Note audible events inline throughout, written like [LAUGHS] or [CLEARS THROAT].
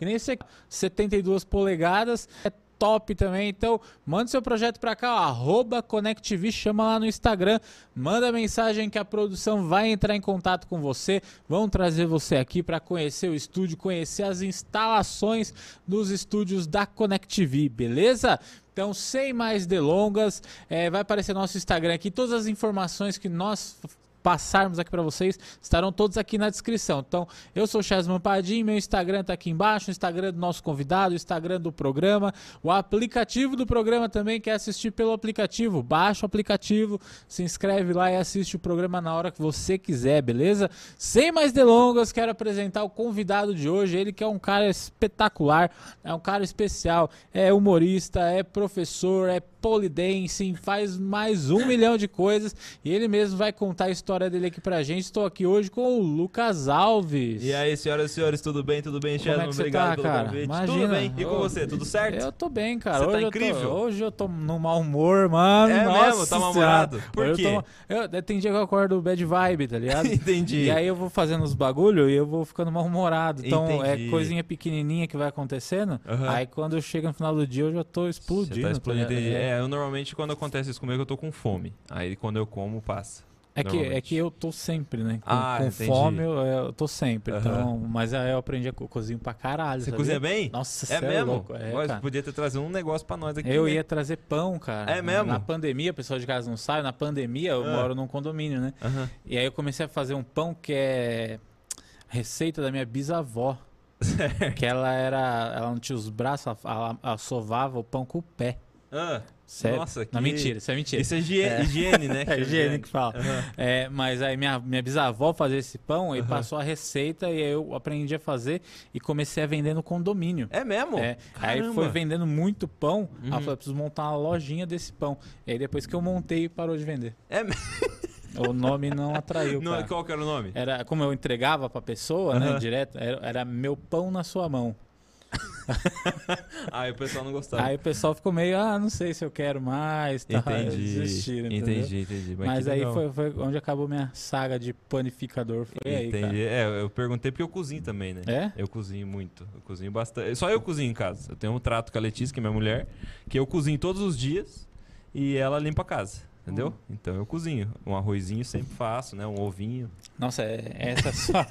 que nem esse aqui, 72 polegadas. É top também. Então, manda seu projeto para cá, ó, arroba ConnectV, chama lá no Instagram, manda mensagem que a produção vai entrar em contato com você. Vão trazer você aqui para conhecer o estúdio, conhecer as instalações dos estúdios da ConnectV, beleza? Então, sem mais delongas, é, vai aparecer nosso Instagram aqui, todas as informações que nós passarmos aqui para vocês estarão todos aqui na descrição. Então, eu sou o Chesman Padim, meu Instagram está aqui embaixo, o Instagram do nosso convidado, o Instagram do programa, o aplicativo do programa também, quer assistir pelo aplicativo, baixa o aplicativo, se inscreve lá e assiste o programa na hora que você quiser, beleza? Sem mais delongas, quero apresentar o convidado de hoje, ele que é um cara espetacular, é um cara especial, é humorista, é professor, é polidense, faz mais um milhão de coisas e ele mesmo vai contar a história dele aqui pra gente. Estou aqui hoje com o Lucas Alves. E aí, senhoras e senhores, tudo bem? Tudo bem, Chesman? é Obrigado tá, pelo cara? convite. Imagina. Tudo bem. E com você, tudo certo? Eu tô bem, cara. Você tá hoje incrível. Eu tô, hoje eu tô no mau humor, mano. É Nossa mesmo? Tá mal-humorado? Por Hoje quê? Eu tô, eu, tem dia que eu acordo bad vibe, tá ligado? [LAUGHS] Entendi. E aí eu vou fazendo os bagulho e eu vou ficando mal-humorado. Então Entendi. é coisinha pequenininha que vai acontecendo. Aham. Aí quando eu chego no final do dia eu já tô explodindo. Você tá explodindo, tá. É. É, eu normalmente quando acontece isso comigo eu tô com fome. Aí quando eu como, passa. É que, é que eu tô sempre, né? Com, Ah, com fome eu, eu tô sempre. Aham. Então, mas aí eu aprendi a co- cozinho pra caralho. Você sabia? cozinha bem? Nossa, É cê mesmo? É, cara. podia ter trazido um negócio pra nós aqui. Eu né? ia trazer pão, cara. É mesmo? Na pandemia, o pessoal de casa não sabe, na pandemia eu Ah. moro num condomínio, né? Aham. E aí eu comecei a fazer um pão que é receita da minha bisavó. [LAUGHS] Que ela era. Ela não tinha os braços, ela, ela sovava o pão com o pé. Ah, Sério. Nossa, que... Não, mentira, isso é mentira. Isso é higiene, higiene né? [LAUGHS] É higiene que fala. Aham. É, mas aí minha, minha bisavó fazia esse pão e Aham. passou a receita e aí eu aprendi a fazer e comecei a vender no condomínio. É mesmo? É, aí foi vendendo muito pão. Uhum. falei, preciso montar uma lojinha desse pão. E aí depois que eu montei, parou de vender. É mesmo? [LAUGHS] O nome não atraiu, Não, cara. qual que era o nome? Era, como eu entregava pra pessoa, né, direto, era, era meu pão na sua mão. [LAUGHS] Aí o pessoal não gostava. Aí o pessoal ficou meio, ah, não sei se eu quero mais, tá? Entendi. Entendeu? entendi, entendi. Mas que aí foi, foi onde acabou minha saga de panificador. Foi aí, cara. Entendi. É, eu perguntei porque eu cozinho também, né? É? Eu cozinho muito. Eu cozinho bastante. Só eu cozinho em casa. Eu tenho um trato com a Letícia, que é minha mulher, que eu cozinho todos os dias e ela limpa a casa. Entendeu? Hum. Então eu cozinho. Um arrozinho sempre faço, né? Um ovinho. Nossa, é, essa só.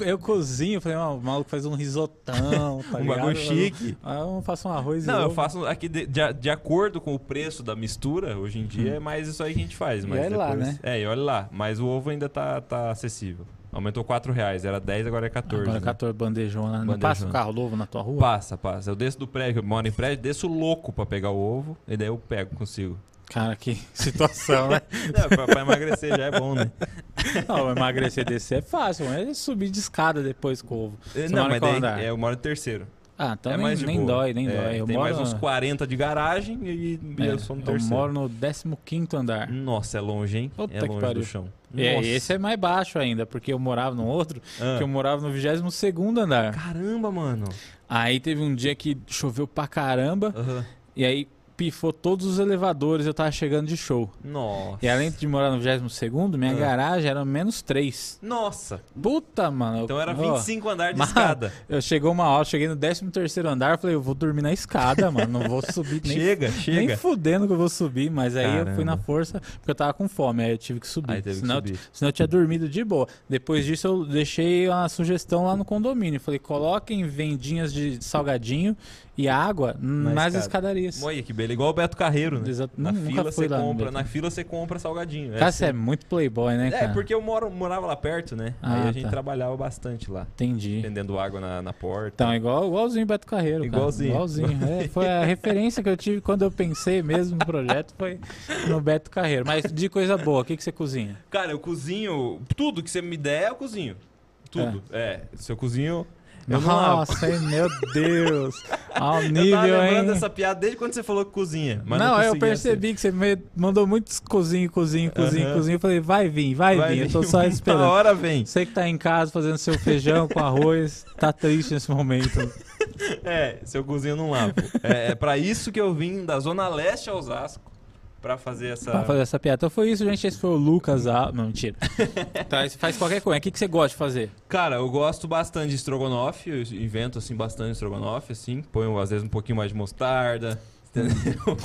eu, [LAUGHS] eu cozinho, falei, o maluco faz um risotão, tá um bagulho chique. Ah, eu faço um arroz e Não, eu ovo. faço aqui de, de, de acordo com o preço da mistura, hoje em dia é mais isso aí que a gente faz. Hum. E Mas olha lá, depois- né? É, e olha lá. Mas o ovo ainda tá, tá acessível. Aumentou 4 reais, era 10, agora é 14. Agora né? 14 bandejona. Não Bandejona. passa o carro novo na tua rua? Passa, passa. Eu desço do prédio, eu moro em prédio, desço louco pra pegar o ovo, e daí eu pego consigo. Cara, que [LAUGHS] situação, né? [LAUGHS] Não, pra, emagrecer já é bom, né? [LAUGHS] Não, emagrecer descer é fácil, mas é subir de escada depois com o ovo. Você não, mora em mas daí andar? é, eu moro no terceiro. Ah, então é nem, nem dói, nem É, dói. Eu tem moro, mais uns 40 de garagem e, é, eu sou no eu terceiro. moro no 15 andar. Nossa, é longe, hein? Puta é que longe pariu. do chão. É, Nossa. e esse é mais baixo ainda, porque eu morava no outro, Ah. que eu morava no 22 andar. Caramba, mano. Aí teve um dia que choveu pra caramba, e aí pifou todos os elevadores, eu tava chegando de show. Nossa. E além de morar no 22 minha Ah. garagem era menos 3. Nossa. Puta, mano. Então era ó, 25 andar de Mas- escada. Eu chegou uma hora, cheguei no 13 andar, falei, eu vou dormir na escada, mano, não vou [LAUGHS] subir nem, Chega, nem chega. fudendo que eu vou subir, mas aí eu fui Caramba. na força, porque eu tava com fome, aí eu tive que subir. Aí teve que senão, subir. Eu, senão eu tinha dormido de boa. Depois disso eu deixei uma sugestão lá no condomínio, falei, coloquem vendinhas de salgadinho e água nas escada. escadarias. Olha que beleza. Igual o Beto Carreiro, né? Exato. Na Nunca fila você compra, na fila você compra salgadinho. Cara, É você é muito playboy, né, É, cara? porque eu moro, morava lá perto, né? Ah, Aí a gente tá. trabalhava bastante lá. Entendi. Vendendo água na, na porta. Então, igual, igualzinho Beto Carreiro. cara. Igualzinho. Igualzinho. É, foi a [LAUGHS] referência que eu tive quando eu pensei mesmo no projeto, foi no Beto Carreiro. Mas de coisa boa, o que, que você cozinha? Cara, eu cozinho. Tudo que você me der, eu cozinho. Tudo. É. Se eu cozinho. Eu. Nossa, meu Deus. [LAUGHS] Ao Eu tava nível, lembrando hein? dessa piada desde quando você falou que cozinha. Não, não, eu percebi que você mandou muitos cozinho, cozinho, cozinho, Aham. cozinho. Eu falei, vai vir, vai, ser. vir. Eu tô só [LAUGHS] esperando. hora vem. Você que tá em casa fazendo seu feijão com arroz, tá triste nesse momento. [LAUGHS] É, se eu cozinho, não lavo. É, é pra isso que eu vim da Zona Leste a Osasco. Pra fazer essa. Pra fazer essa piada. Então foi isso, gente. Esse foi o Lucas A. Não, mentira. [LAUGHS] tá, você faz qualquer coisa. O que, que você gosta de fazer? Cara, eu gosto bastante de estrogonofe. Eu invento, assim, bastante estrogonofe, assim. Ponho, às vezes, um pouquinho mais de mostarda. Entendeu?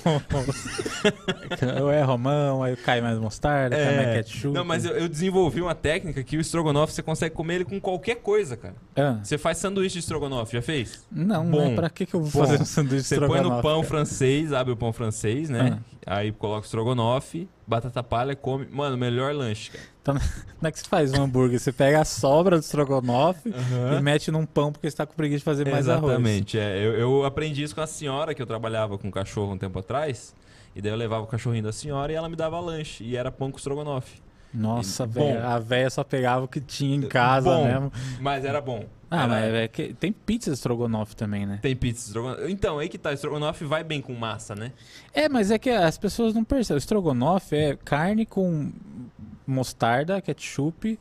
[LAUGHS] eu é romão, aí cai mais mostarda, cai mais ketchup. Não, mas eu, eu desenvolvi uma técnica que o estrogonofe você consegue comer ele com qualquer coisa, cara. Ah. Você faz sanduíche de estrogonofe, já fez? Não, Bom. mas pra que, que eu vou Bom. fazer um sanduíche de Você põe estrogonofe? no pão cara? francês, abre o pão francês, né? Aí coloca o estrogonofe, batata palha, come. Mano, melhor lanche, cara. [LAUGHS] Como é que você faz um hambúrguer? Você pega a sobra do estrogonofe e mete num pão porque você tá com preguiça de fazer mais arroz. Exatamente. É, eu, eu aprendi isso com a senhora, que eu trabalhava com cachorro um tempo atrás. E daí eu levava o cachorrinho da senhora e ela me dava lanche. E era pão com estrogonofe. Nossa, velho. A véia só pegava o que tinha em casa Bom. mesmo. Mas era bom. Ah, Era- mas é que tem pizza de estrogonofe também, né? Tem pizza estrogonofe. Então, aí que tá. Estrogonofe vai bem com massa, né? É, mas é que as pessoas não percebem. O estrogonofe é carne com mostarda, ketchup,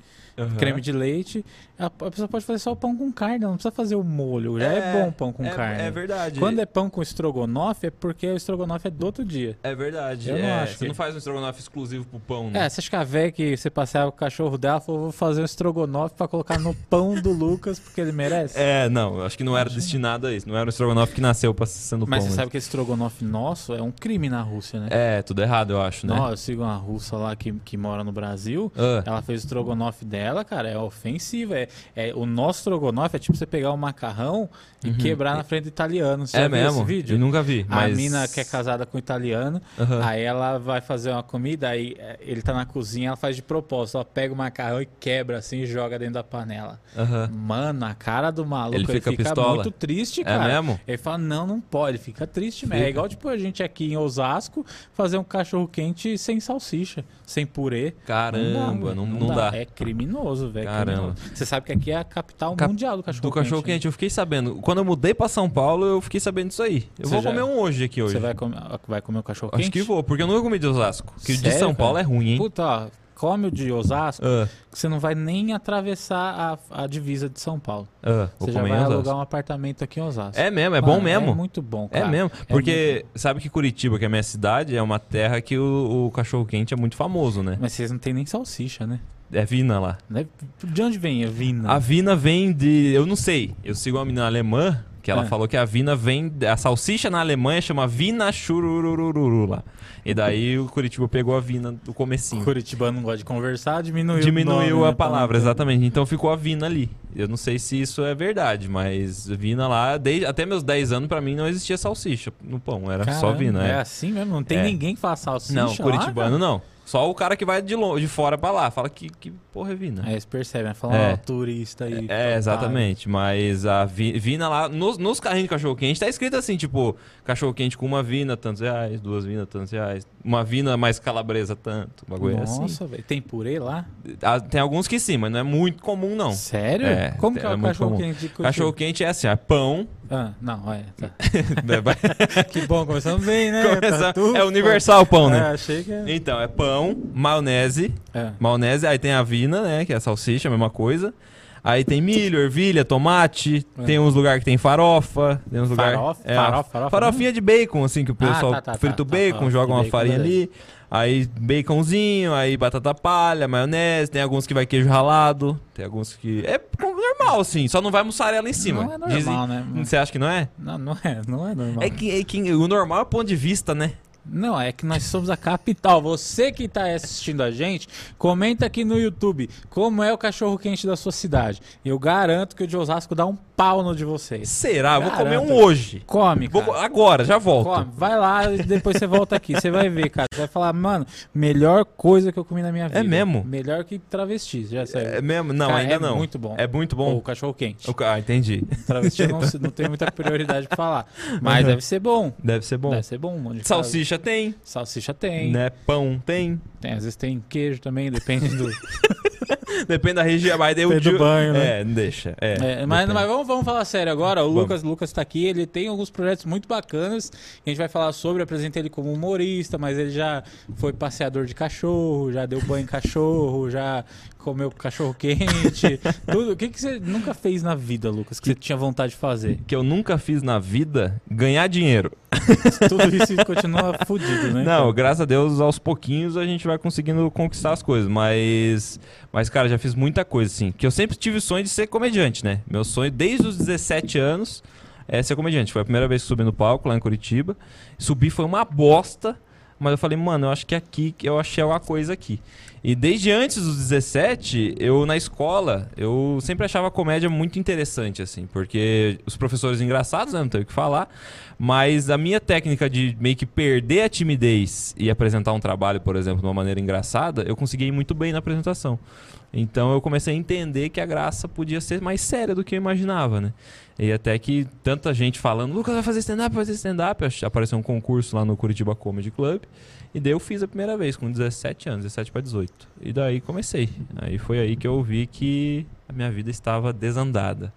creme de leite. A, a pessoa pode fazer só o pão com carne, não precisa fazer o molho. Já é, É, bom pão com é, carne. É verdade. Quando é pão com estrogonofe, é porque o estrogonofe é do outro dia. É verdade. Eu não é, acho Você que- não faz um estrogonofe exclusivo pro pão, né? É, você acha que a véia que você passeava com o cachorro dela falou, vou fazer um estrogonofe pra colocar no pão do Lucas porque ele merece? É, não, eu acho que não era destinado a isso. Não era um estrogonofe que nasceu pra ser Mas pão. você né? sabe que esse estrogonofe nosso é um crime na Rússia, né? É, tudo errado, eu acho, né? Não, eu sigo uma russa lá que, que mora no Brasil. Ah, Ela fez o estrogonofe dela, cara, é ofensivo. É, é, o nosso estrogonofe é tipo você pegar um macarrão e quebrar na frente do italiano. Você Uhum. é mesmo? esse vídeo? Eu nunca vi. A Mas... mina que é casada com um italiano, Aham. aí ela vai fazer uma comida, aí é, ele tá na cozinha, ela faz de propósito, ela pega o macarrão e quebra assim e joga dentro da panela. Aham. Mano, a cara do maluco, Ele ele fica fica, pistola? muito triste, É cara. mesmo? Ele fala, não, não pode, fica triste mesmo. É Fica. igual tipo a gente aqui em Osasco fazer um cachorro quente sem salsicha, sem purê. Caramba, não, velho, não dá. É criminoso, velho. Caramba. criminoso. Você sabe que aqui é a capital Cap- mundial do cachorro Do quente. cachorro né? quente, eu fiquei sabendo. Quando eu mudei pra São Paulo, eu fiquei sabendo disso aí. Eu Você vou já- comer um hoje aqui hoje. Você vai comer, vai comer o cachorro quente? Acho que vou, porque eu nunca comi de Osasco. Que o de Sério, São Paulo cara? é ruim, hein? Puta, ó, come o de Osasco, Ah, que você não vai nem atravessar a, a divisa de São Paulo. ah, Você já vai alugar um apartamento aqui em Osasco. É mesmo, é bom mesmo. É muito bom, É cara. mesmo, porque sabe que Curitiba, que é a minha cidade, é uma terra que o, o cachorro-quente é muito famoso, né? Mas vocês não tem nem salsicha, né? É Vina lá. Né? De onde vem a vina? A Vina vem de. Eu não sei. Eu sigo uma menina alemã que ela É. falou que a Vina vem. A salsicha na Alemanha chama Vina Chururururu lá. E daí o Curitiba pegou a Vina do comecinho. Curitibano não gosta de conversar, diminuiu, Diminuiu o nome, a né, pra palavra, não- exatamente. Então ficou a Vina ali. Eu não sei se isso é verdade, mas Vina lá, desde, até meus 10 anos, pra mim não existia salsicha no pão, era só Caramba, Vina. É É. assim mesmo? Não tem É. ninguém que faça salsicha Não, lá, Curitibano não. Só o cara que vai de, longe, de fora pra lá. Fala que, que porra é Vina. Aí você percebe, né? Fala, É. ó, turista aí. É, exatamente. Mas a vi- Vina lá, nos, nos carrinhos de cachorro-quente, tá escrito assim, tipo, cachorro-quente com uma Vina, tantos reais, duas Vina, tantos reais. Uma Vina mais calabresa, tanto. O bagulho é assim. Nossa, velho. Tem purê lá? Ah, Tem alguns que sim, mas não é muito comum, não. Sério? É, Como que é, é o muito cachorro comum. quente de Curitiba? Cachorro-quente é assim, é pão. Ah, não, é. Tá. [LAUGHS] vai- [LAUGHS] Que bom, começando bem, né? começa- Tá tudo- é universal o pão, [LAUGHS] É, né? achei que... é- Então, é pão, maionese, É. maionese, aí tem a vina, né, que é a salsicha, a mesma coisa. Aí tem milho, ervilha, tomate, É. tem uns lugares que tem farofa, tem uns lugares... Farofa? É, Farofa, farofa Farofinha de bacon, assim, que o Ah, pessoal tá, tá, tá, frita o tá, bacon, tá, joga de uma bacon, farinha beleza. ali. Aí baconzinho, aí batata palha, maionese, tem alguns que vai queijo ralado, tem alguns que... É normal, assim, só não vai mussarela em cima. Não é normal, Dizem- né? Você acha que não é? Não, não é, não é normal. É que, é que o normal é o ponto de vista, né? Não, é que nós somos a capital. Você que está assistindo a gente, comenta aqui no YouTube como é o cachorro quente da sua cidade. Eu garanto que o de Osasco dá um pau no de vocês. Será? Eu vou comer um Garanto. hoje. Come, Vou- agora, já volto. Come. Vai lá e depois você volta aqui. Você vai ver, cara. Você vai falar, mano, melhor coisa que eu comi na minha vida. mesmo? Melhor que travesti. Já saiu. É mesmo? Não, Cara, ainda é não. muito bom. É muito bom. o cachorro quente. O ca- Ah, entendi. Travesti não, [LAUGHS] não tenho muita prioridade pra falar. Mas Uhum. deve ser bom. Deve ser bom. Deve ser bom. Salsicha tem, faz- Salsicha tem. né? Pão tem. Tem, às vezes tem queijo também, depende do. [LAUGHS] Depende da região, mas daí o do banho, né? É, não deixa. É, É, mas, mas vamos, vamos falar sério agora. O Vamos. Lucas, Lucas tá aqui, ele tem alguns projetos muito bacanas. A gente vai falar sobre, eu apresentei ele como humorista, mas ele já foi passeador de cachorro, já deu banho em cachorro, já comeu cachorro quente, [LAUGHS] tudo. O que, que você nunca fez na vida, Lucas, que você tinha vontade de fazer? que eu nunca fiz na vida ganhar dinheiro. [LAUGHS] Tudo isso continua fudido, né? Não, graças a Deus, aos pouquinhos a gente vai conseguindo conquistar as coisas. Mas, mas cara, já fiz muita coisa, assim. Que eu sempre tive o sonho de ser comediante, né? Meu sonho, desde os 17 anos, é ser comediante. Foi a primeira vez que subi no palco lá em Curitiba. Subir foi uma bosta. Mas eu falei, mano, eu acho que é aqui que eu achei alguma coisa aqui. E desde antes dos 17, eu na escola, eu sempre achava a comédia muito interessante, assim, porque os professores engraçados, né, não tenho o que falar, mas a minha técnica de meio que perder a timidez e apresentar um trabalho, por exemplo, de uma maneira engraçada, eu consegui muito bem na apresentação. Então eu comecei a entender que a graça podia ser mais séria do que eu imaginava, né? E até que tanta gente falando, Lucas vai fazer stand-up, vai fazer stand-up. Apareceu um concurso lá no Curitiba Comedy Club. E daí eu fiz a primeira vez, com 17 anos, 17 para 18. E daí comecei. Aí foi aí que eu vi que a minha vida estava desandada.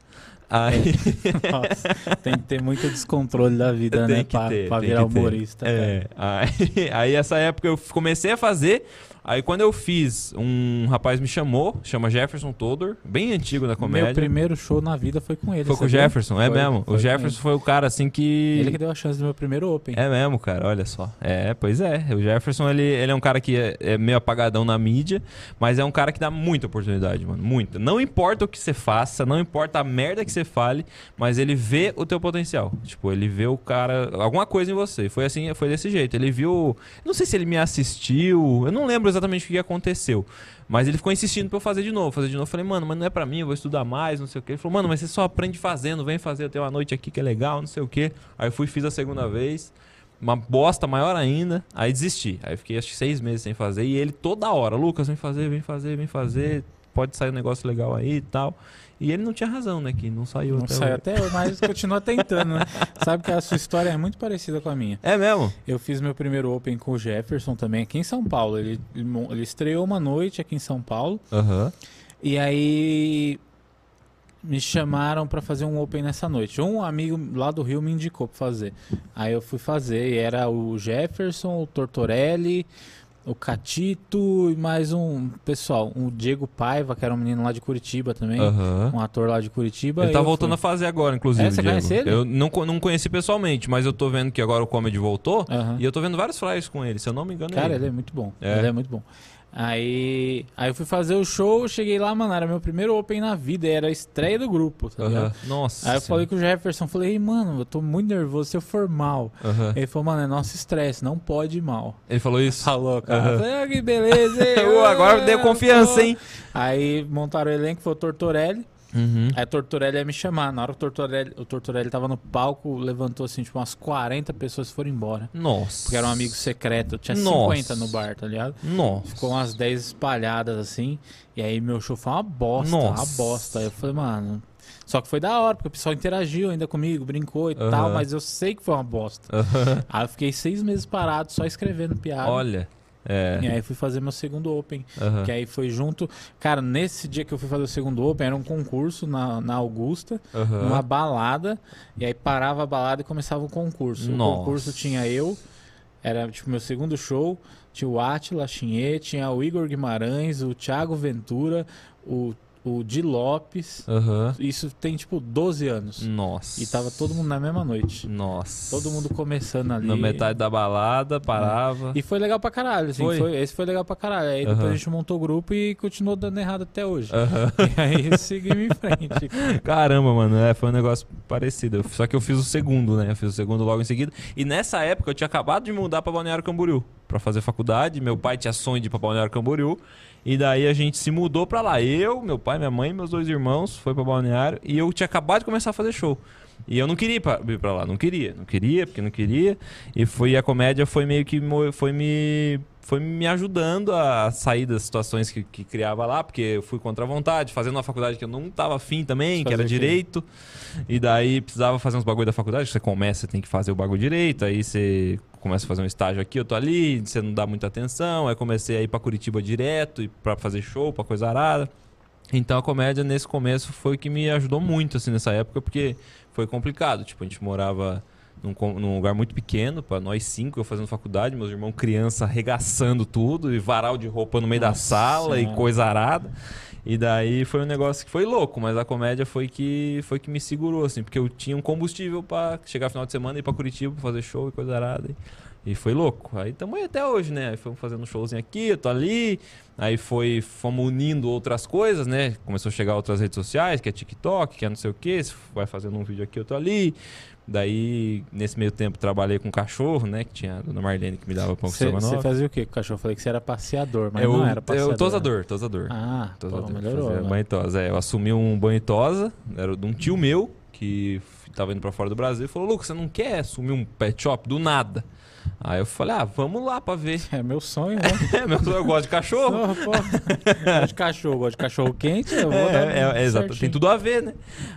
Aí, [LAUGHS] Nossa, tem que ter muito descontrole da vida, Tem né? Pra, ter, pra virar humorista. É, aí, [LAUGHS] aí essa época eu comecei a fazer. Aí quando eu fiz, um rapaz me chamou, chama Jefferson Todor, bem antigo da comédia. Meu primeiro show na vida foi com ele. Foi com o? Jefferson, é Foi- mesmo. foi o Jefferson foi o cara assim que. Ele que deu a chance do meu primeiro Open. É mesmo, cara, olha só. É, pois é. O Jefferson, ele, ele é um cara que é, é meio apagadão na mídia, mas é um cara que dá muita oportunidade, mano. Muita. Não importa o que você faça, não importa a merda que você fale, mas ele vê o teu potencial. Tipo, ele vê o cara. alguma coisa em você. Foi assim, foi desse jeito. Ele viu. Não sei se ele me assistiu, eu não lembro exatamente o que aconteceu. Mas ele ficou insistindo pra eu fazer de novo, fazer de novo. Eu falei, mano, mas não é pra mim, eu vou estudar mais, não sei o quê. Ele falou, mano, mas você só aprende fazendo, vem fazer, tenho uma noite aqui que é legal, não sei o quê. Aí eu fui fiz a segunda vez, uma bosta maior ainda, aí desisti. Aí fiquei acho que seis meses sem fazer, e ele toda hora, Lucas, vem fazer, vem fazer, vem fazer, pode sair um negócio legal aí e tal. E ele não tinha razão, né, que não saiu Não até saiu hoje. até hoje, mas continua tentando, né? [LAUGHS] Sabe que a sua história é muito parecida com a minha. É mesmo? Eu fiz meu primeiro Open com o Jefferson também aqui em São Paulo. Ele, ele estreou uma noite aqui em São Paulo. Aham. E aí me chamaram pra fazer um Open nessa noite. Um amigo lá do Rio me indicou pra fazer. Aí eu fui fazer e era o Jefferson, o Tortorelli, o Catito e mais um pessoal, o Diego Paiva, que era um menino lá de Curitiba também, Aham. um ator lá de Curitiba. Ele tá voltando fui. a fazer agora, inclusive. É, você Diego. conhece ele? Eu não, não conheci pessoalmente, mas eu tô vendo que agora o Comedy voltou. Aham. E eu tô vendo vários flyers com ele, se eu não me engano. Cara, é ele é muito bom. É. Ele é muito bom. Aí, aí eu fui fazer o show, cheguei lá, mano, era meu primeiro Open na vida, era a estreia do grupo, tá ligado? Nossa. Aí eu falei com o Jefferson, falei, "Ei, mano, eu tô muito nervoso se eu for mal. Aham. Ele falou, mano, é nosso estresse, não pode ir mal. Ele falou isso? Falou, cara. Aham. Eu falei, ah, que beleza, [LAUGHS] hein? Ô, agora deu confiança, hein? Aí montaram o elenco, foi o Tortorelli. Uhum. Aí o Tortorelli ia me chamar. Na hora que o Tortorelli, o Tortorelli tava no palco, levantou assim, tipo, umas 40 pessoas foram embora. Nossa. Porque era um amigo secreto. Tinha Nossa. 50 no bar, tá ligado? Nossa. Ficou umas 10 espalhadas assim. E aí meu show foi uma bosta, Nossa. uma bosta. Aí eu falei, mano. Só que foi da hora, porque o pessoal interagiu ainda comigo, brincou e Aham. tal, mas eu sei que foi uma bosta. Aham. Aí eu fiquei seis meses parado, só escrevendo piada. Olha. É. E aí fui fazer meu segundo Open. Aham. Que aí foi junto. Cara, nesse dia que eu fui fazer o segundo Open, era um concurso na, na Augusta, numa balada. E aí parava a balada e começava o concurso. Nossa. O concurso tinha eu, era tipo meu segundo show. Tinha o Atila Chinê, tinha o Igor Guimarães, o Thiago Ventura, o, o Di Lopes. Aham. Isso tem tipo 12 anos. Nossa. E tava todo mundo na mesma noite. Nossa. Todo mundo começando ali. Na metade da balada, parava. E foi legal pra caralho, assim. Foi? foi- esse foi legal pra caralho. Aí depois Aham. a gente montou o grupo e continuou dando errado até hoje. Aham. [LAUGHS] E aí seguimos em frente. Caramba, mano, é, foi um negócio parecido. Só que eu fiz o segundo, né? Eu fiz o segundo logo em seguida. E nessa época eu tinha acabado de mudar pra Balneário Camboriú pra fazer faculdade. Meu pai tinha sonho de ir pra Balneário Camboriú. E daí a gente se mudou pra lá. Eu, meu pai, minha mãe, meus dois irmãos, foi pra Balneário. E eu tinha acabado de começar a fazer show. E eu não queria ir pra, ir pra lá, não queria, não queria, porque não queria. E foi a comédia foi meio que foi me foi me ajudando a sair das situações que, que criava lá, porque eu fui contra a vontade, fazendo uma faculdade que eu não tava afim também, que era direito. E daí precisava fazer uns bagulho da faculdade, que você começa, você tem que fazer o bagulho direito, aí você começa a fazer um estágio aqui, eu tô ali, você não dá muita atenção, aí comecei a ir pra Curitiba direto, e pra fazer show, pra coisa arada. Então a comédia nesse começo foi o que me ajudou muito assim nessa época, porque foi complicado. Tipo, a gente morava num, num lugar muito pequeno, para nós cinco, eu fazendo faculdade, meus irmãos criança arregaçando tudo, e varal de roupa no meio da Nossa sala e coisa arada. E daí foi um negócio que foi louco, mas a comédia foi que foi que me segurou, assim, porque eu tinha um combustível pra chegar final de semana e ir pra Curitiba pra fazer show e coisa arada. E, e foi louco. Aí tamo aí até hoje, né? Aí fomos fazendo um showzinho aqui, eu tô ali. Aí foi, fomos unindo outras coisas, né? Começou a chegar outras redes sociais, que é TikTok, que é não sei o que, vai fazendo um vídeo aqui, eu tô ali. Daí, nesse meio tempo, trabalhei com cachorro, né? Que tinha a dona Marlene que me dava pão com Você fazia o quê com o cachorro? Eu falei que você era passeador, mas eu, não era passeador. eu, tosador, tosador. Ah, pô, Tosador, melhorou. fazia né? É, eu assumi um banho e tosa, era de um tio meu, que tava indo pra fora do Brasil, e falou, Lucas, você não quer assumir um pet shop do nada? Aí eu falei, ah, vamos lá pra ver. É meu sonho, né? [LAUGHS] É, meu, eu gosto de cachorro. Porra. gosto de cachorro, gosto de cachorro quente, eu vou É, dar é, é, exato. Tem tudo a ver, né?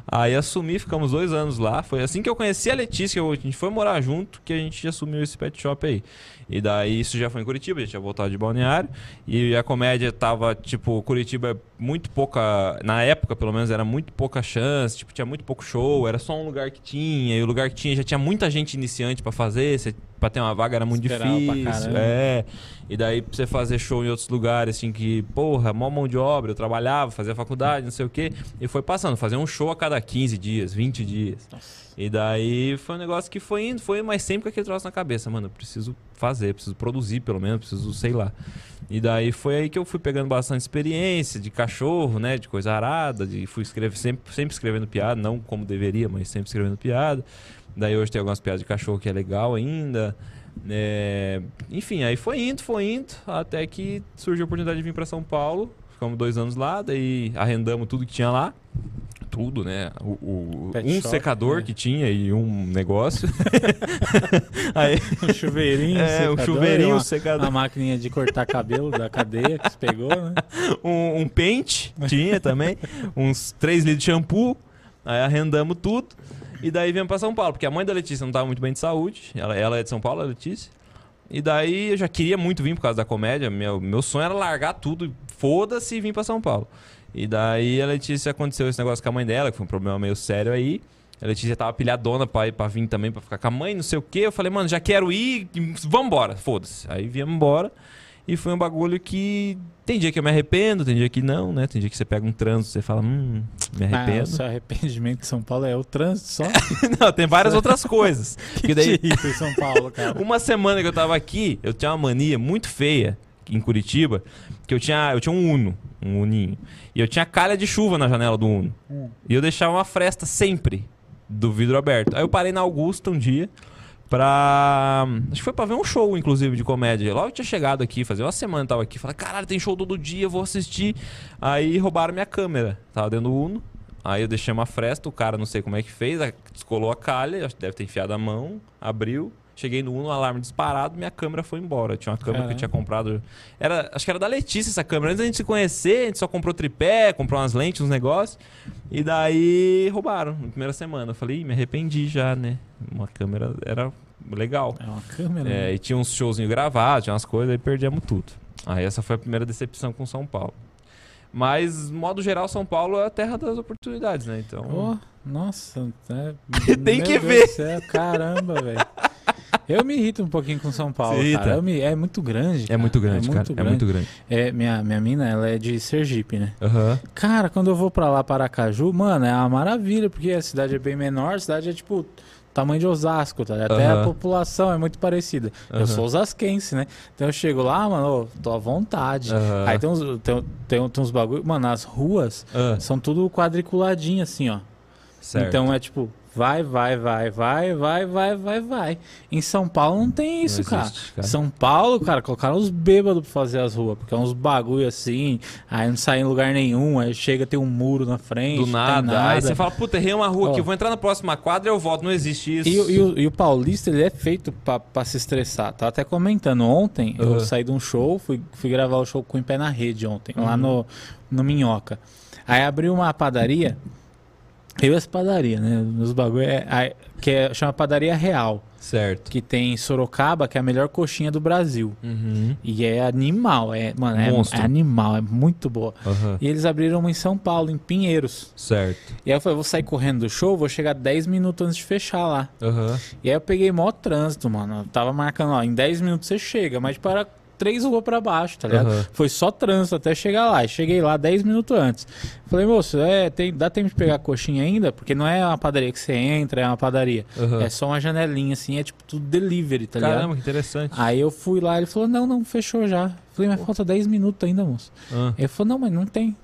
Aí assumi, ficamos dois anos lá. Foi assim que eu conheci a Letícia, a gente foi morar junto, que a gente assumiu esse pet shop aí. E daí isso já foi em Curitiba, a gente tinha voltado de balneário. E a comédia tava, tipo, Curitiba é muito pouca. Na época, pelo menos, era muito pouca chance, tipo, tinha muito pouco show, era só um lugar que tinha, e o lugar que tinha já tinha muita gente iniciante pra fazer, você, pra ter uma vaga era muito Esperava pra difícil. É. E daí pra você fazer show em outros lugares, assim, que, porra, mó mão de obra, eu trabalhava, fazia faculdade, não sei o quê. E foi passando, fazia um show a cada 15 dias, 20 dias. E daí foi um negócio que foi indo, foi, mas sempre com aquele troço na cabeça, mano, eu preciso fazer, preciso produzir pelo menos, preciso, sei lá. E daí foi aí que eu fui pegando bastante experiência de cachorro, né, de coisa arada, de fui escrever sempre, sempre escrevendo piada, não como deveria, mas sempre escrevendo piada. Daí hoje tem algumas piadas de cachorro que é legal ainda. É, enfim, aí foi indo, foi indo, até que surgiu a oportunidade de vir para São Paulo. Ficamos dois anos lá, daí arrendamos tudo que tinha lá. Tudo, né? O, o- um shop, secador né? que tinha e um negócio. [LAUGHS] aí, Um chuveirinho, é, um secador, chuveirinho, um uma, secador. uma maquininha de cortar cabelo da cadeia que você pegou, né? [LAUGHS] um, um pente, tinha também, uns 3 litros de shampoo, aí arrendamos tudo, e daí viemos pra São Paulo, porque a mãe da Letícia não tava muito bem de saúde, ela, ela é de São Paulo, a Letícia, e daí eu já queria muito vir por causa da comédia, meu, meu sonho era largar tudo, foda-se e vir pra São Paulo. E daí a Letícia aconteceu esse negócio com a mãe dela, que foi um problema meio sério aí, a Letícia tava pilhadona pra, ir- pra vir também, pra ficar com a mãe, não sei o quê. Eu falei, mano, já quero ir, vambora, foda-se. Aí viemos embora. E foi um bagulho que. Tem dia que eu me arrependo, tem dia que não, né? Tem dia que você pega um trânsito, você fala, hum, me Ah, o arrependo. seu arrependimento de São Paulo é o trânsito só? [LAUGHS] não, tem várias outras coisas. [LAUGHS] Daí, Que irrita em São Paulo, cara. [LAUGHS] uma semana que eu tava aqui, eu tinha uma mania muito feia em Curitiba, que eu tinha, eu tinha um Uno, um Uninho. E eu tinha calha de chuva na janela do Uno. Hum. E eu deixava uma fresta sempre do vidro aberto. Aí eu parei na Augusta um dia pra. Acho que foi pra ver um show, inclusive, de comédia. Logo eu tinha chegado aqui, fazia uma semana eu tava aqui. Falei, caralho, tem show todo dia, vou assistir. Aí roubaram minha câmera. Tava dentro do Uno. Aí eu deixei uma fresta, o cara não sei como é que fez, descolou a calha, acho que deve ter enfiado a mão, abriu. Cheguei no Uno, alarme disparado, minha câmera foi embora. Tinha uma câmera que Caramba. eu tinha comprado. Era, acho que era da Letícia essa câmera. Antes da gente se conhecer, a gente só comprou tripé, comprou umas lentes, uns negócios. E daí roubaram na primeira semana. Eu falei, me arrependi já, né? Uma câmera era legal. É uma câmera. É, né? e tinha uns showzinhos gravados, tinha umas coisas, aí perdemos tudo. Aí essa foi a primeira decepção com São Paulo. Mas, modo geral, São Paulo é a terra das oportunidades, né? Então. Oh, nossa, é, [LAUGHS] Tem meu que Deus ver. céu, caramba, velho. [LAUGHS] Eu me irrito um pouquinho com São Paulo, cara. irrita? Eu me- é muito grande. É cara. muito grande, é cara. muito É grande. muito grande. É, minha, minha mina, ela é de Sergipe, né? Aham. Cara, quando eu vou pra lá, para Aracaju, mano, é uma maravilha, porque a cidade é bem menor, a cidade é tipo tamanho de Osasco, tá? Até a Aham. população é muito parecida. Aham. Eu sou osasquense, né? Então eu chego lá, mano, tô à vontade. Aham. Aí tem uns, tem, tem, tem uns bagulho. Mano, as ruas Ah, são tudo quadriculadinho assim, ó. certo. Então é tipo Vai, vai, vai, vai, vai, vai, vai, vai. Em São Paulo não tem isso, Não cara. existe, cara. São Paulo, cara, colocaram os bêbados pra fazer as ruas, porque é uns bagulho assim, aí não sai em lugar nenhum, aí chega, tem um muro na frente. Do nada. nada. Aí você fala, puta, errei uma rua Ó. aqui, eu vou entrar na próxima quadra e eu volto. Não existe isso. E, o- e o, e o paulista, ele é feito pra, pra se estressar. Tava até comentando ontem, Uhum. eu saí de um show, fui, fui gravar o show com o Pé na Rede ontem, lá Uhum. no, no Minhoca. Aí abriu uma padaria, eu essa padaria, né? Nos bagulho é, que é, chama Padaria Real, Certo. que tem em Sorocaba, que é a melhor coxinha do Brasil. Uhum. E é animal, é, mano, é, é animal, é muito boa. Aham. E eles abriram uma em São Paulo, em Pinheiros. Certo. E aí eu falei, vou sair correndo do show, vou chegar 10 minutos antes de fechar lá. Aham. E aí eu peguei mó trânsito, mano. Eu tava marcando, ó, em 10 minutos você chega, mas para três ruas pra baixo, tá ligado? Aham. Foi só trânsito até chegar lá. E cheguei lá 10 minutos antes. Falei, moço, é, tem, dá tempo de pegar a coxinha ainda? Porque não é uma padaria que você entra, é uma padaria. Aham. É só uma janelinha, assim, é tipo tudo delivery, tá ligado? Caramba, que interessante. Aí eu fui lá, ele falou, não, não, fechou já. Falei, mas falta 10 minutos ainda, moço. Ah. Ele falou, não, mas não tem.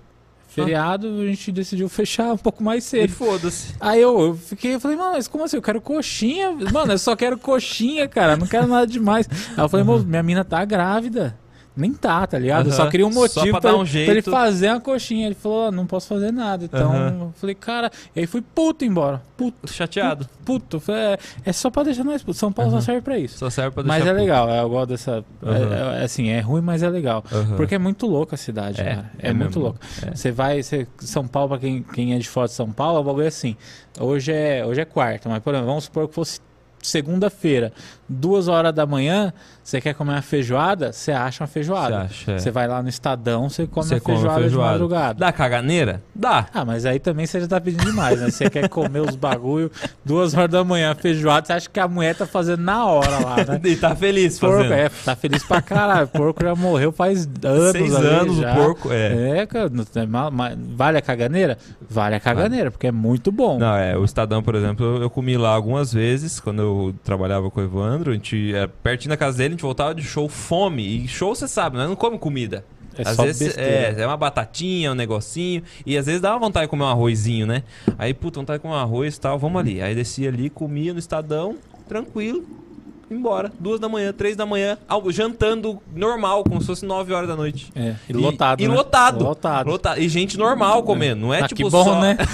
Feriado, a gente decidiu fechar um pouco mais E cedo. foda-se. Aí eu, eu fiquei, eu falei, mano, mas como assim? Eu quero coxinha. Mano, eu só quero coxinha, cara. Não quero nada demais. Aí eu falei, moço, minha mina tá grávida. Nem tá, tá ligado? Só queria um motivo pra pra, dar um pra ele fazer uma coxinha. Ele falou, "Ah, não posso fazer nada. Então, eu falei, cara. E aí fui puto embora. Puto, Chateado. puto. Falei, é, é só pra deixar nós puto. São Paulo Aham. só serve pra isso. Só serve pra deixar. Mas é puto. legal, eu gosto dessa. é- Aham. é, assim, é ruim, mas é legal. Porque é muito louca a cidade, É, cara. É, é muito louco. É. Você vai, você, São Paulo, pra quem, quem é de fora de São Paulo, o bagulho é assim. Hoje é, hoje é quarta, mas por exemplo, vamos supor que fosse segunda-feira, duas horas da manhã, você quer comer uma feijoada, você acha uma feijoada. acha? é. Você vai lá no Estadão, você come Você uma come feijoada, feijoada. de madrugada. Dá caganeira? Dá. Ah, mas aí também você já tá pedindo demais, né? Você quer comer os bagulho duas horas da manhã, feijoada, você acha que a mulher tá fazendo na hora lá, né? [LAUGHS] E tá feliz Porco, fazendo. é, tá feliz pra caralho. O porco já morreu faz anos. Seis anos já. o porco, é. É, cara. Vale a caganeira? Vale a caganeira, porque é muito bom. Não, é, o Estadão, por exemplo, eu, comi lá algumas vezes, quando eu trabalhava com o Evandro, a gente, é, pertinho da casa dele, a gente voltava de show fome, e show você sabe, né? Não come comida. É às só vezes besteira. é, é uma batatinha, um negocinho, e às vezes dá uma vontade de comer um arrozinho, né? Aí, puta, vontade de comer um arroz e tal, vamos ali. Aí descia ali, comia no Estadão, tranquilo, embora. Duas da manhã, três da manhã, ao- jantando normal, como se fosse nove horas da noite. É, e lotado. E, né? lotado. Lotado. Lota- E gente normal comendo, não é Ah, tipo que bom, só... né? [LAUGHS]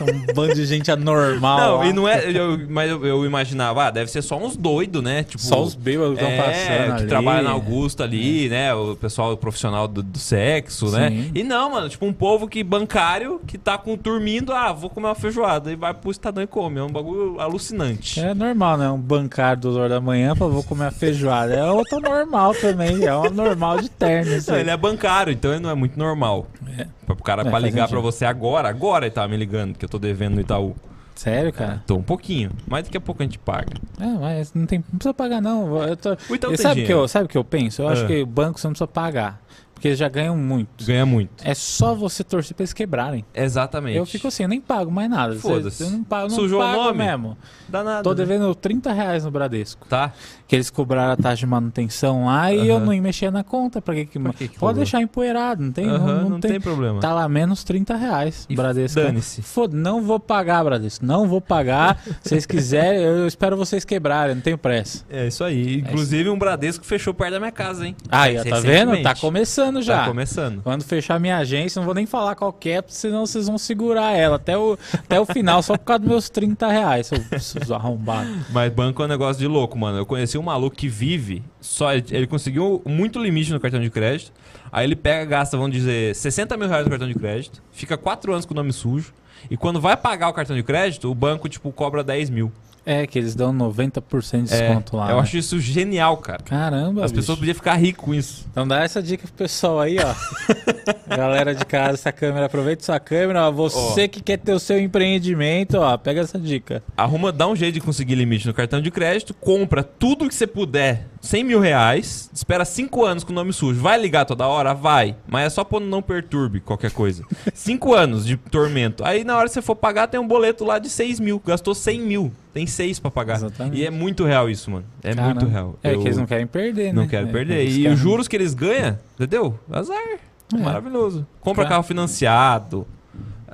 Um bando de gente anormal. Não, lá. e não é. Eu, mas eu, eu imaginava, ah, deve ser só uns doidos, né? Tipo, Só os bêbados que estão é, passando que ali. trabalha na Augusta ali, né? O pessoal profissional do, do sexo, né? Sim. E não, mano, tipo um povo que bancário que tá com dormindo, ah, vou comer uma feijoada e vai pro Estadão e come. É um bagulho alucinante. É normal, né? Um bancário duas horas da manhã pra vou comer feijoada. É outro normal também. É um normal de terno. Não, aí. ele é bancário, então ele não é muito normal. É. O cara É, pra ligar sentido. pra você agora, agora ele tava me ligando, que eu tô devendo no Itaú. Sério, cara? Tô um pouquinho, mas daqui a pouco a gente paga. É, mas não, tem, não precisa pagar, não. Eu tô... O Itaú E sabe o que, eu, sabe o que eu penso? Eu acho Ah. que o banco você não precisa pagar. Porque eles já ganham muito. Ganha muito. É só você torcer pra eles quebrarem. Exatamente. Eu fico assim, eu nem pago mais nada. Foda-se. Eu não pago, não Sujou o pago nome? mesmo. Dá nada. Tô né? devendo 30 reais no Bradesco. Tá? Que eles cobraram a taxa de manutenção lá e eu não ia mexer na conta. Pra que que... Pra que que Pode deixar empoeirado, não tem, não, não não tem, problema. Tá lá menos 30 reais, E Bradesco. dane-se. Foda, não vou pagar, Bradesco. Não vou pagar. Se [LAUGHS] vocês quiserem, eu espero vocês quebrarem, não tenho pressa. É isso aí. Inclusive um Bradesco fechou perto da minha casa, hein? Aí, ó, tá vendo? Tá começando já. Tá começando. Quando fechar minha agência, não vou nem falar qual que é, senão vocês vão segurar ela até o, até o final, só por causa dos meus 30 reais, seus, seus arrombados. Mas banco é um negócio de louco, mano. Eu conheci um maluco que vive, só ele, ele conseguiu muito limite no cartão de crédito. Aí ele pega, gasta, vamos dizer, 60 mil reais no cartão de crédito, fica 4 anos com o nome sujo. E quando vai pagar o cartão de crédito, o banco, tipo, cobra 10 mil. É, que eles dão 90% de desconto lá. eu né? acho isso genial, cara. Caramba, As bicho. pessoas podiam ficar ricas com isso. Então dá essa dica pro pessoal aí, ó. [LAUGHS] Galera de casa, essa câmera, aproveita sua câmera, ó. Você que quer ter o seu empreendimento, ó, pega essa dica. Arruma, dá um jeito de conseguir limite no cartão de crédito, compra tudo que você puder, 100 mil reais, espera 5 anos com o nome sujo. Vai ligar toda hora? Vai. Mas é só quando não perturbe qualquer coisa. [LAUGHS] 5 anos de tormento. Aí na hora que você for pagar, tem um boleto lá de 6 mil. Gastou 100 mil. Tem 6 pra pagar. Exatamente. E é muito real isso, mano. É Caramba. muito real. É Eu que eles não querem perder, né? não quero É, perder. E querem- os juros que eles ganham, entendeu? Azar. É. Maravilhoso. Compra carro financiado.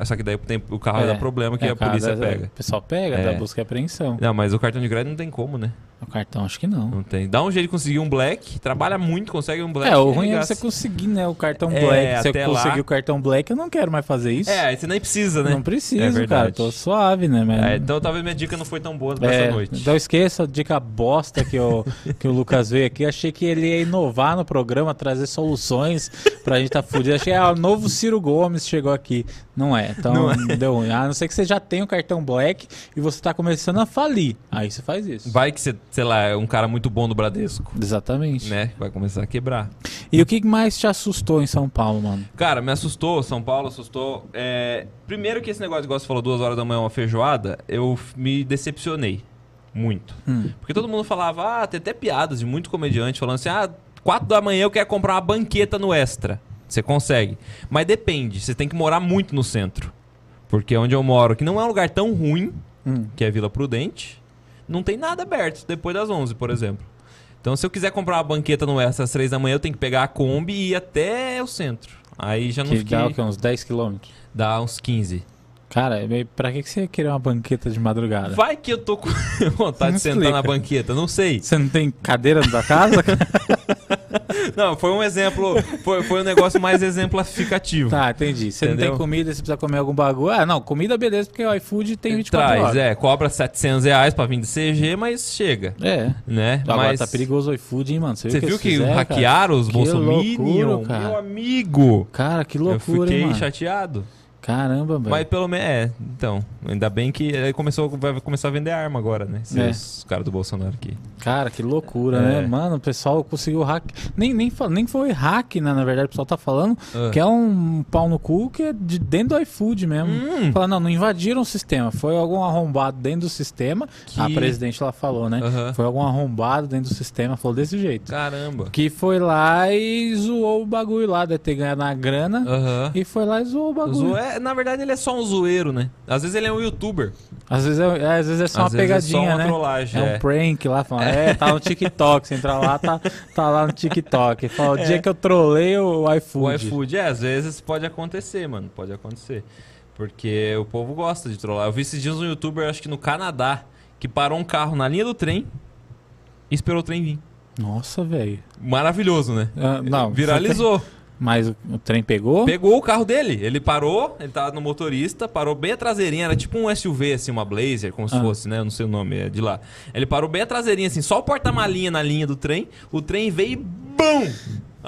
Só que daí tem, o carro É. dá problema que É, a polícia da- pega. O pessoal pega, É. dá busca e apreensão. Não, mas o cartão de crédito não tem como, né? O cartão, acho que não. Não tem. Dá um jeito de conseguir um black, trabalha muito, consegue um black. É, o ruim é você conseguir, né, o cartão É, black. Se eu até lá- conseguir o cartão black, eu não quero mais fazer isso. É, você nem precisa, né? Não preciso, É cara. Tô suave, né? Mas... É, então talvez minha dica não foi tão boa pra É, essa noite. Então esqueça a dica bosta que o, [LAUGHS] que o Lucas veio aqui. Achei que ele ia inovar no programa, trazer soluções pra gente tá fudido. Achei ah, o novo Ciro Gomes chegou aqui. Não é, então Não é. deu ruim. A não ser que você já tenha o cartão Black e você tá começando a falir. Aí você faz isso. Vai que você, sei lá, é um cara muito bom do Bradesco, Exatamente. né? Vai começar a quebrar. E o que mais te assustou em São Paulo, mano? Cara, me assustou, São Paulo assustou. É, Primeiro que esse negócio, igual você falou, duas horas da manhã uma feijoada, eu me decepcionei. Muito. Hum. Porque todo mundo falava, ah, tem até piadas de muito comediante falando assim, ah, quatro da manhã eu quero comprar uma banqueta no Extra. Você consegue. Mas depende, você tem que morar muito no centro. Porque onde eu moro, que não é um lugar tão ruim, Hum. que é Vila Prudente, não tem nada aberto depois das 11, por exemplo. Então, se eu quiser comprar uma banqueta no Extra às 3 da manhã, eu tenho que pegar a Kombi e ir até o centro. Aí já não Que fiquei... dá o quê? Uns 10 quilômetros. Dá uns 15. Cara, é pra que você ia querer uma banqueta de madrugada? Vai que eu tô com [LAUGHS] vontade de sentar explica. na banqueta, não sei. Você não tem cadeira na tua casa? [LAUGHS] [LAUGHS] Não, foi um exemplo, foi, foi um negócio mais exemplificativo. Tá, entendi. Você não tem comida, você precisa comer algum bagulho. Ah, não, comida beleza, porque o iFood tem 24 Traz, horas. é, cobra 700 reais pra vir de CG, mas chega, É. né? Agora mas tá perigoso o iFood, hein, mano? Você, viu viu que, eles fizeram, cara? hackearam os Que Bolsominion? loucura, cara. Meu amigo! Cara, que eu loucura, fiquei hein, mano? chateado. Caramba, velho. Mas pelo menos, é, então, ainda bem que ele começou, vai começar a vender arma agora, né? Esses É. caras do Bolsonaro aqui. Cara, que loucura, É. né? Mano, o pessoal conseguiu hack. Nem, nem, nem foi hack, né? Na verdade, o pessoal tá falando Ah. que é um pau no cu que é de dentro do iFood mesmo. Hum. Fala, não, não invadiram o sistema. Foi algum arrombado dentro do sistema. Que- A presidente lá falou, né? Foi algum arrombado dentro do sistema. Falou desse jeito. Caramba. Que foi lá e zoou o bagulho lá, deve ter ganhado a grana. E foi lá e zoou o bagulho. É, na verdade, ele é só um zoeiro, né? Às vezes ele é um youtuber. Às vezes é, é, às vezes é só Às uma vezes é só pegadinha, uma né? trollagem, É é. um prank lá, falando, é, tá no TikTok. Você entra lá, tá, tá lá no TikTok. Fala, o dia que eu trolei o iFood. O iFood, é, às vezes pode acontecer, mano. Pode acontecer. Porque o povo gosta de trollar. Eu vi esses dias um youtuber, acho que no Canadá, que parou um carro na linha do trem e esperou o trem vir. Nossa, velho. Maravilhoso, né? Ah, não, Viralizou. Mas o, trem pegou? Pegou o carro dele. Ele parou, ele tava no motorista, parou bem a traseirinha, era tipo um SUV, assim, uma Blazer, como se Ah. fosse, né? Eu não sei o nome, é de lá. Ele parou bem a traseirinha, assim, só o porta-malinha na linha do trem. O trem veio e BUM!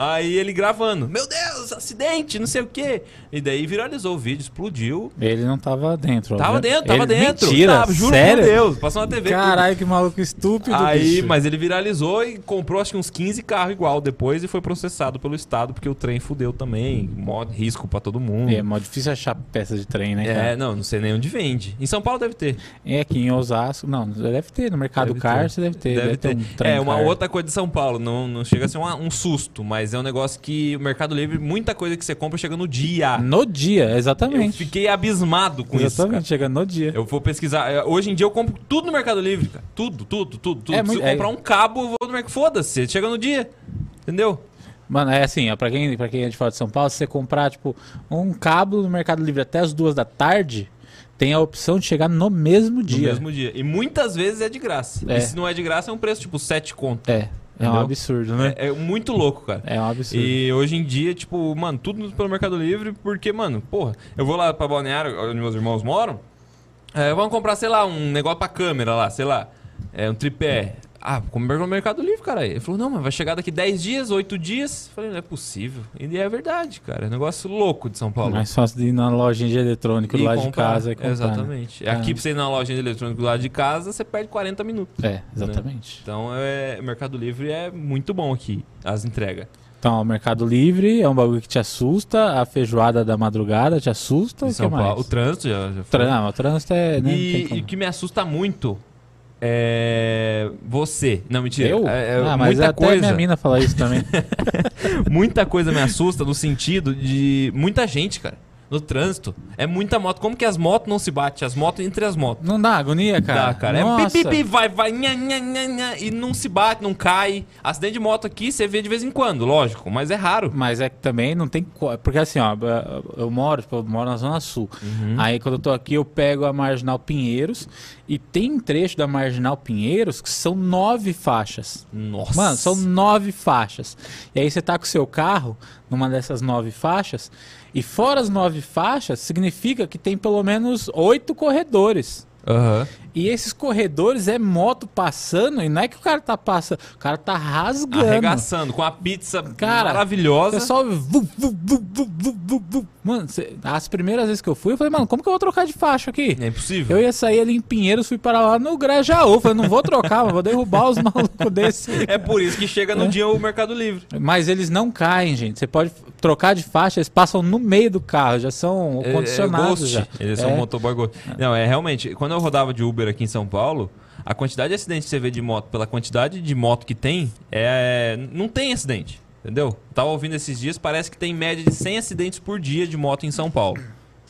Aí ele gravando. Meu Deus, acidente, não sei o quê. E daí viralizou o vídeo, explodiu. Ele não tava dentro. Tava dentro, tava Ele- dentro. Mentira, Tava, juro sério? por Deus. Passou na TV. Caralho, que maluco estúpido, Aí, bicho. mas ele viralizou e comprou acho que uns 15 carros igual depois e foi processado pelo Estado porque o trem fudeu também. Mó risco pra todo mundo. É mó difícil achar peça de trem, né, É, cara? não, não sei nem onde vende. Em São Paulo deve ter. É aqui em Osasco. Não, deve ter. No Mercado Deve Car ter. deve ter. Deve ter. ter. um trem é, uma car. outra coisa de São Paulo. Não, não chega a ser um susto, mas é um negócio que o Mercado Livre, muita coisa que você compra chega no dia. No dia, Eu exatamente. fiquei abismado com isso. exatamente, chega no dia. Eu vou pesquisar. É, Hoje em dia eu compro tudo no Mercado Livre, cara. Tudo, tudo, tudo, tudo. É Se eu é- comprar um cabo, eu vou no Mercado. Foda-se, chega no dia. Entendeu? Mano, é assim, ó, pra, quem, pra quem é de fora de São Paulo, se você comprar, tipo, um cabo no Mercado Livre até as duas da tarde, tem a opção de chegar no mesmo No dia. mesmo dia. E muitas vezes é de graça. É. E se não é de graça, é um preço tipo 7 conto. É, é um absurdo, né? É, é muito louco, cara. É, um absurdo. E hoje em dia, tipo, mano, tudo pelo Mercado Livre, porque, mano, porra, eu vou lá pra Balneário, onde meus irmãos moram, é, vamos comprar, sei lá, um negócio pra câmera lá, sei lá, é, um tripé. Ah, compra no Mercado Livre, cara. Ele falou, não, mas vai chegar daqui 10 dias, 8 dias. Eu falei, não é possível. E é verdade, cara. É um negócio louco de São Paulo. Mais fácil de ir na lojinha de eletrônico E lá de comprar. casa e comprar. né? Exatamente. Caramba. Aqui pra você ir na lojinha de eletrônico do lado de casa, você perde 40 minutos. É, exatamente. Então, é, o Mercado Livre é muito bom aqui, as entregas. Então, o Mercado Livre é um bagulho que te assusta, a feijoada da madrugada te assusta, Em o São mais? Paulo. O trânsito já, já foi. Tran- não, o trânsito é... Né, E, e o que me assusta muito é você. Não, mentira. Eu? É, é ah, mas muita até coisa. minha mina fala isso também. [LAUGHS] muita coisa me assusta no sentido de muita gente, cara. No trânsito. É muita moto. Como que as motos não se batem? As motos entre as motos. Não dá agonia, cara? Dá, cara. Nossa. É pi, pi, pi, vai, vai, nha, nha, nha, nha, e não se bate, não cai. Acidente de moto aqui você vê de vez em quando, lógico, mas é raro. Mas é que também não tem. Porque assim, ó, eu moro, tipo, eu moro na Zona Sul. Uhum. Aí quando eu tô aqui, eu pego a Marginal Pinheiros. E tem trecho da Marginal Pinheiros que são nove faixas. Nossa. Mano, são nove faixas. E aí você tá com o seu carro numa dessas nove faixas. E fora as nove faixas, significa que tem pelo menos oito corredores. Aham. E esses corredores é moto passando, e não é que o cara tá passando, o cara tá rasgando. Arregaçando com a pizza Cara, maravilhosa. vu. Mano, as primeiras vezes que eu fui, eu falei, mano, como que eu vou trocar de faixa aqui? É impossível. Eu ia sair ali em Pinheiros, fui para lá no Grajaú. Falei, não vou trocar, mas vou derrubar os [LAUGHS] malucos desse. É por isso que chega no dia o Mercado Livre. Mas eles não caem, gente. Você pode trocar de faixa, eles passam no meio do carro, já são É- é condicionados. Ghost. já. Eles É. são motoboy Ghost. Não, é realmente. Quando eu rodava de Uber aqui em São Paulo, a quantidade de acidentes que você vê de moto, pela quantidade de moto que tem, é. Não tem acidente. Entendeu? Tava ouvindo esses dias, parece que tem média de 100 acidentes por dia de moto em São Paulo.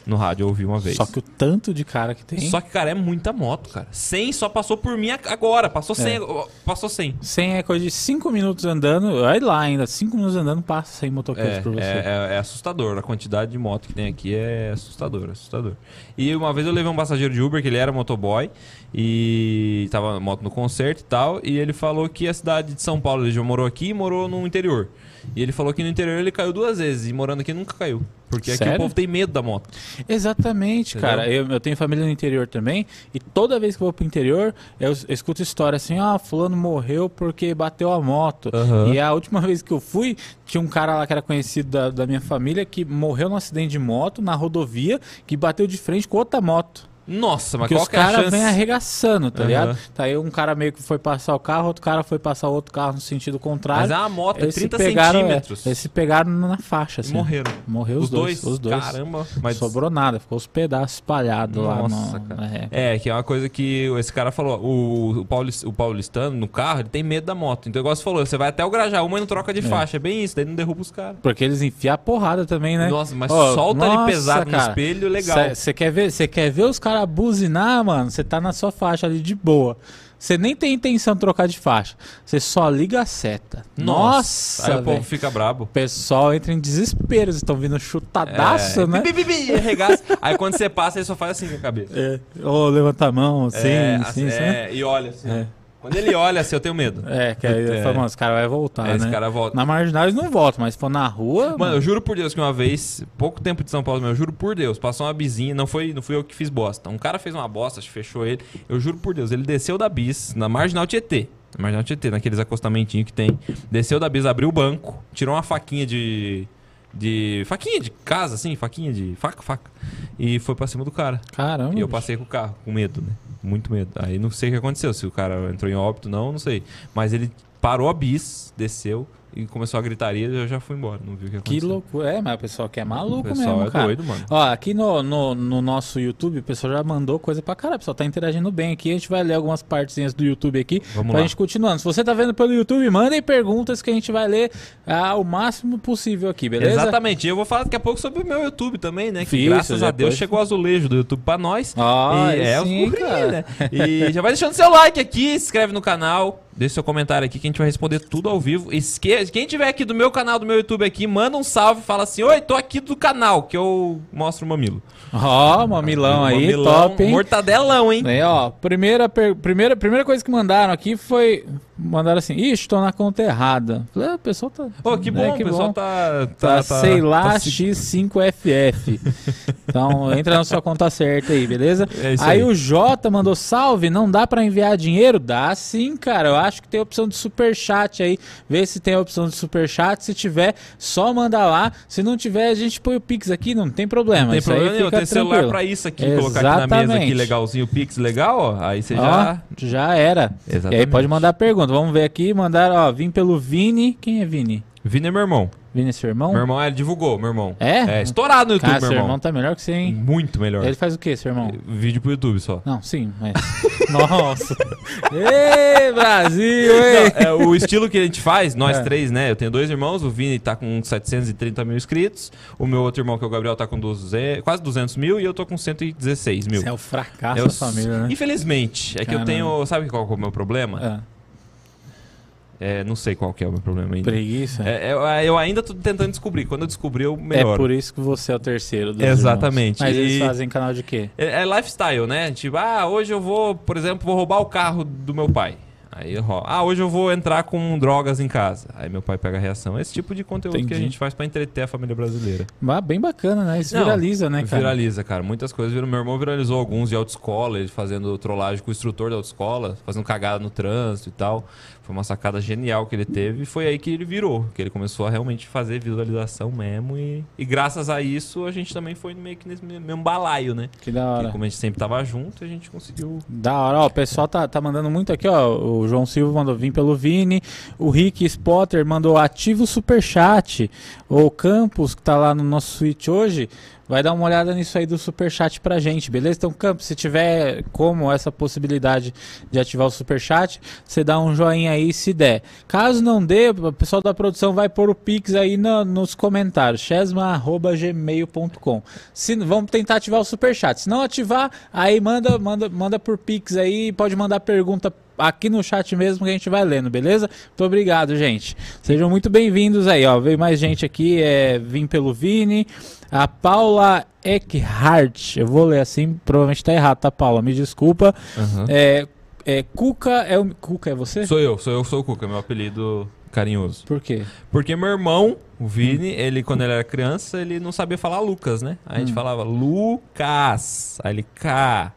No rádio eu ouvi uma vez. Só que o tanto de cara que tem. Só que, cara, é muita moto, cara. 100 só passou por mim ag- agora. Passou 100. É. Passou 100. 100 é coisa de 5 minutos andando. Olha lá ainda, 5 minutos andando, passa 100 motoqueiros É, por você. é, é- é assustador. A quantidade de moto que tem aqui é assustador, assustador. E uma vez eu levei um passageiro de Uber, que ele era motoboy, e tava moto no concerto e tal, e ele falou que a cidade de São Paulo, ele já morou aqui e morou no interior. E ele falou que no interior ele caiu duas vezes, e morando aqui nunca caiu. Porque aqui Sério? o povo tem medo da moto. Exatamente, Entendeu? cara. Eu, eu tenho família no interior também. E toda vez que eu vou pro interior, eu, eu escuto história assim: ah, Fulano morreu porque bateu a moto. Aham. E a última [LAUGHS] vez que eu fui, tinha um cara lá que era conhecido da, da minha família que morreu num acidente de moto na rodovia que bateu de frente com outra moto. Nossa, mas Porque qual os que é a caras chance? vêm arregaçando, tá Aham. ligado? Tá aí um cara meio que foi passar o carro, outro cara foi passar outro carro no sentido contrário. Mas é uma moto, é Eles se 30 pegaram, é, centímetros. eles se pegaram na faixa, E assim. morreram. Morreu os, dois, Os dois. Caramba. Mas sobrou nada, ficou os pedaços espalhados lá Nossa, no. cara. é. É, que é uma coisa que esse cara falou. O, o, paulis- o paulistano, no carro, ele tem medo da moto. Então, igual você falou, você vai até o Grajaú, mas não troca de faixa. É bem isso, daí não derruba os caras. Porque eles enfiam a porrada também, né? Nossa, mas Ó, solta ali nossa, pesado cara. no espelho, legal. Você quer ver, você quer ver os caras buzinar, mano? Você tá na sua faixa ali de boa. Você nem tem intenção de trocar de faixa. Você só liga a seta. Nossa, Aí o povo fica brabo. O pessoal entra em desespero. Eles estão vindo chutadaço, É, né? bi, bi, bi. Aí quando você passa, ele só faz assim com a cabeça. É. Ou levanta a mão, assim, é, assim, assim, assim. é, e olha assim. É. Quando ele olha assim, eu tenho medo. É, que aí eu É. falo, mano, os caras vão voltar, Aí né? esse cara volta. Na marginal eles não voltam, mas se for na rua. Mano, eu juro por Deus que uma vez, pouco tempo de São Paulo, eu juro por Deus, passou uma bizinha, não foi, não fui eu que fiz bosta. Um cara fez uma bosta, fechou ele. Eu juro por Deus, ele desceu da bis na Marginal Tietê. Na Marginal Tietê, naqueles acostamentinhos que tem. Desceu da bis, abriu o banco, tirou uma faquinha de. De. Faquinha de casa, assim, faquinha de. Faca, faca. E foi pra cima do cara. Caramba. E eu passei com o carro, com medo, né? Muito medo. Aí não sei o que aconteceu, se o cara entrou em óbito, não, não sei. Mas ele parou a bis, desceu e começou a gritaria e eu já fui embora. Não vi o que Que aconteceu. loucura. É, mas o pessoal que é O maluco pessoal mesmo, é cara. doido, mano. Ó, aqui no, no, no nosso YouTube, o pessoal já mandou coisa pra caralho. O pessoal tá interagindo bem aqui. A gente vai ler algumas partezinhas do YouTube aqui Vamos pra lá. gente continuando. Se você tá vendo pelo YouTube, mandem perguntas que a gente vai ler ah, o máximo possível aqui, beleza? Exatamente. E eu vou falar daqui a pouco sobre o meu YouTube também, né? Que Isso, graças a Deus chegou o azulejo do YouTube pra nós. Ah, e é, os sim, burrinhos, cara. né? E já vai deixando seu like aqui, se inscreve no canal, deixa seu comentário aqui que a gente vai responder tudo ao vivo. Esque... Quem tiver aqui do meu canal, do meu YouTube aqui, manda um salve, fala assim: Oi, tô aqui do canal, que eu mostro o mamilo. Ó, mamilão aí, Mamilão, top, hein? Mortadelão, hein? Aí, ó, primeira, per- primeira, primeira coisa que mandaram aqui foi. Mandaram assim, ixi, tô na conta errada. Falei, ah, o pessoal tá. Pô, que bom, é, o pessoal tá, Tá, tá, sei lá, tá se- X5FF. [LAUGHS] então, entra na sua conta certa aí, beleza? É aí, aí. o Jota mandou salve, não dá pra enviar dinheiro? Dá sim, cara. Eu acho que tem a opção de superchat aí. Vê se tem a opção de superchat. Se tiver, só manda lá. Se não tiver, a gente põe o Pix aqui, não tem problema. Não tem Isso problema nenhum, tem celular pra isso aqui, colocar aqui na mesa aqui Exatamente. legalzinho, o Pix legal, ó. Aí você Ó, já. já era. E aí Exatamente. pode mandar pergunta. Vamos ver aqui. Mandaram, ó, vim pelo Vini. Quem é Vini? Vini é meu irmão. Vini é seu irmão? Meu irmão, ele divulgou, meu irmão. É? É, estourado no YouTube, Cara, meu seu irmão. irmão tá melhor que você, hein? Muito melhor. Ele faz o quê, seu irmão? Vídeo pro YouTube só. Não, sim, mas. [LAUGHS] Nossa! Ê, Brasil, hein? Não, é, o estilo que a gente faz, nós É. três, né? Eu tenho dois irmãos, o Vini tá com 730 mil inscritos, o meu outro irmão, que é o Gabriel, tá com 200, quase 200 mil e eu tô com 116 mil. Você é o fracasso Eu- da família, né? Infelizmente, é que Caramba. eu tenho. Sabe qual que é o meu problema? Ah, É, não sei qual que é o meu problema ainda. preguiça. É, eu, eu ainda tô tentando descobrir. Quando eu descobrir, eu É melhoro. por isso que você é o terceiro dos Exatamente. irmãos. Mas eles E- fazem canal de quê? É, é lifestyle, né? Tipo, ah, hoje eu vou, por exemplo, vou roubar o carro do meu pai. Aí roubo. Ah, hoje eu vou entrar com drogas em casa. Aí meu pai pega a reação. Esse tipo de conteúdo que a Entendi. gente faz pra entreter a família brasileira. Ah, bem bacana, né? Isso Não, viraliza, né, cara? Viraliza, cara. Muitas coisas viram. Meu irmão viralizou alguns de autoescola, ele fazendo trollagem com o instrutor da autoescola, fazendo cagada no trânsito e tal. Foi uma sacada genial que ele teve e foi aí que ele virou. Que ele começou a realmente fazer visualização mesmo. E, e graças a isso a gente também foi meio que nesse mesmo balaio, né? Que da hora. como a gente sempre tava junto, a gente conseguiu. Da hora, ó, o pessoal tá, tá mandando muito aqui, ó. O João Silva mandou vir pelo Vini. O Rick Spotter mandou ativo superchat. O Campos, que tá lá no nosso suíte hoje, vai dar uma olhada nisso aí do superchat pra gente, beleza? Então, Campos, se tiver como essa possibilidade de ativar o superchat, você dá um joinha aí se der. Caso não dê, o pessoal da produção vai pôr o Pix aí na- nos comentários, chesma.gmail.com. Se, vamos tentar ativar o superchat. Se não ativar, aí manda, manda, manda por Pix aí, pode mandar pergunta aqui no chat mesmo que a gente vai lendo, beleza? Muito obrigado, gente. Sejam muito bem-vindos aí, ó. Veio mais gente aqui, é, vim pelo Vini. A Paula Eckhart, eu vou ler assim, provavelmente tá errado, tá, Paula? Me desculpa. É, é, Cuca é o. Cuca é você? Sou eu, sou eu, sou o Cuca, meu apelido carinhoso. Por quê? Porque meu irmão, o Vini, Hum. ele, quando ele era criança, ele não sabia falar Lucas, né? Aí a gente Hum. falava Lucas. Aí ele K.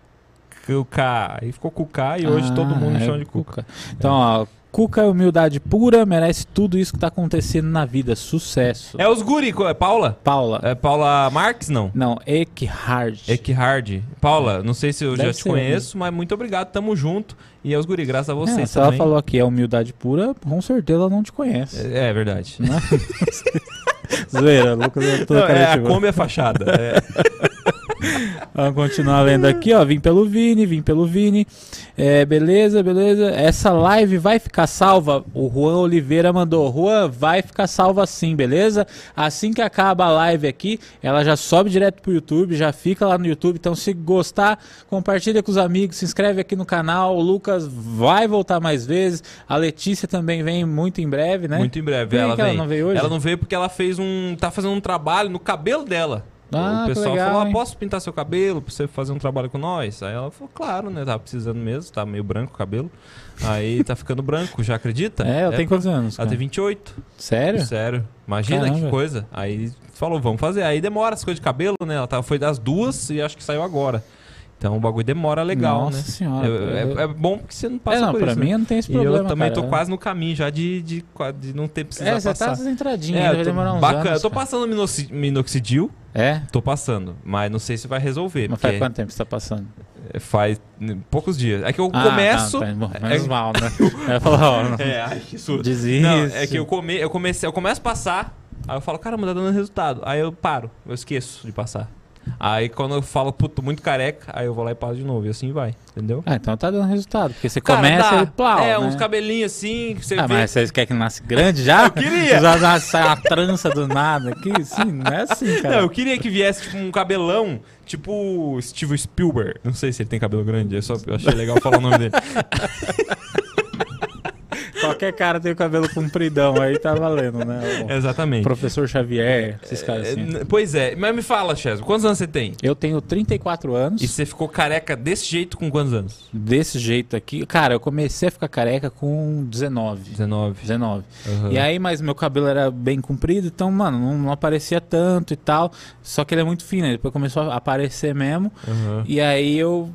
K. Aí ficou K e hoje todo mundo Ah, é chama de Cuca. Então, ó, Cuca é humildade pura, merece tudo isso que tá acontecendo na vida. Sucesso. É os guri, é Paula? Paula. É Paula Marques, não? Não, Eckhart. Eckhard. Paula, não sei se eu Deve já te conheço, mas muito obrigado, tamo junto. E é os guri, graças a É, você se ela falou aqui é humildade pura, com certeza ela não te conhece. É, é verdade. Né? [LAUGHS] Zoeira, Lucas é toda Não, é, a. Kombi é fachada. É. [LAUGHS] [LAUGHS] Vamos continuar lendo aqui, ó. Vim pelo Vini, vim pelo Vini. É, beleza, beleza. Essa live vai ficar salva. O Juan Oliveira mandou. Juan, vai ficar salva sim, beleza? Assim que acaba a live aqui, ela já sobe direto pro YouTube, já fica lá no YouTube. Então, se gostar, compartilha com os amigos, se inscreve aqui no canal. O Lucas vai voltar mais vezes. A Letícia também vem muito em breve, né? Muito em breve. Que ela que ela vem. não veio hoje? Ela não veio porque ela fez um. tá fazendo um trabalho no cabelo dela. Ah, o que pessoal legal, falou: ah, posso pintar seu cabelo pra você fazer um trabalho com nós? Aí ela falou, claro, né? Tava precisando mesmo, tá meio branco o cabelo. Aí tá ficando branco, já acredita? É, ela tem quantos anos? Ela cara? tem 28. Sério? Sério. Imagina que Caramba. coisa. Aí falou, vamos fazer. Aí demora as coisas de cabelo, né? Ela tava, foi das duas e acho que saiu agora. Então o bagulho demora legal, Nossa né? senhora. É, é- é bom porque você não passa é, não, por pra isso. mim né? eu não tem esse E problema. eu também cara. tô quase no caminho já de, de, de não ter precisado É, você passar. tá desentradinho, É, ainda eu vai tô demorar uns bacana. anos. eu tô passando minoxi- minoxidil, É? tô passando, mas não sei se vai resolver. Mas faz quanto tempo você tá passando? faz né, poucos dias. É que eu Ah, começo. tá, tá, bom, é- menos mal, né? [LAUGHS] Eu ia falar, ó, não- É, ai, que susto. desiste. Não, é que eu, come, eu, comecei, eu começo a passar, aí eu falo, caramba, tá dando resultado. Aí eu paro, eu esqueço de passar. Aí quando eu falo, puto, muito careca, aí eu vou lá e passo de novo. E assim vai, entendeu? Ah, então tá dando resultado. Porque você Cara, começa dá. e plau, É, né? uns cabelinhos assim, que você Ah, vê. mas vocês querem que nasce grande já? Eu queria. Já nasce a trança do nada aqui? Sim, não é assim, cara. Não, eu queria que viesse tipo um cabelão, tipo Steve Spielberg. Não sei se ele tem cabelo grande, eu só eu achei legal falar o nome dele. [LAUGHS] Qualquer cara tem o cabelo compridão aí, tá valendo, né? O Exatamente. professor Xavier, esses caras É, assim. pois é, mas me fala, Chesmo, quantos anos você tem? Eu tenho 34 anos. E você ficou careca desse jeito com quantos anos? Desse jeito aqui. Cara, eu comecei a ficar careca com 19. 19. 19. Aham. E aí, mas meu cabelo era bem comprido, então, mano, não, não aparecia tanto e tal. Só que ele é muito fino, depois começou a aparecer mesmo. Aham. E aí eu.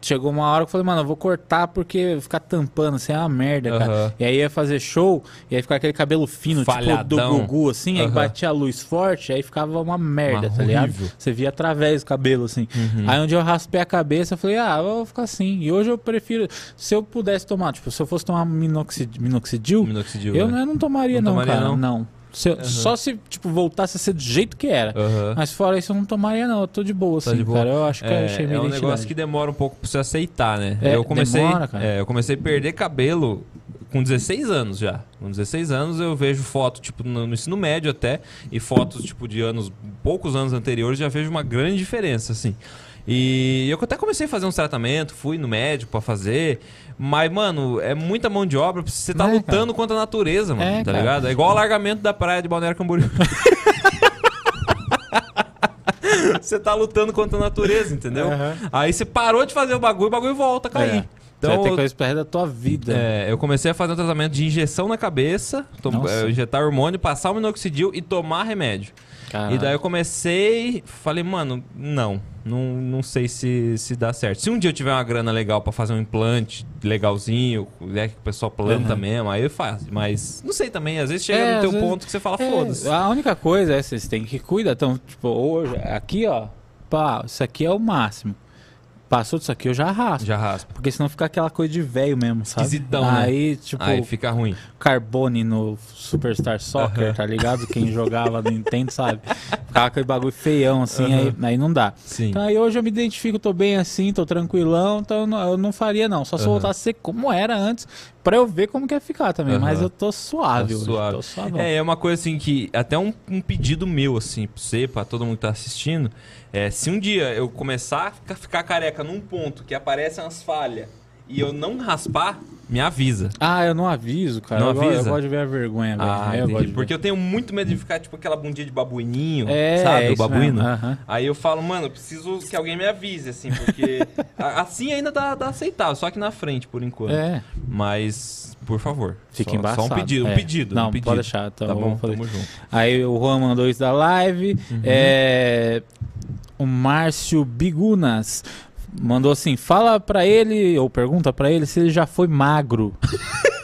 Chegou uma hora que eu falei, mano, eu vou cortar porque ficar tampando assim é uma merda, cara. Aham. E aí ia fazer show, e aí ficava aquele cabelo fino, tipo do Falhadão. Gugu, assim, aí Aham. batia a luz forte, aí ficava uma merda, Mas tá ligado? horrível. Você via através do cabelo, assim. Uhum. Aí onde eu raspei a cabeça, eu falei, ah, eu vou ficar assim. E hoje eu prefiro. Se eu pudesse tomar, tipo, se eu fosse tomar minoxidil, minoxidil Minoxidil, eu, né? eu não tomaria, Não não, tomaria, cara. não? Não. Se- Só se, tipo, voltasse a ser do jeito que era. Aham. Mas fora isso, eu não tomaria, não. Eu tô de boa, Tá assim, de boa. cara. Eu acho que eu É, achei é um identidade. negócio que demora um pouco pra você aceitar, né? É, eu comecei, demora, cara. é, eu comecei a perder cabelo com 16 anos já. Com 16 anos eu vejo foto, tipo, no, no ensino médio até, e fotos, tipo, de anos, poucos anos anteriores, já vejo uma grande diferença, assim. E eu até comecei a fazer uns tratamentos, fui no médico pra fazer, mas, mano, é muita mão de obra, você tá É, lutando contra a natureza, mano, É, tá cara. ligado? É igual o alargamento da praia de Balneário Camboriú. [LAUGHS] Você tá lutando contra a natureza, entendeu? Aham. Aí você parou de fazer o bagulho, o bagulho volta a cair. É. Então, Você vai ter eu- coisa pro resto da tua vida. é, eu comecei a fazer um tratamento de injeção na cabeça, tom- é, injetar hormônio, passar o minoxidil e tomar remédio. E daí eu comecei, falei, mano, não, não, não sei se, se dá certo. Se um dia eu tiver uma grana legal pra fazer um implante legalzinho, né, que o pessoal planta Uhum. mesmo, aí eu faço. Mas não sei também, às vezes chega É, no teu vezes- ponto que você fala, É, foda-se. A única coisa é vocês têm que cuidar. Então, tipo, hoje, aqui, ó, pá, isso aqui é o máximo. Passou disso aqui, eu já raspo. Já raspa. Porque senão fica aquela coisa de velho mesmo, sabe? Esquisitão, né? Aí, tipo, Aí fica ruim. Carbone no Superstar Soccer, tá ligado? Quem jogava no Nintendo sabe. Ficava aquele bagulho feião, assim, aí, aí não dá. Sim. Então aí hoje eu me identifico, tô bem assim, tô tranquilão, então eu não, eu não faria não. Só se Aham. voltasse a ser como era antes, pra eu ver como que ia ficar também. Aham. Mas eu tô suave Tá hoje, suave. tô suavão. É, é uma coisa assim que até um, um pedido meu assim pra você, pra todo mundo que tá assistindo, é se um dia eu começar a ficar, ficar careca num ponto que aparecem umas falhas e eu não raspar, me avisa. Ah, eu não aviso, cara. Não eu, go- eu avisa? gosto de ver a vergonha, velho. Ah, É, eu gosto porque eu tenho muito medo de ficar tipo aquela bundinha de babuininho, É, sabe, é o babuíno. Aí eu falo, mano, eu preciso que alguém me avise assim, porque [LAUGHS] assim ainda dá, dá aceitável, só que na frente por enquanto. É, Mas, por favor, fica só, embaçado. só um pedido, um é. pedido, Não, um pedido. pode deixar. Então Tá eu bom, fazer. tamo junto. Aí o Juan mandou isso da live. Uhum. É, o Márcio Bigunas mandou assim: fala pra ele, ou pergunta pra ele se ele já foi magro. [LAUGHS]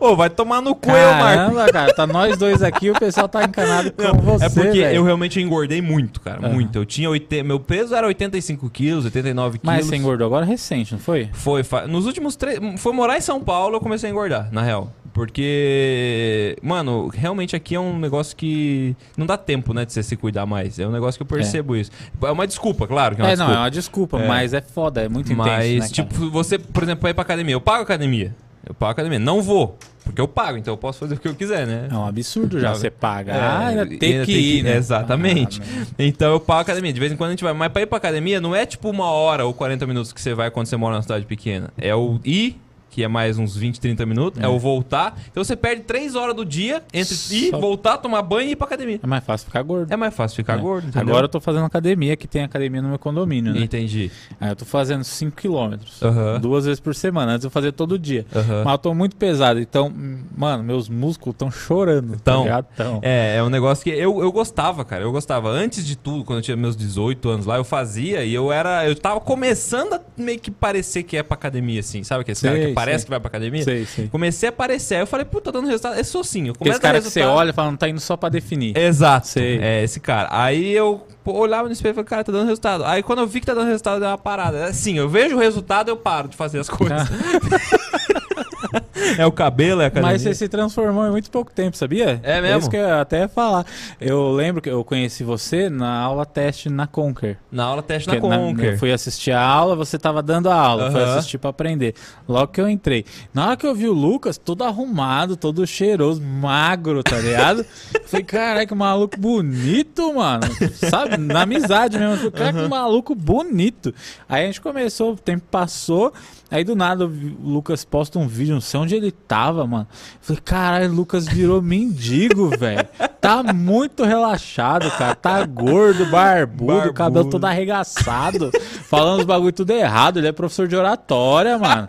Ô, vai tomar no cu, eu, Marco. Caramba, cara, tá nós dois aqui, o pessoal tá encanado com você. é porque velho. eu realmente engordei muito, cara. Muito. Eu tinha 80, meu peso era 85 quilos, 89 quilos. Mas você engordou agora recente, não foi? Foi, nos últimos três. Foi morar em São Paulo, eu comecei a engordar, na real. Porque, mano, realmente aqui é um negócio que não dá tempo, né, de você se cuidar mais. É um negócio que eu percebo isso. É uma desculpa, claro que é uma É, não, é desculpa. uma desculpa, É. mas é foda, é muito intenso, Mas, né, tipo, você, por exemplo, vai ir pra academia. Eu pago academia. Eu pago academia. Não vou, porque eu pago, então eu posso fazer o que eu quiser, né? É um absurdo já você pagar, é, ainda e ter ainda que tem ir, né? exatamente. Ah. Então eu pago academia. De vez em quando a gente vai. Mas pra ir pra academia não é tipo uma hora ou 40 minutos que você vai quando você mora numa cidade pequena. É o ir, que é mais uns 20, 30 minutos. É, É. o voltar. Então você perde 3 horas do dia entre ir, Só- voltar, tomar banho e ir pra academia. É mais fácil ficar gordo. É mais fácil ficar É. gordo, entendeu? Agora eu tô fazendo academia, que tem academia no meu condomínio, né? Entendi. Aí eu tô fazendo 5 quilômetros. Aham. Duas vezes por semana. Antes eu fazia todo dia. Aham. Mas eu tô muito pesado. Então, hum, mano, meus músculos estão chorando. Tão. Tá ligado? Tão. É, é um negócio que eu, eu gostava, cara. Eu gostava. Antes de tudo, quando eu tinha meus 18 anos lá, eu fazia e eu era. Eu tava começando a meio que parecer que é pra academia, assim. Sabe aquele cara Sei, que parece que vai pra academia? Sei, sei. Comecei a aparecer. Aí eu falei, puta, tá dando resultado. É sozinho. Aquele Começa a cara que você olha e fala, não tá indo só pra definir. Exato. Sei. É, esse cara. Aí eu pô, olhava no espelho e falei, cara, tá dando resultado. Aí quando eu vi que tá dando resultado, deu uma parada. Assim, eu vejo o resultado, eu paro de fazer as coisas. [LAUGHS] [LAUGHS] é o cabelo, é a academia. Mas você se transformou em muito pouco tempo, sabia? É mesmo? isso que eu até ia falar. Eu lembro que eu conheci você na aula teste na Conquer. Na aula teste na Que na- Conquer. eu fui assistir a aula, você tava dando a aula. Fui Aham. assistir pra aprender. Logo que eu entrei. Na hora que eu vi o Lucas, todo arrumado, todo cheiroso, magro, tá ligado? [LAUGHS] Falei, caraca, que maluco bonito, mano. Sabe? Na amizade mesmo. Falei, cara, que maluco bonito. Aí a gente começou, o tempo passou. Aí do nada o Lucas posta um vídeo, não sei onde ele tava, mano. Eu falei, caralho, o Lucas virou mendigo, [LAUGHS] velho. Tá muito relaxado, cara. Tá gordo, barbudo, Barbudo. cabelo todo arregaçado. falando os bagulho tudo errado. Ele é professor de oratória, mano.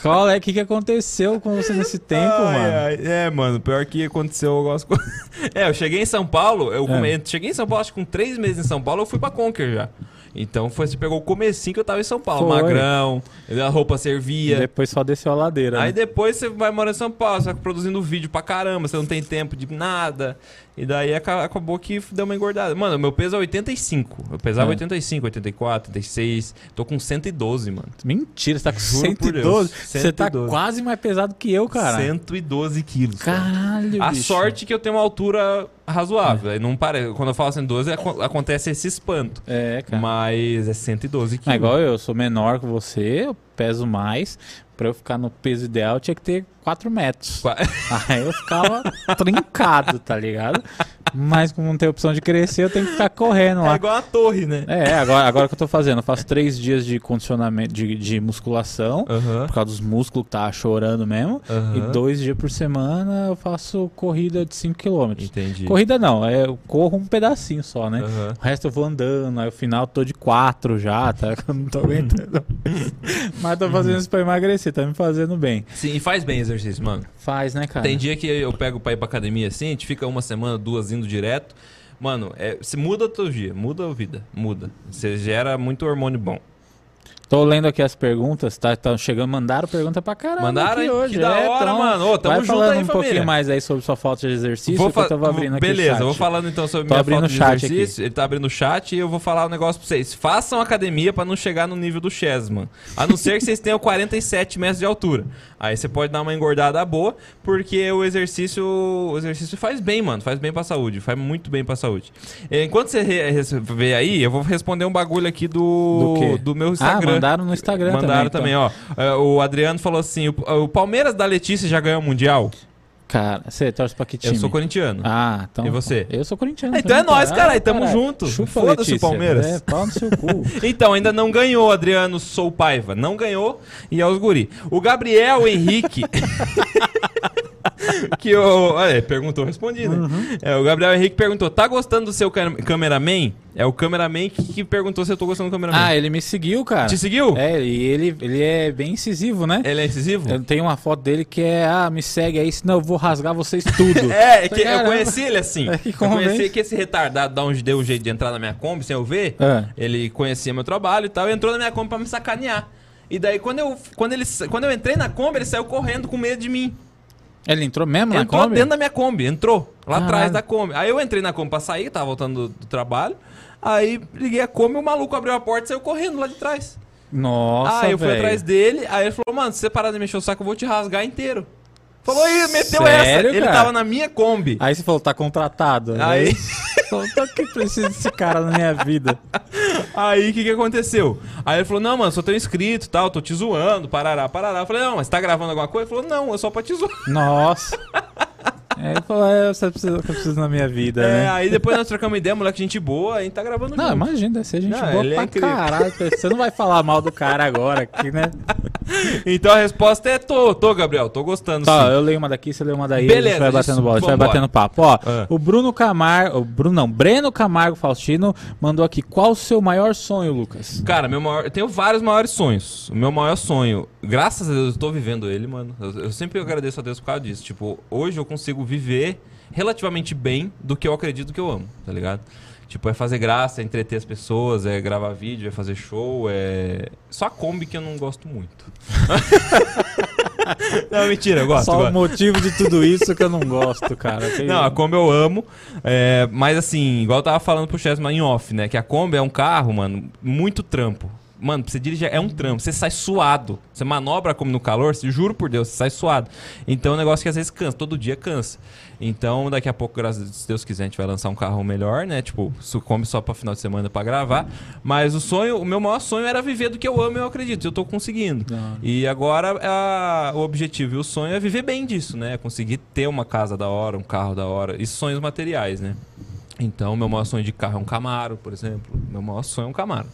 Qual é? O que, que aconteceu com você nesse tempo, Ai, mano? ai, É, mano, pior que aconteceu algumas coisas. [LAUGHS] É, eu cheguei em São Paulo, eu É. cheguei em São Paulo, acho que com três meses em São Paulo, eu fui pra Conquer já. Então foi, você pegou o comecinho que eu tava em São Paulo, Foi. magrão, a roupa E servia. depois só desceu a ladeira. Aí né? depois você vai morar em São Paulo, você vai produzindo vídeo pra caramba, você não tem tempo de nada. E daí aca- acabou que deu uma engordada. Mano, meu peso é 85. Eu pesava É. 85, 84, 86. Tô com 112, mano. Mentira, você tá com Juro por 112. Deus, Você tá 112. quase mais pesado que eu, cara. 112 quilos. cara. Caralho, A bicho. sorte que eu tenho uma altura razoável. Aí Não parece. Quando eu falo 112, aco- acontece esse espanto. É, cara. Mas é 112 quilos. É igual eu, eu sou menor que você, eu peso mais. Pra eu ficar no peso ideal, tinha que ter 4 metros. Qua- [LAUGHS] Aí eu ficava trincado, tá ligado? Mas como não tem opção de crescer, eu tenho que ficar correndo É lá. igual a torre, né? É, agora, agora que eu tô fazendo, eu faço três dias de condicionamento, de, de musculação, Aham. por causa dos músculos que tá chorando mesmo. aham. E dois dias por semana eu faço corrida de 5 km. Entendi. Corrida não, é, eu corro um pedacinho só, né? Aham. O resto eu vou andando, aí no final eu tô de 4 já, tá? [LAUGHS] Eu não tô aguentando. Mas tô fazendo isso pra emagrecer, tá me fazendo bem. Sim, e faz bem exercício, mano. Faz, né, cara? Tem dia que eu pego pra ir pra academia assim, a gente fica uma semana, duas indo direto. Mano, é, se muda o teu dia, muda a vida, muda. Você gera muito hormônio bom. Tô lendo aqui as perguntas, tá? Tá chegando, mandaram pergunta pra caramba Mandaram, aqui hoje. Que da é, hora, então, mano. Ô, tamo vai junto falando aí, um pouquinho família. mais aí sobre sua falta de exercício, Vou que eu fa- tava abrindo aqui Beleza, vou falando então sobre Tô minha falta de exercício. Ele tá abrindo o chat e eu vou falar um negócio pra vocês. Façam academia pra não chegar no nível do Chesman. A não ser que vocês tenham 47 metros de altura. Aí você pode dar uma engordada boa, porque o exercício, o exercício faz bem, mano. Faz bem pra saúde. Faz muito bem pra saúde. Enquanto você vê aí, eu vou responder um bagulho aqui do, Do do meu Ah, Instagram. Mandaram no Instagram Mandaram também. também, ó. É, O Adriano falou assim: o, Palmeiras da Letícia já ganhou o Mundial? então. Cara, você torce pra que time? Eu sou corintiano. Ah, então. E você? Eu sou corintiano. Então é também, nóis, cara. caralho, tamo junto. Foda-se o. Palmeiras. É, pau no seu cu. [LAUGHS] Então, ainda não ganhou, Adriano Sou Paiva. Não ganhou e é os guri. O Gabriel Henrique. [LAUGHS] [LAUGHS] que o. É, perguntou, respondi, né? Uhum. É, o Gabriel Henrique perguntou: tá gostando do seu cam- cameraman? É o cameraman que, que perguntou se eu tô gostando do cameraman. Ah, ele me seguiu, cara. Te seguiu? É, e ele, ele é bem incisivo, né? Ele é incisivo? Eu tenho uma foto dele que é, ah, me segue aí, senão eu vou rasgar vocês tudo. [LAUGHS] É, é que eu conheci ele assim. [LAUGHS] É que eu conheci que esse retardado dá um, deu um jeito de entrar na minha Kombi sem eu ver. É. Ele conhecia meu trabalho e tal, e entrou na minha Kombi pra me sacanear. E daí, quando eu, quando, ele, quando eu entrei na Kombi, ele saiu correndo com medo de mim. Ele entrou mesmo na entrou Kombi? dentro da minha Kombi, entrou lá Caralho. atrás da Kombi. Aí eu entrei na Kombi pra sair, tava voltando do, do trabalho. Aí liguei a Kombi, o maluco abriu a porta e saiu correndo lá de trás. Nossa, aí eu fui velho. atrás dele, aí ele falou, mano, se você parar de mexer o saco, eu vou te rasgar inteiro. Falou aí, meteu Sério, essa. Ele cara? tava na minha Kombi. Aí você falou, tá contratado. Aí- Falou, pra que preciso desse cara na minha vida? [LAUGHS] Aí o que, que aconteceu? Aí ele falou: Não, mano, sou teu inscrito e tal, tô te zoando, parará, parará. Eu falei: Não, mas tá gravando alguma coisa? Ele falou: Não, é só pra te zoar. Nossa. [LAUGHS] Aí ele falou, é, você precisa, que eu preciso na minha vida, É, né? aí depois nós trocamos ideia, moleque, gente boa, aí tá gravando Não, junto. imagina, deve ser gente Não, boa ele é pra incrível. caralho. Você não vai falar mal do cara agora aqui, né? [LAUGHS] Então a resposta é: Tô, tô, Gabriel, tô gostando Tá, sim. eu leio uma daqui, você lê uma daí, a Beleza, gente vai batendo isso, bola, a gente vai vambora. batendo papo. Ó, Ah. o Bruno Camargo, o Bruno não, Breno Camargo Faustino mandou aqui, qual o seu maior sonho, Lucas? Cara, meu maior, eu tenho vários maiores sonhos. O meu maior sonho, graças a Deus, eu tô vivendo ele, mano. Eu, eu sempre agradeço a Deus por causa disso. Tipo, hoje eu consigo viver relativamente bem do que eu acredito que eu amo, tá ligado? Tipo, é fazer graça, é entreter as pessoas, é gravar vídeo, é fazer show, é. Só a Kombi que eu não gosto muito. [LAUGHS] não, mentira, eu gosto. Só eu o motivo de tudo isso que eu não gosto, cara. Que- Não, a Kombi eu amo. é, mas assim, igual eu tava falando pro Chesma em off, né? Que a Kombi é um carro, mano, muito trampo. Mano, pra você dirigir é um trampo. Você sai suado. Você manobra como no calor, se juro por Deus, você sai suado. Então é um negócio que às vezes cansa, todo dia cansa. Então daqui a pouco, graças a Deus, se Deus quiser, a gente vai lançar um carro melhor, né? Tipo, su- Kombi só pra final de semana pra gravar. Mas o sonho, o meu maior sonho era viver do que eu amo e eu acredito. Eu tô conseguindo. Não. E agora a- o objetivo e o sonho é viver bem disso, né? Conseguir ter uma casa da hora, um carro da hora. E sonhos materiais, né? Então, meu maior sonho de carro é um Camaro, por exemplo. Meu maior sonho é um Camaro.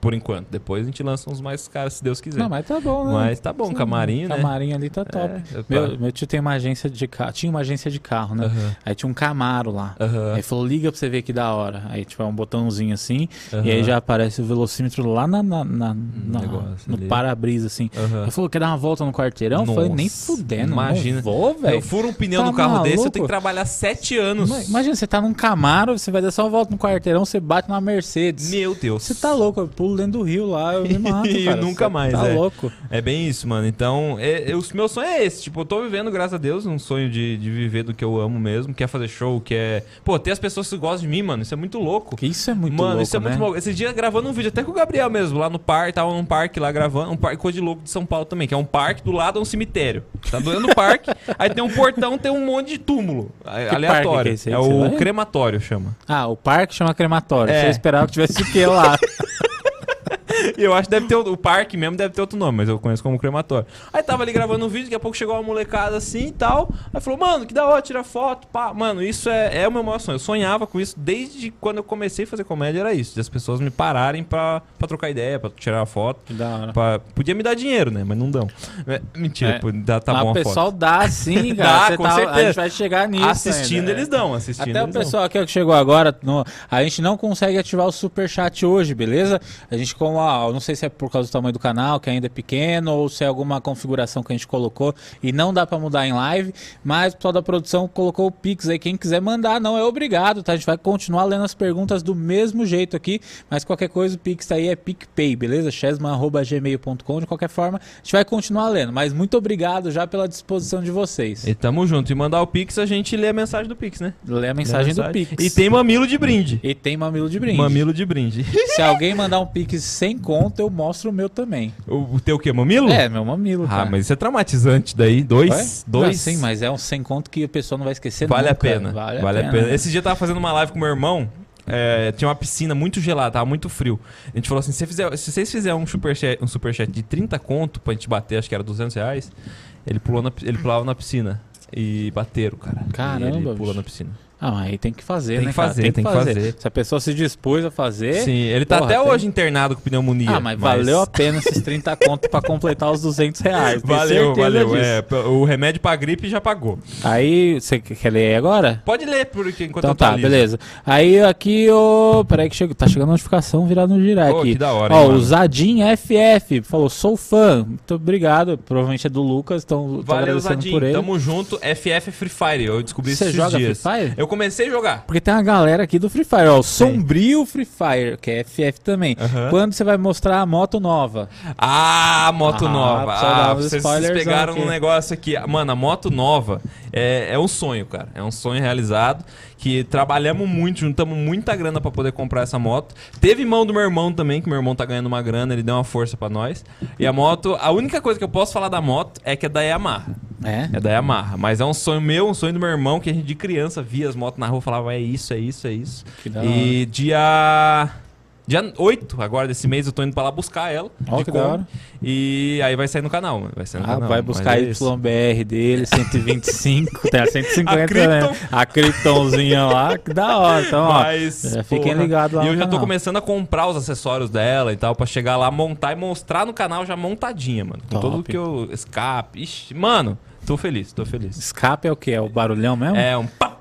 Por enquanto. Depois a gente lança uns mais caros, se Deus quiser. Não, mas tá bom, né? Mas tá bom, Sim, camarinho, né? Camarinho ali tá top. É, eu- Meu, meu tio tem uma agência de carro. Tinha uma agência de carro, né? Aham. Aí tinha um Camaro lá. Aham. Aí falou, liga pra você ver que da hora. Aí tipo, é um botãozinho assim. Aham. E aí já aparece o velocímetro lá na, na- na- na- no para-brisa, assim. Aham. Ele falou, quer dar uma volta no quarteirão? Eu falei, nem Nossa, fudendo. imagina. Não vou, velho. Eu furo um pneu Tá no carro desse, eu maluco? tenho que trabalhar sete anos. Ima- Imagina, você tá num Camaro, você vai dar só uma volta no quarteirão, você bate numa Mercedes. Meu Deus. Você tá louco, eu pulo dentro do rio lá, eu me mato, [LAUGHS] E cara. nunca Você mais, Tá é. louco. É bem isso, mano. Então, é, é, o meu sonho é esse. Tipo, eu tô vivendo, graças a Deus, um sonho de, de viver do que eu amo mesmo, que é fazer show, que é. Pô, ter as pessoas que gostam de mim, mano. Isso é muito louco. Que Isso é muito mano, louco, isso é né? muito louco. Esse dia gravando um vídeo até com o Gabriel mesmo, lá no parque, tava num parque lá gravando, um parque coisa de louco de São Paulo também, que é um parque do lado é um cemitério. Tá doendo o parque, [LAUGHS] aí tem um portão, tem um monte de túmulo a- aleatório. que é aí é que o crematório, chama. Ah, o parque chama crematório. É. Você esperava que tivesse o que lá? [LAUGHS] Eu acho que deve ter. O parque mesmo deve ter outro nome, mas eu conheço como crematório. Aí tava ali gravando um vídeo, daqui a pouco chegou uma molecada assim e tal. Aí falou, mano, que da hora, tira foto, pá. Mano, isso é, é o meu maior sonho. Eu sonhava com isso desde quando eu comecei a fazer comédia, era isso. De as pessoas me pararem pra, pra trocar ideia, pra tirar foto. Da hora. pra- Podia me dar dinheiro, né? Mas não dão. É, mentira, É. pô, dá, tá Mas bom o a pessoal foto. dá sim, [LAUGHS] cara. Dá, com tá- A certeza. gente vai chegar nisso. Assistindo, ainda, eles é. dão, assistindo Até o eles dão. pessoal aqui que chegou agora, no- a gente não consegue ativar o superchat hoje, beleza? A gente, como, eu não sei se é por causa do tamanho do canal, que ainda é pequeno, ou se é alguma configuração que a gente colocou e não dá pra mudar em live, mas o pessoal da produção colocou o Pix aí. Quem quiser mandar, não é obrigado, tá? A gente vai continuar lendo as perguntas do mesmo jeito aqui, mas qualquer coisa, o Pix aí é PicPay, beleza? chesman.gmail.com. De qualquer forma, a gente vai continuar lendo, mas muito obrigado já pela disposição de vocês. E tamo junto. E mandar o Pix, a gente lê a mensagem do Pix, né? Lê a mensagem do Pix. E tem mamilo de brinde. E tem mamilo de brinde. Mamilo de brinde. [LAUGHS] Se alguém mandar um pix sem conta, eu mostro o meu também. O, o teu o quê? Mamilo? É, meu mamilo. Ah, cara. mas isso é traumatizante daí. Dois? Ué? Dois? Não, sim, mas é um sem conto que a pessoa não vai esquecer Vale a nunca. pena. Vale, a pena. né? Esse dia eu tava fazendo uma live com meu irmão. é, tinha uma piscina muito gelada, tava muito frio. A gente falou assim: se, fizer- se vocês fizerem um superchat, um superchat de 30 conto pra gente bater, acho que era 200 reais, ele, pulou na, ele pulava na piscina. E bateram, cara. Caramba, E ele pulou bicho. na piscina. Ah, mas aí tem que fazer, Tem né, que fazer, tem que fazer. Se a pessoa se dispôs a fazer... Sim, ele tá porra, até tem- hoje internado com pneumonia. Ah, mas, valeu a pena esses 30 conto pra completar os 200 reais. Valeu, valeu. É, o remédio pra gripe já pagou. Aí, você quer ler aí agora? Pode ler, porque enquanto Então eu tá, beleza. Aí aqui, ô. Peraí que chega, tá chegando a notificação virada no Pô, aqui. que da hora, Ó, hein, o? Zadim FF falou: sou fã. Muito obrigado. Provavelmente é do Lucas, então Valeu, agradecendo Zadinho. por ele. Tamo junto. FF Free Fire. Eu descobri Você esses joga dias. Free Fire? Eu comecei a jogar. Porque tem uma galera aqui do Free Fire, ó. O Sombrio Free Fire, que é FF também. Quando você vai mostrar a moto nova? Ah, moto Ah, nova. Ah, vocês, pegaram aqui. um negócio aqui. Mano, a moto nova é, é um sonho, cara. É um sonho realizado. Que trabalhamos muito, juntamos muita grana pra poder comprar essa moto. Teve mão do meu irmão também, que meu irmão tá ganhando uma grana, ele deu uma força pra nós. E a moto, a única coisa que eu posso falar da moto é que é da Yamaha. É? É da Yamaha. Mas é um sonho meu, um sonho do meu irmão, que a gente de criança via as motos na rua e falava: é isso, é isso, é isso. E dia. Dia 8 agora desse mês eu tô indo pra lá buscar ela. Ó, de que da hora. E aí vai sair no canal, mano. Vai sair no Ah, canal. vai buscar é. YBR dele, 125, [LAUGHS] tem a 150, A Krypton. né? A Kryptonzinha lá, que da hora. Então, ó, Mas, é, fiquem ligados lá E eu já tô canal. começando a comprar os acessórios dela e tal, pra chegar lá, montar e mostrar no canal já montadinha, mano. Com Top. tudo que eu. Escape. Ixi, mano, tô feliz, tô feliz. Escape é o que? É o barulhão mesmo? É um papararatatata.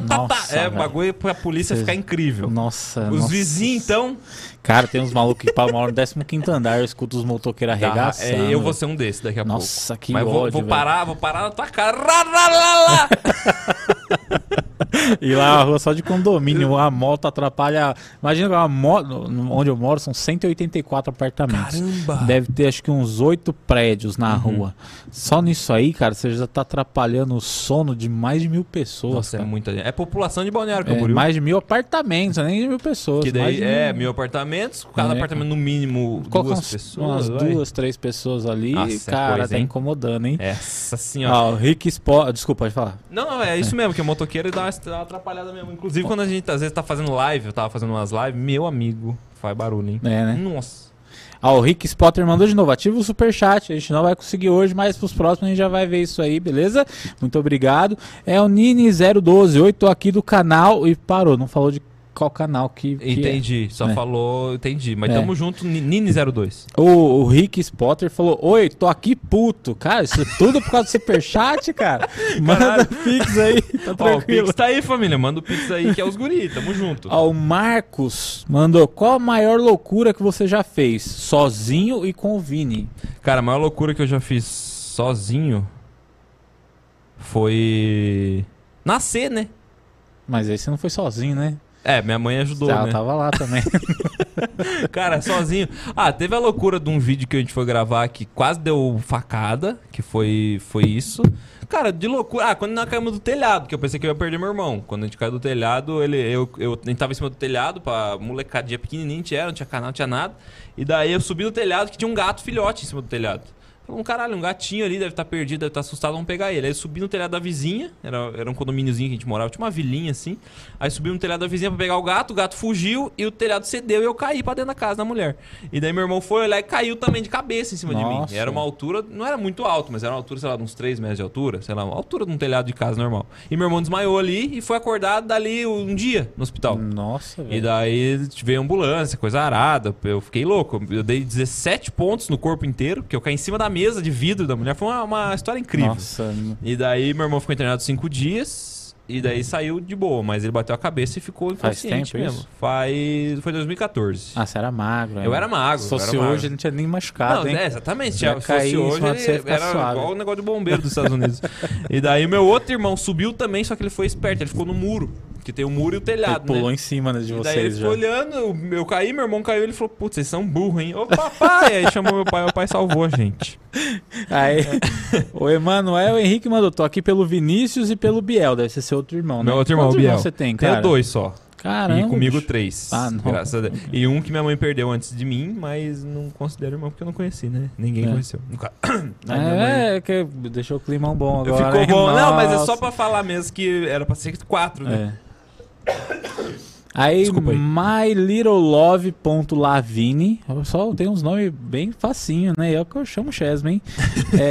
Nossa, É velho. bagulho pra polícia Cês- ficar incrível. Nossa, Os nossa. vizinhos, então. Cara, tem uns malucos que moram no 15 andar, eu escuto os motoqueiros dá- arregaçando. é, eu vou ser um desses daqui a Nossa, pouco. que Mas vou, ódio, vou velho. parar, vou parar na tua cara. [LAUGHS] [LAUGHS] E lá é uma rua só de condomínio, a moto atrapalha. Imagina uma moto, onde eu moro, são 184 apartamentos. Caramba! Deve ter acho que uns oito prédios na Uhum. rua. Só nisso aí, cara, você já tá atrapalhando o sono de mais de mil pessoas. Nossa, é muita gente. É população de Balneário É, Camboriú. mais de mil apartamentos, nem de mil pessoas. que daí é mil apartamentos, cada É, apartamento no mínimo Coloca duas uns- pessoas. umas vai. duas, três pessoas ali, Nossa, é cara, coisa, tá incomodando, hein? Essa senhora. Ó, o Rick Sport. Desculpa, pode falar. Não, não, é isso mesmo, que o motoqueiro dá uma dá uma atrapalhada mesmo. Inclusive, quando a gente às vezes tá fazendo live, eu tava fazendo umas lives, meu amigo, faz barulho, hein? É, né? Nossa. Ó, o Rick Spotter mandou de novo. Ativa o superchat. A gente não vai conseguir hoje, mas pros próximos a gente já vai ver isso aí, beleza? Muito obrigado. É o Nini012. Oi, tô aqui do canal e parou. Não falou de qual canal que. que é. Entendi, só É. falou, entendi. Mas É. tamo junto, Ni- Nini02. O, o Rick Spotter falou: Oi, tô aqui puto. Cara, isso é tudo por causa do superchat, cara. [LAUGHS] Manda pix aí, tá [LAUGHS] Ó, o tranquilo. Pix tá aí, família. Manda o Pix aí, que é os guri, tamo junto. Ó, o Marcos mandou: Qual a maior loucura que você já fez? Sozinho e com o Vini. Cara, a maior loucura que eu já fiz sozinho foi. Nascer, né? Mas aí você não foi sozinho, né? É, minha mãe ajudou, Ela né? tava lá também. [LAUGHS] Cara, sozinho. Ah, teve a loucura de um vídeo que a gente foi gravar que quase deu facada, que foi, foi isso. Cara, de loucura. Ah, quando nós caímos do telhado, que eu pensei que eu ia perder meu irmão. Quando a gente caiu do telhado, ele, eu, eu, a gente tava em cima do telhado, pra molecadinha pequenininha, a gente era, não tinha canal, não tinha nada. E daí eu subi no telhado que tinha um gato filhote em cima do telhado. Falei, um caralho, um gatinho ali, deve estar perdido, deve estar assustado, vamos pegar ele. Aí eu subi no telhado da vizinha, era, era um condomíniozinho que a gente morava, tinha uma vilinha assim. Aí subi no telhado da vizinha pra pegar o gato, o gato fugiu e o telhado cedeu e eu caí pra dentro da casa da mulher. E daí meu irmão foi olhar e caiu também de cabeça em cima de mim. Nossa. Era uma altura, não era muito alto, mas era uma altura, sei lá, de uns 3 metros de altura, sei lá, uma altura de um telhado de casa normal. E meu irmão desmaiou ali e foi acordado dali um dia no hospital. Nossa, E velho. daí veio ambulância, coisa arada. Eu fiquei louco. Eu dei 17 pontos no corpo inteiro, porque eu caí em cima da mesa de vidro da mulher. Foi uma, uma história incrível. Nossa, E daí meu irmão ficou internado cinco dias. E daí saiu de boa, mas ele bateu a cabeça e ficou Faz inconsciente tempo mesmo. isso? Faz. Foi 2014. ah, você era magro. eu né? era magro. Se eu fosse era magro. hoje, ele não tinha nem machucado, Não, hein? é, exatamente. Se Já fosse caí hoje, você, ele fica era suave. igual o negócio de bombeiro dos Estados Unidos. e daí meu outro irmão subiu também, só que ele foi esperto. Ele ficou no muro. Que tem o muro e o Ele telhado, pulou né? em cima né, de E daí ele vocês já. ficou olhando, eu, eu caí, meu irmão caiu, ele falou, putz, vocês são burros, hein? Ô papai! Aí chamou meu pai, meu pai salvou a gente. [LAUGHS] Aí, o Emanuel Henrique mandou, tô aqui pelo Vinícius e pelo Biel, deve ser seu outro irmão, né? Meu outro irmão, Quantos o Biel. irmãos você tem, cara? Tenho dois só. Caramba. e comigo bicho. três. Ah, não. Graças a Deus. E um que minha mãe perdeu antes de mim, mas não considero irmão porque eu não conheci, né? Ninguém É. conheceu. Nunca. [CLEARS THROAT] Ai, minha mãe- É, que deixou o climão bom agora. Ficou hein? bom. Não, mas é só Nossa. pra falar mesmo que era pra ser quatro, né? É. Aí, aí. mylittlelove.lavini, só tem uns nomes bem facinho, né? É o que eu chamo Chesma, hein? [LAUGHS] É,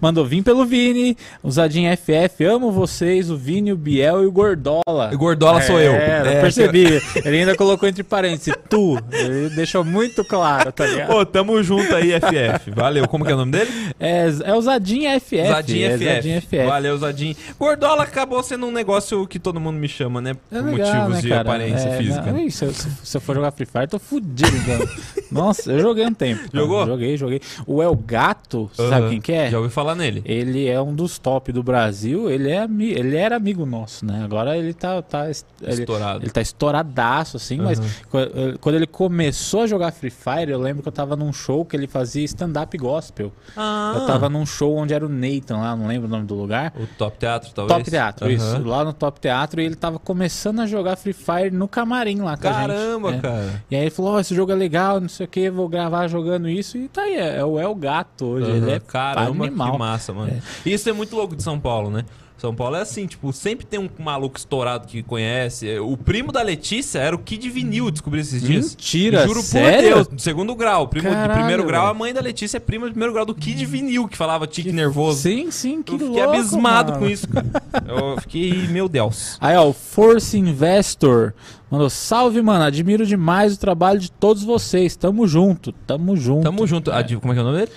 mandou vim pelo Vini, usadinho FF, amo vocês, o Vini, o Biel e o Gordola. E Gordola sou eu. É, É, percebi. Ele ainda colocou entre parênteses, tu. Ele deixou muito claro, tá ligado? Pô, tamo junto aí, FF. Valeu. Como que é o nome dele? É, é o Zadinho FF. Zadinho é FF. Zadinho FF. Valeu, Zadinho. Gordola acabou sendo um negócio que todo mundo me chama, né? Por É legal, motivos né, de cara? aparência É, física. não, ih, se, eu, se- eu for jogar Free Fire, tô fudido, então. [LAUGHS] Nossa, eu joguei um tempo. cara. Jogou? Joguei, joguei. O El Gato, sabe quem que é? Já ouvi falar nele. Ele é um dos top do Brasil. Ele, é ele era amigo nosso, né? Agora ele tá. tá ele, Estourado. ele tá estouradaço, assim, mas Aham. qu- eh, quando ele começou a jogar Free Fire, eu lembro que eu tava num show que ele fazia stand-up gospel. Ah, Eu tava num show onde era o Nathan lá, não lembro o nome do lugar. O Top Teatro, talvez? Top Teatro, Aham. isso. Lá no Top Teatro, e ele tava começando a jogar Free Fire no camarim lá com a gente. Caramba, É. cara. E aí ele falou, ó, esse jogo é legal, não sei o que, vou gravar jogando isso. E tá aí, é, é o El Gato hoje. Ele Aham. é Caramba, animal. que massa, mano. Isso é muito louco de São Paulo, né? São Paulo é assim, tipo, sempre tem um maluco estourado que conhece. O primo da Letícia era o Kid Vinil, descobri esses dias. Mentira, Juro sério? por Deus, de segundo grau. Primo de Caralho, primeiro grau, a mãe da Letícia é prima de primeiro grau do Kid Vinil, que falava tique nervoso. Sim, sim, que Eu fiquei louco, abismado mano. com isso, cara. Eu fiquei, meu Deus. Aí, ó, o Force Investor mandou, salve, mano, admiro demais o trabalho de todos vocês. Tamo junto, tamo junto. Tamo junto. De- como é que é o nome dele?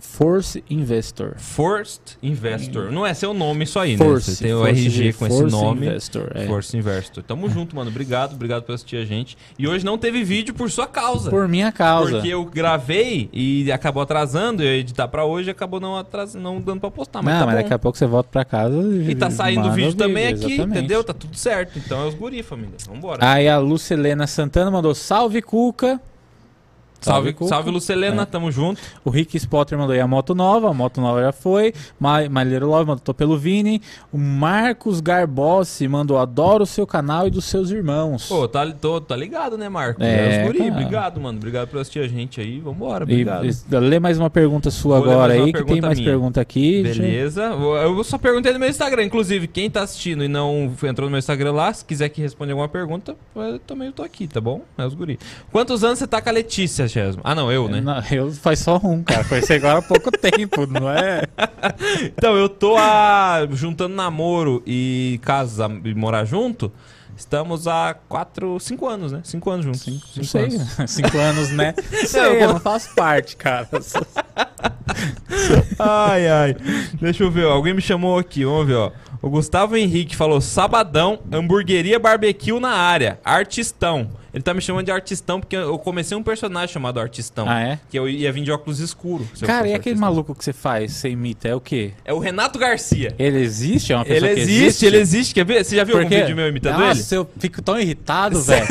Force Investor. First Investor. Não é seu nome isso aí, Force, né? Você tem o Force RG com esse Force nome. Investor, é. Force Investor. Tamo [LAUGHS] junto, mano. Obrigado, obrigado por assistir a gente. E hoje não teve vídeo por sua causa. Por minha causa. Porque eu gravei e acabou atrasando, eu ia editar pra hoje e acabou não, atras... não dando pra postar. Mas não, tá mas bom. daqui a pouco você volta pra casa E tá saindo o vídeo também aqui, exatamente. entendeu? Tá tudo certo. Então é os guri, família. Vambora. Aí a Lucelena Santana mandou salve Cuca. Salve, Cuca. salve, Lucelena, É. tamo junto. O Rick Spotter mandou aí a moto nova, a moto nova já foi. Ma- Malheiro Love mandou tô pelo Vini. O Marcos Garbossi mandou adoro o seu canal e dos seus irmãos. Pô, tá, tô, tá ligado, né, Marco? É, É, os guri, cara. obrigado, mano. Obrigado por assistir a gente aí. Vambora, obrigado. e- lê mais uma pergunta sua Vou agora aí, que tem mais minha. pergunta aqui. Beleza. Eu só perguntei no meu Instagram. Inclusive, quem tá assistindo e não entrou no meu Instagram lá, se quiser que responda alguma pergunta, eu também tô aqui, tá bom? É os guri. Quantos anos você tá com a Letícia, Ah, não, eu, né? Não, eu faz só um, cara. Conheci agora há pouco tempo, não é? [LAUGHS] Então, eu tô a... juntando namoro e casa e morar junto. Estamos há quatro, cinco anos, né? Cinco anos juntos. Cinco, sei. anos. [LAUGHS] Cinco anos, né? [LAUGHS] Sei, eu não faço parte, cara. Ai, ai. Deixa eu ver, ó. alguém me chamou aqui, vamos ver, ó. O Gustavo Henrique falou: Sabadão, hamburgueria barbecue na área, artistão. Ele tá me chamando de artistão porque eu comecei um personagem chamado Artistão. Ah, é? Que eu ia vir de óculos escuros. Cara, e aquele artistão. maluco que você faz, você imita, é o quê? É o Renato Garcia. Ele existe? É uma Ele pessoa que existe, ele existe. Quer ver? Você já viu algum Porque- vídeo meu imitando Nossa, ele? eu fico tão irritado, velho.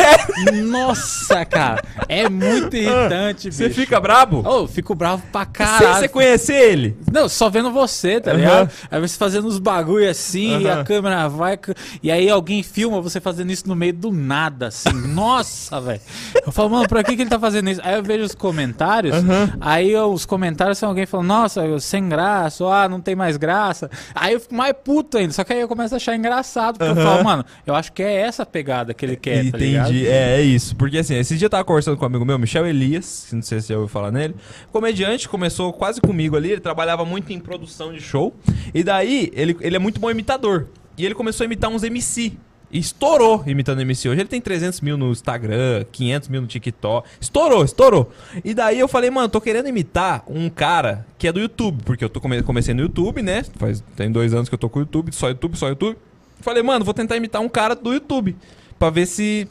Nossa, cara. É muito irritante, Você bicho. fica brabo? Ô, eu fico bravo pra Sem caralho. você conhecer ele. Não, só vendo você, tá Aham. ligado? Aí você fazendo os bagulho assim, e Aham. a câmera vai. E aí alguém filma você fazendo isso no meio do nada, assim. Nossa, [LAUGHS] velho. Eu falo, mano, pra que, que ele tá fazendo isso? Aí eu vejo os comentários, aí eu- os comentários são alguém falando, nossa, eu- sem graça, ou, ah, não tem mais graça. Aí eu fico mais puto ainda. Só que aí eu começo a achar engraçado, porque eu Aham. falo, mano, eu acho que é essa a pegada que ele quer, tá ligado? Entendi. é, é isso. Porque assim, esse dia eu tava conversando com um amigo meu, Michel Elias, não sei se você já ouviu falar nele. Comediante, começou quase comigo ali, ele trabalhava muito em produção de show. E daí, ele, ele é muito bom imitador. E ele começou a imitar uns MC. Estourou imitando MC. Hoje ele tem 300 mil no Instagram, 500 mil no TikTok. Estourou, estourou. E daí eu falei, mano, tô querendo imitar um cara que é do YouTube. Porque eu tô come- comecei no YouTube, né? Faz, tem dois anos que eu tô com o YouTube, só YouTube, só YouTube. Falei, mano, vou tentar imitar um cara do YouTube. Pra ver se.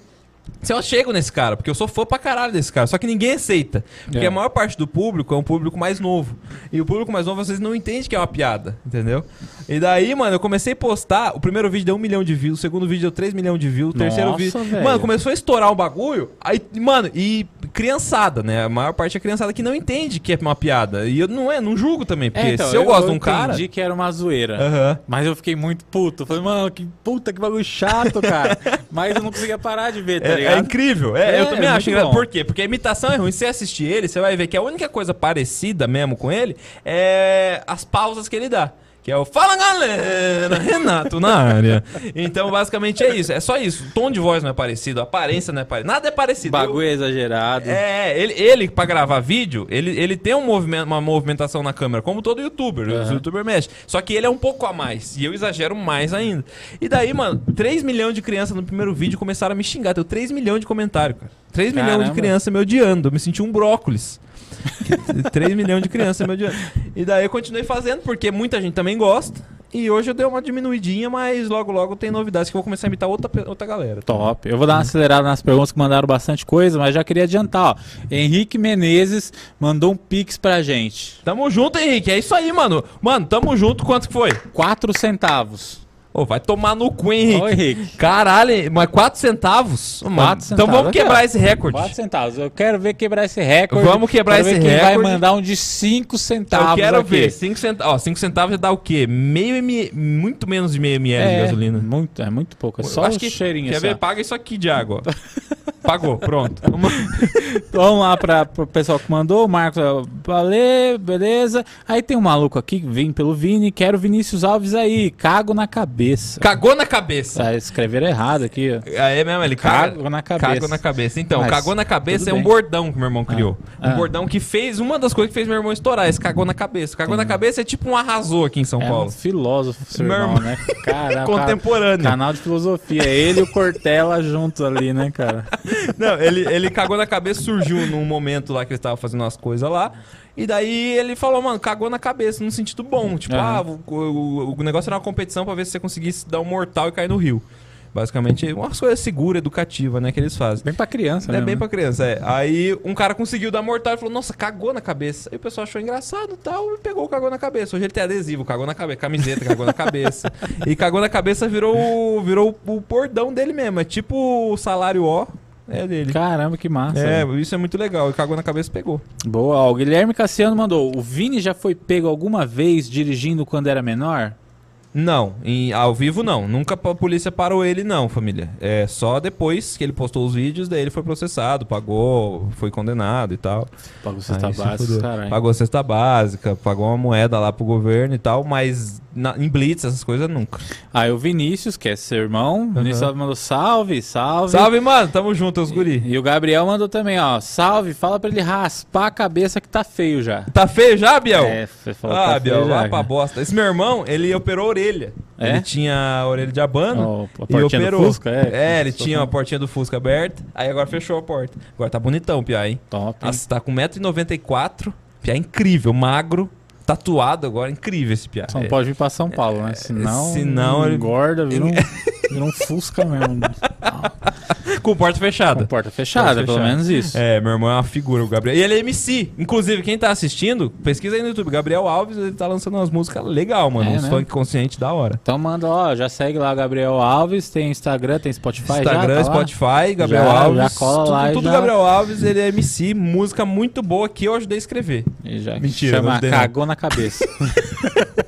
Se eu chego nesse cara, porque eu sou fã pra caralho desse cara, só que ninguém aceita. Porque É. a maior parte do público é um público mais novo. E o público mais novo, vocês não entendem que é uma piada, entendeu? E daí, mano, eu comecei a postar. O primeiro vídeo deu um milhão de views, o segundo vídeo deu 3 milhões de views, o terceiro Nossa, vídeo. velho. Mano, começou a estourar um bagulho. Aí, mano, e criançada, né? A maior parte é criançada que não entende que é uma piada. E eu não é, não julgo também, porque É, então, se eu, gosto de um cara. entendi que era uma zoeira. Aham. Mas eu fiquei muito puto. Eu falei, mano, que puta, que bagulho chato, cara. [LAUGHS] Mas eu não conseguia parar de ver, tá É, é incrível. É, É, eu também é acho engraçado. bom. Por quê? Porque a imitação é ruim. Se você assistir ele, você vai ver que a única coisa parecida mesmo com ele é as pausas que ele dá. Que é o Fala galera, Renato na área. Então, basicamente é isso. É só isso. O tom de voz não é parecido, a aparência não é parecida. Nada é O parecido. bagulho é exagerado. É, ele, ele pra gravar vídeo, ele, ele tem um movimento, uma movimentação na câmera, como todo youtuber. Os Aham. youtubers mexem. Só que ele é um pouco a mais. E eu exagero mais ainda. E daí, mano, 3 milhões de crianças no primeiro vídeo começaram a me xingar. Deu 3 milhões de comentários, cara. 3 milhões de crianças me odiando. Eu me senti um brócolis. [LAUGHS] 3 milhões de crianças me odiando. E daí eu continuei fazendo, porque muita gente também gosta. E hoje eu dei uma diminuidinha, mas logo logo tem novidades que eu vou começar a imitar outra, outra galera. Top. Eu vou dar uma acelerada nas perguntas que mandaram bastante coisa, mas já queria adiantar, ó. Henrique Menezes mandou um pix pra gente. Tamo junto, Henrique. É isso aí, mano. Mano, tamo junto. Quanto que foi? 4 centavos. Ô, vai tomar no cu, hein, Henrique. Ô, Henrique. Caralho, mas 4 centavos? Ô, mano, Quatro Então centavos. vamos quebrar esse recorde. 4 centavos. Eu quero ver quebrar esse recorde. Vamos quebrar Quero esse ver quem vai recorde. mandar um de 5 centavos. Eu quero aqui. ver. 5 centavos. Ó, 5 centavos dá o quê? Meio ml, muito menos de meio ml de É, gasolina. Muito, é muito pouco. É só acho o que, cheirinho. Quer só. ver? Paga isso aqui de água. ó. [LAUGHS] Pagou, pronto. Vamos- Vamos lá para o pessoal que mandou. O Marcos, valeu, beleza. Aí tem um maluco aqui que vem pelo Vini. Quero Vinícius Alves aí. Cago na cabeça. Cagou na cabeça. Tá, escreveram errado aqui. ó. É mesmo, ele. Cago na cabeça. Cagou na cabeça. Então, Mas, cagou na cabeça é um bordão que meu irmão criou. Ah. Um Ah. bordão que fez uma das coisas que fez meu irmão estourar. Esse cagou na cabeça. Cagou na cabeça é tipo um arrasou aqui em São É um Paulo. filósofo, seu Meu irmão, irmão. né? Caramba, [LAUGHS] Contemporâneo. canal de filosofia. Ele e o Cortella juntos ali, né, cara? Não, ele, ele cagou na cabeça, surgiu num momento lá que ele tava fazendo umas coisas lá. E daí ele falou, mano, cagou na cabeça, num sentido bom. Tipo, ah, o, o- o negócio era uma competição pra ver se você conseguisse dar um mortal e cair no rio. Basicamente, umas coisas seguras, educativas, né, que eles fazem. Bem pra criança, É mesmo, bem né? pra criança, é. Aí um cara conseguiu dar mortal e falou, nossa, cagou na cabeça. Aí o pessoal achou engraçado e tal, e pegou o cagou na cabeça. Hoje ele tem adesivo, cagou na cabeça, camiseta, cagou na cabeça. [LAUGHS] E cagou na cabeça virou, o- virou o bordão dele mesmo. É tipo o salário ó, é dele. Caramba, que massa. É, né? isso é muito legal. E cagou na cabeça pegou. Boa, ó, o Guilherme Cassiano mandou. O Vini já foi pego alguma vez dirigindo quando era menor? Não, em, ao vivo não. Nunca a polícia parou ele, não, família. É só depois que ele postou os vídeos, daí ele foi processado, pagou, foi condenado e tal. Pagou cesta Aí básica, caralho. Pagou cesta básica, pagou uma moeda lá pro governo e tal, mas na- em Blitz, essas coisas nunca. Aí o Vinícius, que é seu irmão, o Vinícius mandou salve, salve. Salve, mano, tamo junto, os guri. E o Gabriel mandou também, ó. Salve, fala pra ele raspar a cabeça que tá feio já. Tá feio já, Biel? É, você falou ah, tá feio Biel, já, pra bosta. Esse meu irmão, ele operou a orelha. É? Ele tinha a orelha de abano. A E portinha do operou. Fusca, é. É, ele tinha a portinha do Fusca aberta, aí agora fechou a porta. Agora tá bonitão, Pia, hein? Top. hein? Nossa, tá com 1,94m, Pia incrível, magro, tatuado agora, incrível esse Pia. Só não É. pode vir pra São Paulo, né? Senão, senão ele- engorda, vira [LAUGHS] um, vira um Fusca mesmo. [LAUGHS] Com porta fechada. Com porta fechada, Porta pelo fechada. menos isso. É, meu irmão é uma figura, o Gabriel. E ele é MC. Inclusive, quem tá assistindo, pesquisa aí no YouTube. Gabriel Alves, ele tá lançando umas músicas legal, mano. É uns mesmo? funk consciente da hora. Então manda, ó, já segue lá Gabriel Alves, tem Instagram, tem Spotify já, Instagram, tá lá? Spotify, Gabriel Já- Alves. já cola tudo, lá tudo já- Gabriel Alves, ele é MC, música muito boa que eu ajudei a escrever. E já Mentira, chama. Cagou na Cabeça. [LAUGHS]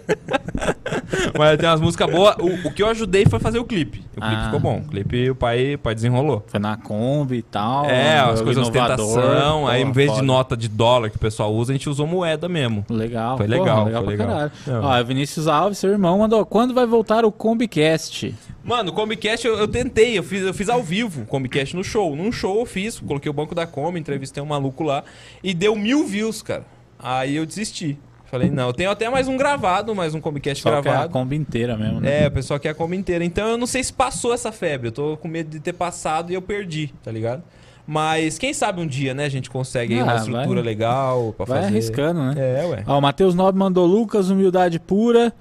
Mas tem umas músicas boas. O, o que eu ajudei foi fazer o clipe. O clipe Ah. ficou bom. O clipe o pai, o pai desenrolou. Foi na Kombi e tal. É, as coisas de inovador. ostentação. Aí, em vez foda. de nota de dólar que o pessoal usa, a gente usou moeda mesmo. Legal. Foi porra, legal, legal foi legal. caralho. Não. Ó, Vinícius Alves, seu irmão, mandou. Quando vai voltar o Combicast? Mano, o Combicast eu, eu tentei, eu fiz, eu fiz ao vivo o Combicast no show. Num show eu fiz, coloquei o banco da Kombi, entrevistei um maluco lá e deu mil views, cara. Aí eu desisti. Falei, não, eu tenho até mais um gravado, mais um Combicast Só que é a gravado. Kombi inteira mesmo, né? É, o pessoal quer a Kombi inteira. Então eu não sei se passou essa febre. Eu tô com medo de ter passado e eu perdi, tá ligado? Mas quem sabe um dia, né, a gente consegue aí Ah, uma vai- estrutura legal pra Vai fazer. arriscando, né? É, ué. Ó, o Matheus Nobre mandou Lucas, humildade pura.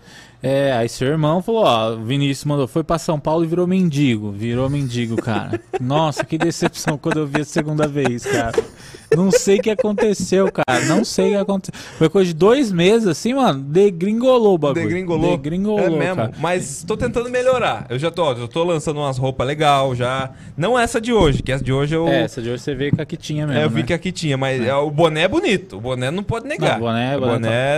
É, aí seu irmão falou, ó, o Vinícius mandou, foi pra São Paulo e virou mendigo. Virou mendigo, cara. [LAUGHS] Nossa, que decepção quando eu vi a segunda vez, cara. Não sei o que aconteceu, cara. Não sei o que aconteceu. Foi coisa de dois meses, assim, mano, degringolou o bagulho. Degringolou. Degringolou, é mesmo. cara. Mas tô tentando melhorar. Eu já tô, ó, eu tô lançando umas roupas legal já. Não essa de hoje, que essa de hoje eu, É, essa de hoje você veio com a que tinha mesmo, é, eu vi né? que aqui tinha, mas é, o boné é bonito. O boné não pode negar. Não, o boné- o o boné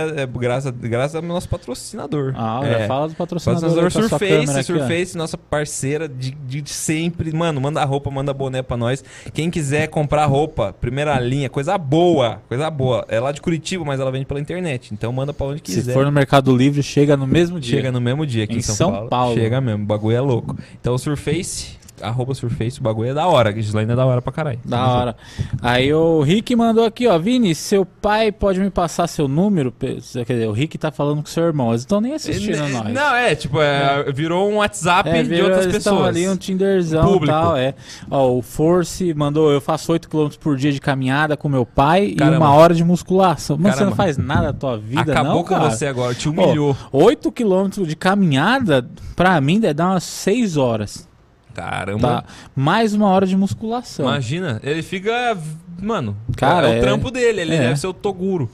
boné é graças, graças ao nosso patrocinador. Ah, é. já fala do patrocinador. Patrocinador Surface, aqui. Surface, nossa parceira de, de sempre. Mano, manda roupa, manda boné pra nós. Quem quiser comprar roupa, primeira linha, coisa boa, coisa boa. É lá de Curitiba, mas ela vende pela internet. Então manda pra onde quiser. Se for no Mercado Livre, chega no mesmo dia. Chega no mesmo dia aqui em, Em São, São Paulo. Paulo. Chega mesmo, o bagulho é louco. Então Surface, arroba Surface, o bagulho é da hora. Gislaine é da hora pra caralho. Da hora. Aí o Rick mandou aqui, ó. Vini, seu pai pode me passar seu número? Quer dizer, o Rick tá falando com seu irmão. Eles estão nem assistindo Ele- nós. Não, é, tipo, é, virou um WhatsApp É, de virou- outras eles pessoas. ali um Tinderzão e tal, é. Ó, o Force mandou, eu faço 8 km por dia de caminhada com meu pai Caramba. e uma hora de musculação. Mano, você não faz nada da tua vida, Acabou não, com você agora, te humilhou. 8 km de caminhada, pra mim, deve dar umas 6 horas. Caramba. Tá? Mais uma hora de musculação. Imagina, ele fica. Mano, Cara, é, é- o trampo dele, ele é. deve ser o Toguro.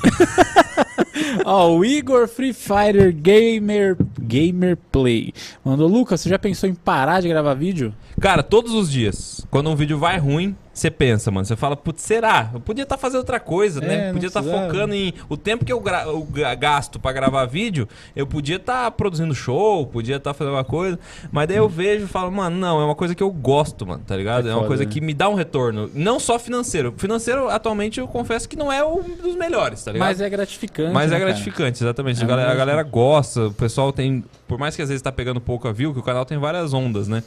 [LAUGHS] Ó, o Igor Free Fighter Gamer Gamer Play mandou Lucas, você já pensou em parar de gravar vídeo? Cara, todos os dias, quando um vídeo vai ruim, você pensa, mano. Você fala, putz, será? Eu podia estar fazendo outra coisa, É, né? Podia estar precisava. focando em. O tempo que eu, gra- eu ga- gasto pra gravar vídeo, eu podia estar produzindo show, podia estar fazendo uma coisa. Mas daí eu [LAUGHS] vejo e falo, mano, não, é uma coisa que eu gosto, mano, tá ligado? É É, uma foda, coisa né? que me dá um retorno. Não só financeiro. Financeiro, atualmente, eu confesso que não é um dos melhores, tá ligado? Mas é gratificante. Mas né, é cara? gratificante, exatamente. É a, galera, a galera gosta, o pessoal tem. Por mais que às vezes tá pegando pouca view, que o canal tem várias ondas, né?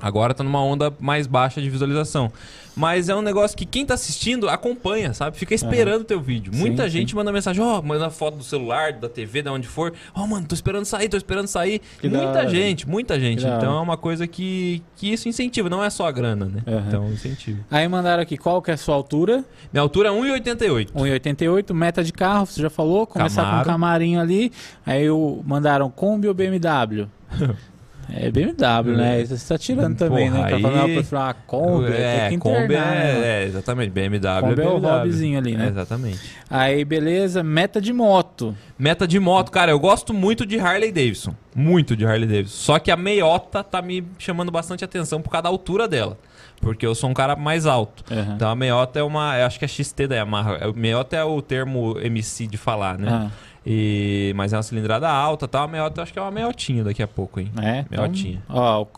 Agora tá numa onda mais baixa de visualização. Mas é um negócio que quem tá assistindo acompanha, sabe? Fica esperando o teu vídeo. Sim, Muita sim. gente manda mensagem, ó, manda foto do celular, da TV, da onde for. Ó, mano, tô esperando sair, tô esperando sair. Que muita gente, muita gente. Então é uma coisa que, que isso incentiva, não é só a grana, né? Aham. Então incentiva. Aí mandaram aqui, qual que é a sua altura? Minha altura é 1,88. 1,88, meta de carro, você já falou, começar com um Camaro. camarinho ali. Aí mandaram Kombi ou BMW? [LAUGHS] É BMW, né? Isso Você tá tirando também, Porra, né? Pra aí- falar, pra falar Kombi, é, tem Kombi internar, né, mano? é, é, exatamente. BMW Kombi é o BMW. hobbyzinho ali, né? É, exatamente. Aí, beleza, meta de moto. Meta de moto, cara, eu gosto muito de Harley Davidson. Muito de Harley Davidson. Só que a meiota tá me chamando bastante atenção por causa da altura dela. Porque eu sou um cara mais alto. Aham. Então a meiota é uma. Eu acho que é XT da Yamaha. É, Meiota é o termo MC de falar, né? Ah, E, mas é uma cilindrada alta tal. A meiota eu acho que é uma meiotinha daqui a pouco, hein? é. Meiotinha. ó, o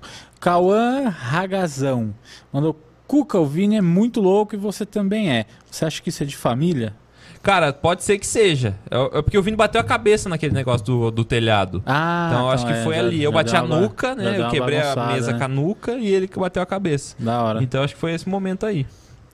Cauã Ragazão mandou. Cuca, o Vini é muito louco e você também é. Você acha que isso é de família? Cara, pode ser que seja. É, é porque o Vini bateu a cabeça naquele negócio do, do telhado. Ah, Então eu acho que é, foi já- ali. Eu bati a uma- nuca, né? Eu quebrei a mesa né? com a nuca e ele que bateu a cabeça. Da hora. Então acho que foi esse momento aí.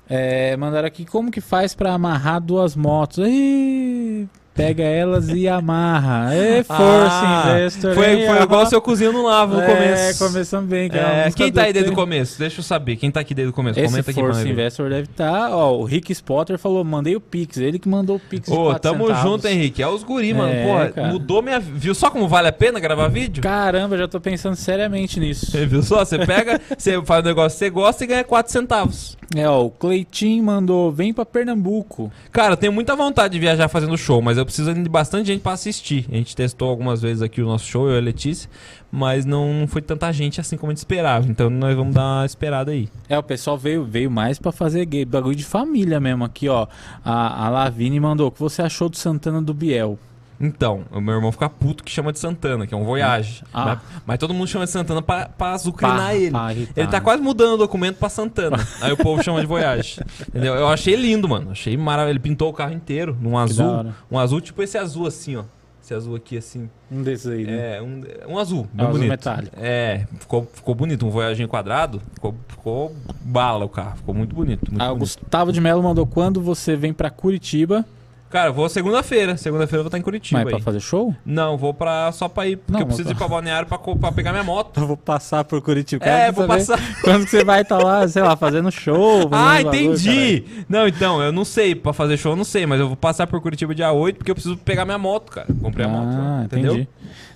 É, mandaram aqui como que faz pra amarrar duas motos. Ih, pega elas e amarra. [LAUGHS] É força, Ah, investor. Foi, foi igual seu cozinho no lavo no É, começo. começamos bem, cara. É, quem tá aí desde o começo? Deixa eu saber. Quem tá aqui desde o começo? Esse Comenta aqui pra ver. Investor deve estar. ó, o Rick Spotter falou: mandei o Pix. Ele que mandou o Pix. Ô, quatro tamo centavos. junto, Henrique. É os guri, mano. É, Porra, cara. mudou minha. Viu só como vale a pena gravar vídeo? Caramba, já tô pensando seriamente nisso. Você [LAUGHS] viu só? Você pega, [LAUGHS] você faz um negócio que você gosta e ganha 4 centavos. É, ó, o Cleitinho mandou: vem pra Pernambuco. Cara, eu tenho muita vontade de viajar fazendo show, mas eu preciso ainda de bastante gente pra assistir. A gente testou algumas vezes aqui o nosso show, eu e a Letícia, mas não, foi tanta gente assim como a gente esperava. Então nós vamos dar uma esperada aí. É, o pessoal veio, veio mais pra fazer bagulho de família mesmo aqui, ó. A, a Lavine mandou: o que você achou do Santana do Biel? Então, o meu irmão fica puto que chama de Santana, que é um Voyage. Ah. Mas, mas todo mundo chama de Santana pra, pra azucrinar Pá, ele. pá, Ele tá quase mudando o documento pra Santana. [LAUGHS] Aí o povo chama de Voyage. Entendeu? Eu achei lindo, mano. Achei maravilhoso. Ele pintou o carro inteiro num azul. Um azul tipo esse azul assim, ó. Esse azul aqui assim. Um desses aí, né? É, um, um azul. É Bem um azul bonito. metálico. É, ficou, ficou bonito. Um Voyaginho quadrado. Ficou, ficou bala o carro. Ficou muito bonito. Muito Ah, o bonito. Gustavo de Mello mandou: quando você vem pra Curitiba? Cara, eu vou segunda-feira. Segunda-feira eu vou estar em Curitiba Mas é pra aí. fazer show? Não, vou pra, só pra ir. Porque Não, eu preciso ir pra balneário pra, co- pra pegar minha moto. Eu vou passar por Curitiba. É, Quero vou saber passar. [LAUGHS] Quando que você vai estar lá, sei lá, fazendo show? fazendo Ah, bagulho, entendi! não, então, eu não sei, pra fazer show eu não sei, mas eu vou passar por Curitiba dia 8 porque eu preciso pegar minha moto, cara. Comprei a moto, Ah, lá, entendeu? entendi.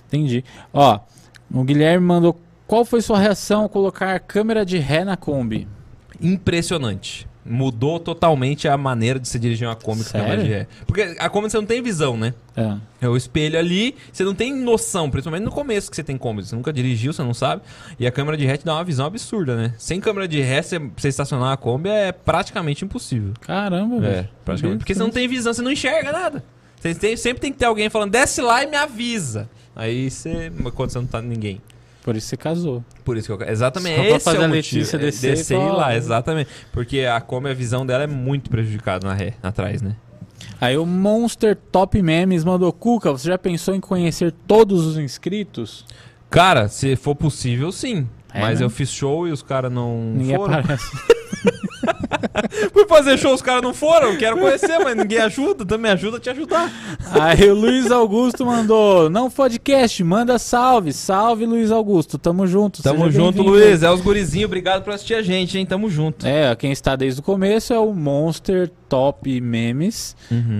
Entendi. Ó, o Guilherme mandou. Qual foi sua reação ao colocar câmera de ré na Kombi? Impressionante. Mudou totalmente a maneira de se dirigir uma Kombi com câmera Sério? de ré. Porque a Kombi você não tem visão, né? É. É o espelho ali, você não tem noção, principalmente no começo que você tem Kombi. Você nunca dirigiu, você não sabe. E a câmera de ré te dá uma visão absurda, né? Sem câmera de ré, você, você estacionar a Kombi é praticamente impossível. Caramba, É, velho. praticamente. Porque você não tem visão, você não enxerga nada. Você tem- sempre tem que ter alguém falando, desce lá e me avisa. Aí você. Quando você não tá ninguém. Por isso você casou. Por isso que eu. Exatamente. Só pra esse fazer é a. Letícia É, descer e descer e lá, exatamente. Porque a Kombi, a visão dela é muito prejudicada na ré, atrás, né? Aí o Monster Top Memes mandou: Cuca, você já pensou em conhecer todos os inscritos? Cara, se for possível, sim. É, Mas né? eu fiz show e os caras não Ninguém foram. aparece. [LAUGHS] [LAUGHS] Fui fazer show, os caras não foram. Quero conhecer, mas ninguém ajuda. Também ajuda a te ajudar. Aí o Luiz Augusto mandou: Não podcast, manda salve. Salve, Luiz Augusto. Tamo junto. Tamo junto. Luiz. É os gurizinhos. Obrigado por assistir a gente, hein? Tamo junto. É, quem está desde o começo é o Monster Top Memes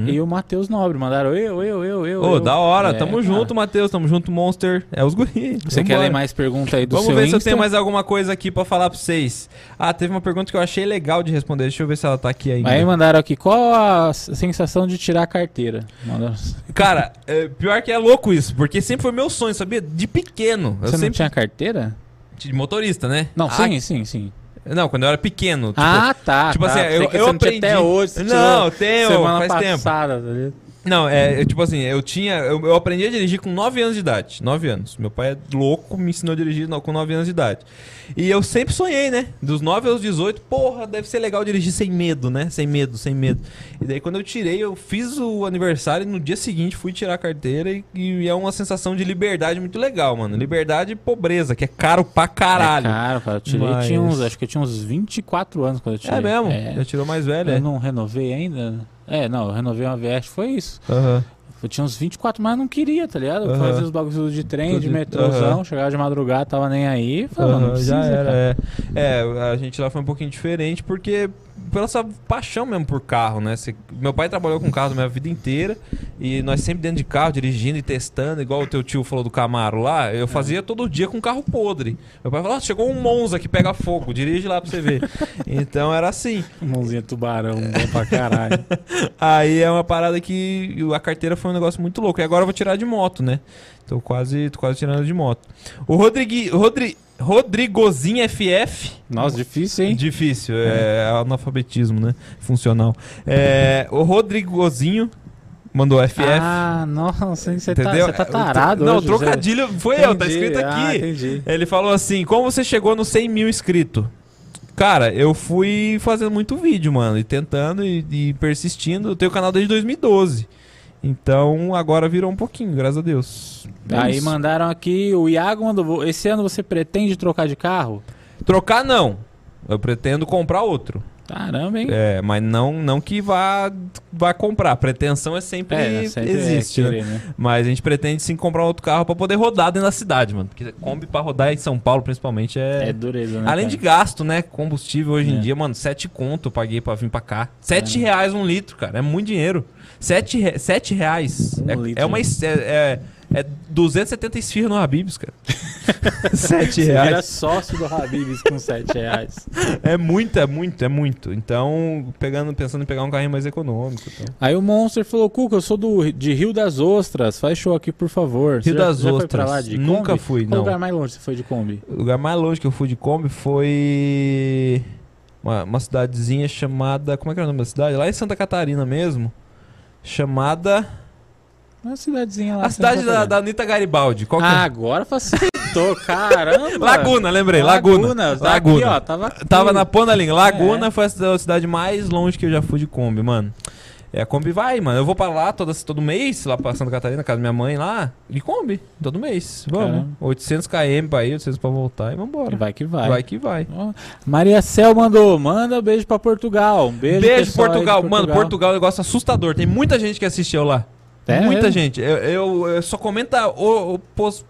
e o Matheus Nobre. Mandaram eu, eu, eu, eu. Ô, eu. da hora. É, Tamo junto, Matheus. Tamo junto, Monster. É os guri. Você quer Vambora. ler mais pergunta aí do Vamos ver se eu Insta? tenho mais alguma coisa aqui pra falar pra vocês. Ah, teve uma pergunta que eu achei legal de responder. Deixa eu ver se ela tá aqui ainda. Aí mandaram aqui, qual a sensação de tirar a carteira? Mandaram- Cara, é, pior que é louco isso, porque sempre foi meu sonho, sabia? De pequeno. Eu Você não sempre tinha carteira? de motorista, né? Não, Ah, sim, sim, sim. Não, quando eu era pequeno. Tipo, ah, tá. tipo tá. assim, eu- eu aprendi- até hoje. Não, tenho, faz tempo. passada, tá ligado? Não, é, eu, tipo assim, eu tinha. Eu, eu aprendi a dirigir com 9 anos de idade. 9 anos. Meu pai é louco, me ensinou a dirigir com 9 anos de idade. E eu sempre sonhei, né? Dos 9 aos 18, porra, deve ser legal dirigir sem medo, né? Sem medo, sem medo. E daí quando eu tirei, eu fiz o aniversário e no dia seguinte fui tirar a carteira e, e é uma sensação de liberdade muito legal, mano. Liberdade e pobreza, que é caro pra caralho. É caro, cara. Eu tirei, Mas- tinha uns, acho que eu tinha uns 24 anos quando eu tirei. É, mesmo? É. Já tirou mais velho, Eu é? não renovei ainda. É, não, eu renovei uma VS, foi isso. Aham. Eu tinha uns 24, mas não queria, tá ligado? Eu Aham. fazia os bagulhos de trem, Tudo de metrôzão, aham. chegava de madrugada, tava nem aí. Falei, mano, não precisa, já era, cara. é. É, a gente lá foi um pouquinho diferente porque pela essa paixão mesmo por carro, né? Cê- meu pai trabalhou com carro a minha vida inteira e nós sempre dentro de carro, dirigindo e testando, igual o teu tio falou do Camaro lá, eu fazia todo dia com carro podre. Meu pai falou, "Ah, chegou um Monza que pega fogo, dirige lá pra você ver. [LAUGHS] então era assim. Mãozinha tubarão, bom pra caralho. [LAUGHS] Aí é uma parada que a carteira foi um negócio muito louco. E agora eu vou tirar de moto, né? Tô quase, tô quase tirando de moto. O Rodrigui, Rodri, Rodrigozinho FF Nossa, difícil, hein? Difícil, é, analfabetismo, né? Funcional. É, o Rodrigozinho mandou FF. Ah, nossa, você tá, você tá tarado Não, hoje, trocadilho foi Zé. eu, tá Entendi. escrito Ah, aqui. entendi. Ele falou assim: Como você chegou nos 100 mil inscritos? Cara, eu fui fazendo muito vídeo, mano, e tentando e, e persistindo. Eu tenho o canal desde 2012. Então agora virou um pouquinho, graças a Deus. É Aí isso. mandaram aqui, o Iago mandou, esse ano você pretende trocar de carro? Trocar não. Eu pretendo comprar outro. Caramba, hein? É, mas não, não que vá, vá comprar. Pretensão é sempre, É, sempre existe, é né? querer, né? Mas a gente pretende sim comprar outro carro pra poder rodar dentro da cidade, mano. Porque Kombi pra rodar em São Paulo, principalmente, É é. dureza, né? Além cara? de gasto, né? Combustível hoje em É. dia, mano, 7 conto eu paguei pra vir pra cá. 7 reais um litro, cara. É muito dinheiro. 7, re... sete reais. Um é, litro, é uma. É, é, é 270 esfirras no Habibs, cara. 7 Você vira reais. sócio do Habibs com 7 reais. É muito, é muito, é muito. Então, pegando, pensando em pegar um carrinho mais econômico. Então. Aí o Monster falou, Cuca, eu sou do, de Rio das Ostras, faz show aqui, por favor. Você Rio já- das já Foi pra Ostras. lá de Nunca Kombi? fui, Qual não. lugar mais longe você foi de Kombi? O lugar mais longe que eu fui de Kombi foi uma, uma cidadezinha chamada. Como é que era o nome da cidade? Lá em Santa Catarina mesmo. Chamada. Uma cidadezinha lá. A cidade Santa da, da Anitta Garibaldi. Qual que Ah, é? agora facilitou, [LAUGHS] caramba. Laguna, lembrei. Laguna. Laguna. Tá Laguna. aqui, ó. Tava, aqui. Tava na ponta da linha. Laguna É. foi a cidade mais longe que eu já fui de Kombi, mano. É, a Kombi vai, mano. Eu vou pra lá todo, todo mês, lá pra Santa Catarina, casa da minha mãe lá. De Kombi, todo mês. Vamos. Caramba. 800 km pra ir, 800 pra voltar e vambora. Vai que vai. Vai que vai. Maria Cel mandou, manda beijo pra Portugal. Um beijo, Beijo, de Portugal. Mano, Portugal é um negócio assustador. Tem muita gente que assistiu lá. É muita mesmo? gente. Eu, eu- eu só comenta o, o post,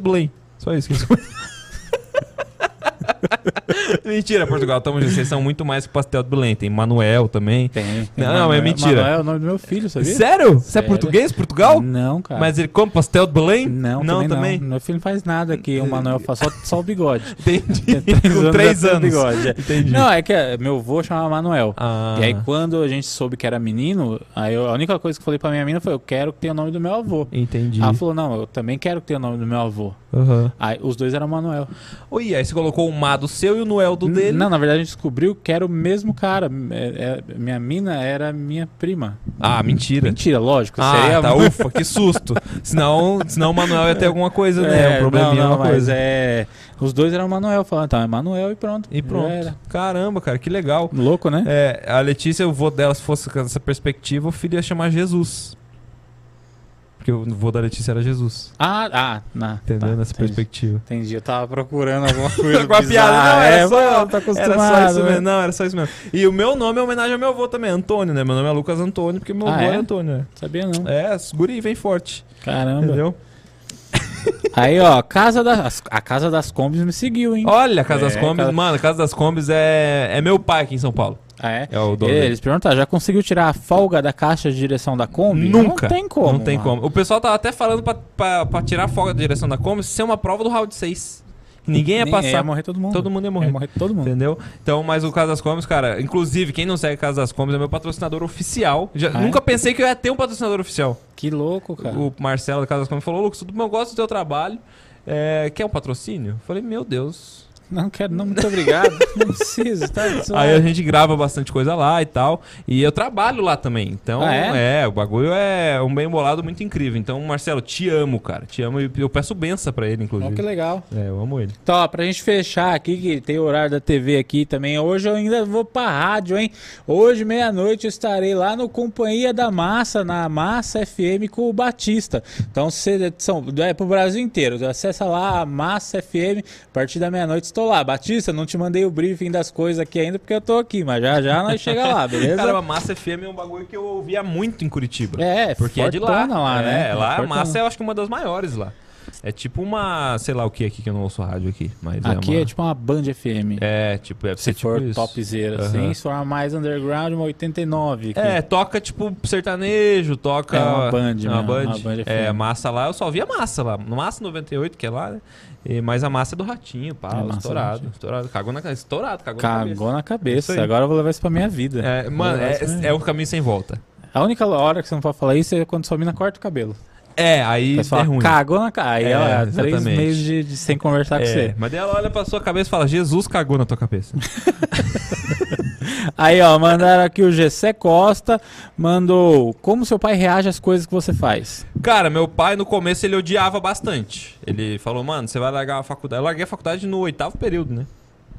Belém. Só isso que comentam. [LAUGHS] [LAUGHS] mentira, Portugal. Junto. Vocês são muito mais que pastel do Belém. Tem Manuel também. Tem. Não, Manuel. é mentira. Manuel é o nome do meu filho, sabia? Sério? Você é português, Portugal? Não, cara. Mas ele come pastel do Belém? Não, não também, não. Meu filho não faz nada aqui. O Manuel faz só, só o bigode. [LAUGHS] Entendi. Tem três Com três anos. bigode. Entendi. Não, é que é, meu avô chamava Manuel. Ah. E aí quando a gente soube que era menino, aí eu- a única coisa que eu falei pra minha mina foi, eu quero que tenha o nome do meu avô. Entendi. Ela falou, não, eu também quero que tenha o nome do meu avô. Aham. Aí os dois eram Manuel. Oi, aí você colocou o Má do seu e o Noel do dele. Não, na verdade a gente descobriu que era o mesmo cara. É- é- minha mina era minha prima. Ah, mentira. Mentira, lógico. Ah, seria tá, [LAUGHS] ufa, que susto. senão, senão o Manuel ia ter alguma coisa, né? É, um probleminha, não, não, alguma mas coisa. é. Os dois eram Manuel, falando, então é Manuel e pronto. E pronto. Caramba, cara, que legal. Louco, né? É, a Letícia, o vô dela, se fosse com essa perspectiva, o filho ia chamar Jesus. Porque o vô da Letícia era Jesus. Ah, ah, na, Entendeu? tá, Nessa entendi. perspectiva. Entendi, eu tava procurando alguma [LAUGHS] coisa. Com a piada, não, era é, só- mano, tá Era só isso né? mesmo. Não, era só isso mesmo. E o meu nome é homenagem ao meu avô também, Antônio, né? Meu nome é Lucas Antônio, porque meu Ah, avô é? é Antônio, né? Sabia não. É, guri, vem forte. Caramba. Entendeu? Aí, ó, casa das, a Casa das Combis me seguiu, hein? Olha, a Casa das É, Combis, casa- mano, a Casa das Combis é, é meu pai aqui em São Paulo. Ah, é? É o. Eles perguntaram, já conseguiu tirar a folga da caixa de direção da Kombi? Nunca. Não tem como. Não tem mano. como. O pessoal tava até falando pra, pra, pra tirar a folga da direção da Kombi ser uma prova do round 6. Ninguém ia Nem- passar. Ia morrer todo mundo. Todo mundo ia morrer. Ia morrer todo mundo. Entendeu? Então, mas o Casa das Combis, cara, inclusive, quem não segue Casa das Combis é meu patrocinador oficial. Já, Ah, é? nunca pensei que eu ia ter um patrocinador oficial. Que louco, cara. O Marcelo da Casa das Combis falou: Lucas, tudo bem, eu gosto do teu trabalho. É, quer um patrocínio? Eu falei, meu Deus. Não quero, não, muito obrigado. [LAUGHS] não preciso, tá? Aí a gente grava bastante coisa lá e tal. E eu trabalho lá também. Então, Ah, é? é? o bagulho é um bem bolado muito incrível. Então, Marcelo, te amo, cara. Te amo e eu peço benção pra ele, inclusive. que legal. É, eu amo ele. Então, ó, pra gente fechar aqui, que tem o horário da TV aqui também. Hoje eu ainda vou pra rádio, hein? Hoje, meia-noite, eu estarei lá no Companhia da Massa, na Massa FM com o Batista. Então, se são, é pro Brasil inteiro. Acessa lá a Massa FM. A partir da meia-noite estou lá. Batista, não te mandei o briefing das coisas aqui ainda, porque eu tô aqui, mas já já nós chega lá, beleza? Cara, a Massa FM é um bagulho que eu ouvia muito em Curitiba. é, Porque é de lá. lá, né? É, lá a. Massa eu acho que é uma das maiores lá. É tipo uma, sei lá o que aqui que eu não ouço rádio aqui, mas Aqui é é, uma... tipo uma Band FM. É, tipo, deve Se tipo for isso. topzera, Aham. assim. Se for mais underground, uma 89. aqui. É, toca tipo sertanejo, toca. É uma Band É uma mesmo, Band. uma Band É, FM. massa lá, eu só via massa lá. No Massa 98, que é lá, né? E, mas a massa é do ratinho, pá, É, do estourado. Estourado. Cagou na estourado, cagou, na Cagou na Isso cabeça. aí. Agora eu vou levar isso pra minha vida. cabeça. É, mano, é, é um caminho sem volta. A única hora que você não pode falar isso é quando sua mina corta o cabelo. É, aí Você é fala, ruim. cagou na cara. Aí É, ela, três exatamente. meses de, de- sem conversar com É, você. mas daí ela olha pra sua cabeça e fala: Jesus cagou na tua cabeça. [LAUGHS] Aí, ó, mandaram aqui o Gessé Costa. Mandou como seu pai reage às coisas que você faz. Cara, meu pai no começo ele odiava bastante. Ele falou, mano, você vai largar a faculdade. Eu larguei a faculdade no oitavo período, né?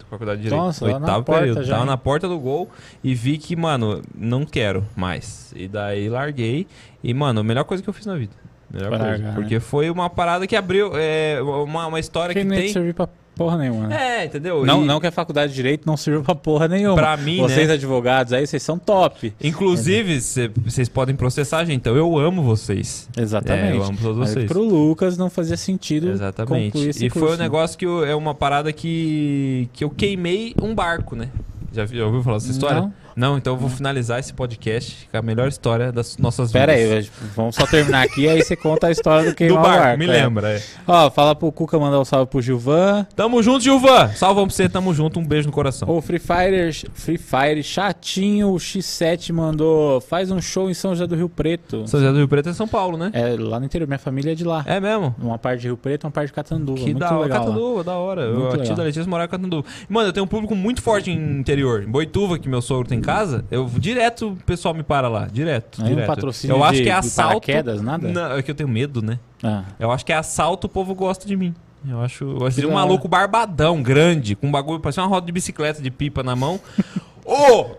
Faculdade de Direito. Nossa, oitavo período. já, Tava hein? na porta do gol e vi que, mano, não quero mais. E daí larguei. E, mano, a melhor coisa que eu fiz na vida. Melhor Foi coisa. largar, Porque foi uma parada que abriu. É, uma, uma história Que que nem tem. servir pra porra nenhuma, né? É, entendeu? Não, E, não que a faculdade de Direito não sirva pra porra nenhuma. Pra mim, Vocês né? advogados aí, vocês são top. Inclusive, cê- vocês podem processar, gente. Então eu amo vocês. Exatamente. É, eu amo todos Mas vocês. pro Lucas não fazia sentido Exatamente. E foi curso, um né? negócio que eu- é uma parada que, que eu queimei um barco, né? Já, já ouviu falar dessa história? Não. Não, então eu vou finalizar esse podcast com a melhor história das nossas Pera aí, vidas. velho, vamos só terminar aqui, aí você conta a história do Do queimar barco, o barco. me é. lembra. é. Ó, fala pro Cuca mandar um salve pro Gilvan. Tamo junto, Gilvan. Salve pra você, tamo junto. Um beijo no coração. O Free Fire, Free Fire chatinho, o X7 mandou, faz um show em São José do Rio Preto. São José do Rio Preto é São Paulo, né? É lá no interior, minha família é de lá. É mesmo? Uma parte de Rio Preto, uma parte de Catanduva. Que muito da hora. legal. lá. Catanduva, da hora. Muito Eu, a tia da Letícia morava em Catanduva. Mano, eu tenho um público muito forte em interior. Em Boituva, que meu sogro tem casa, eu direto o pessoal me para lá. Direto. Aí um direto. patrocínio eu acho de- que é assalto. nada? Não, é que eu tenho medo, né? Ah. Eu acho que é assalto, o povo gosta de mim. Eu acho, eu Que um maluco barbadão, grande, com um bagulho, parecia uma roda de bicicleta de pipa na mão. [LAUGHS] Ô!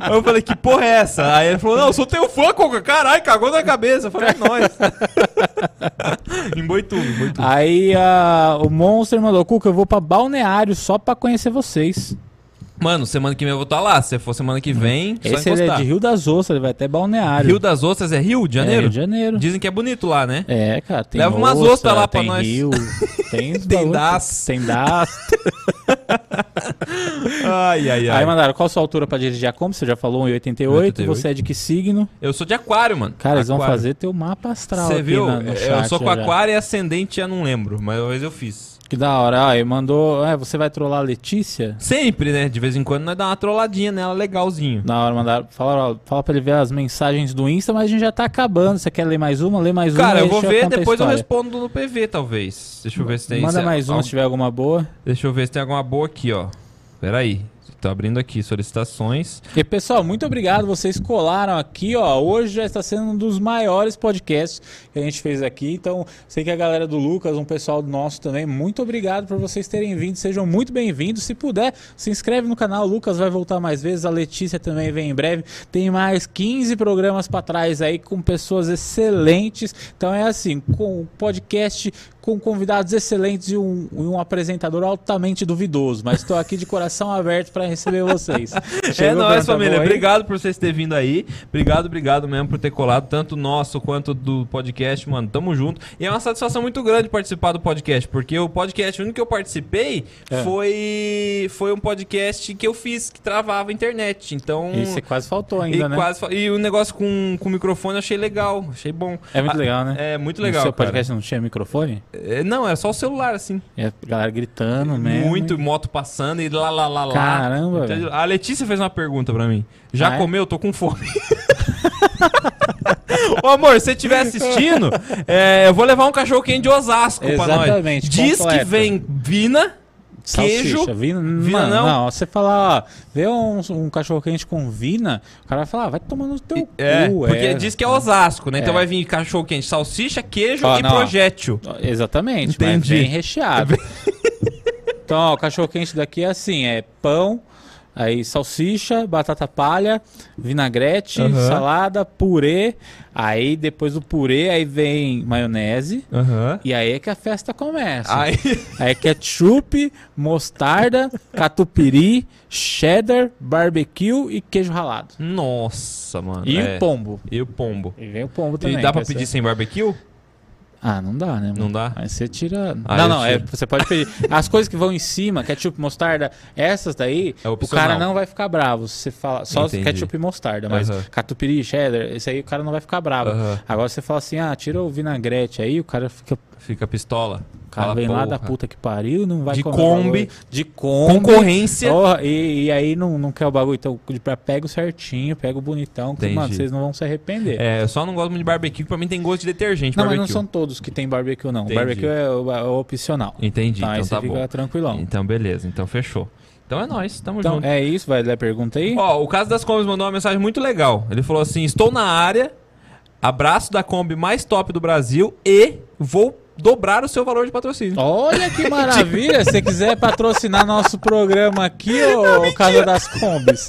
Aí eu falei, que porra é essa? Aí ele falou, não, eu sou teu fã, Coca. Caralho, cagou na cabeça. Eu falei, é nóis. [LAUGHS] em Boituva. Aí ah, o Monster mandou, Cuca, eu vou pra Balneário só pra conhecer vocês. Mano, semana que vem eu vou estar lá. Se for semana que vem, só Esse ele é encostar. de Rio das Ostras, ele vai até Balneário. Rio das Ostras é Rio de É, Janeiro? Rio de Janeiro. Dizem que é bonito lá, né? É, cara, tem Leva umas ostra, ostras lá pra tem nós. Rio, [LAUGHS] tem Tem das. Tem das. [LAUGHS] Ai, ai, ai. Aí mandaram, qual a sua altura pra dirigir a Kombi? Você já falou 1,88. 1,88. Você é de que signo? Eu sou de aquário, mano. Cara, eles vão Aquário. fazer teu mapa astral Você viu? na- no eu sou com já. aquário e ascendente, já não lembro, mas uma vez eu fiz. Que da hora. Ah, e mandou, é, você vai trollar a Letícia? Sempre, né? De vez em quando nós dá uma trolladinha nela legalzinho. Da hora, mandaram. Fala, ó, fala pra ele ver as mensagens do Insta, mas a gente já tá acabando. Você quer ler mais uma? Lê mais uma. Cara, eu vou ver, depois eu respondo no PV, talvez. Deixa eu ver se tem Manda se- mais uma al- se tiver alguma boa. Deixa eu ver se tem alguma boa aqui, ó. Pera Tô abrindo aqui solicitações. E pessoal, muito obrigado. Vocês colaram aqui, ó. Hoje já está sendo um dos maiores podcasts que a gente fez aqui. Então, sei que a galera do Lucas, um pessoal nosso também, muito obrigado por vocês terem vindo. Sejam muito bem-vindos. Se puder, se inscreve no canal. O Lucas vai voltar mais vezes. A Letícia também vem em breve. Tem mais 15 programas para trás aí com pessoas excelentes. Então é assim, com um podcast com convidados excelentes e um, e um apresentador altamente duvidoso. Mas estou aqui de coração aberto para receber vocês. [LAUGHS] é Chegou nóis, pergunta família. Obrigado por vocês terem vindo aí. Obrigado, obrigado mesmo por ter colado, tanto nosso quanto do podcast, mano. Tamo junto. E é uma satisfação muito grande participar do podcast, porque o podcast, o único que eu participei É. foi, foi um podcast que eu fiz que travava a internet. Então. E você quase faltou e, ainda, né? quase e o negócio com, com o microfone eu achei legal, achei bom. É muito Ah, legal, né? É muito legal. seu cara. podcast não tinha microfone? É, não, era só o celular, assim. É a galera gritando mesmo. Muito moto passando e lá, lá, lá, lá. Caramba, Entendeu? A Letícia fez uma pergunta pra mim. Já Ah, é? comeu? Tô com fome. [LAUGHS] Ô amor, se você estiver assistindo, é, eu vou levar um cachorro quente de Osasco pra nós. Exatamente, Diz completo. que vem vina, queijo. Salsicha, vina, Vina mano, não? não. Você falar, vê um, um cachorro quente com vina, o cara vai falar, ah, vai tomar no teu É, cu. porque diz que é Osasco, né? Então É. vai vir cachorro quente, salsicha, queijo e não, projétil. Exatamente, mas Entendi. bem recheado. [LAUGHS] então, ó, o cachorro quente daqui é assim, é pão, aí salsicha, batata palha, vinagrete, Aham. salada, purê, aí depois do purê aí vem maionese, Aham. e aí é que a festa começa. Aí, Aí é ketchup, mostarda, catupiry, cheddar, barbecue e queijo ralado. nossa, mano. E é. o pombo. E o pombo. E vem o pombo também. E dá pra pedir essa- sem barbecue? Ah, não dá, né? mano? Não dá? Aí você tira. Ah, não, não, é, você pode pedir. [LAUGHS] As coisas que vão em cima, ketchup, mostarda, essas daí, É o cara não vai ficar bravo. Você fala só Entendi. ketchup e mostarda, mas Aham. catupiry, cheddar, esse aí o cara não vai ficar bravo. Aham. Agora você fala assim: ah, tira o vinagrete aí, o cara fica. Fica pistola. O cara Fala, vem lá da porra. puta que pariu, não vai De Kombi. De Kombi. Concorrência. Porra, e, e aí não, não quer o bagulho, então pega o certinho, pega o bonitão, que, mano, vocês não vão se arrepender. É, eu só não gosto muito de barbecue, pra mim tem gosto de detergente. não, mas barbecue. não são todos que tem barbecue, não. Entendi. Barbecue é, é opcional. Entendi, Tá, aí então você tá fica bom. tranquilão. Então beleza, então fechou. Então é nóis, tamo Então, junto. é isso, vai ler a pergunta aí. Ó, o caso das Kombis mandou uma mensagem muito legal. Ele falou assim: estou na área, abraço da Kombi mais top do Brasil e vou dobrar o seu valor de patrocínio. Olha que [LAUGHS] maravilha! Se você quiser patrocinar nosso programa aqui, ô Casa das Combis.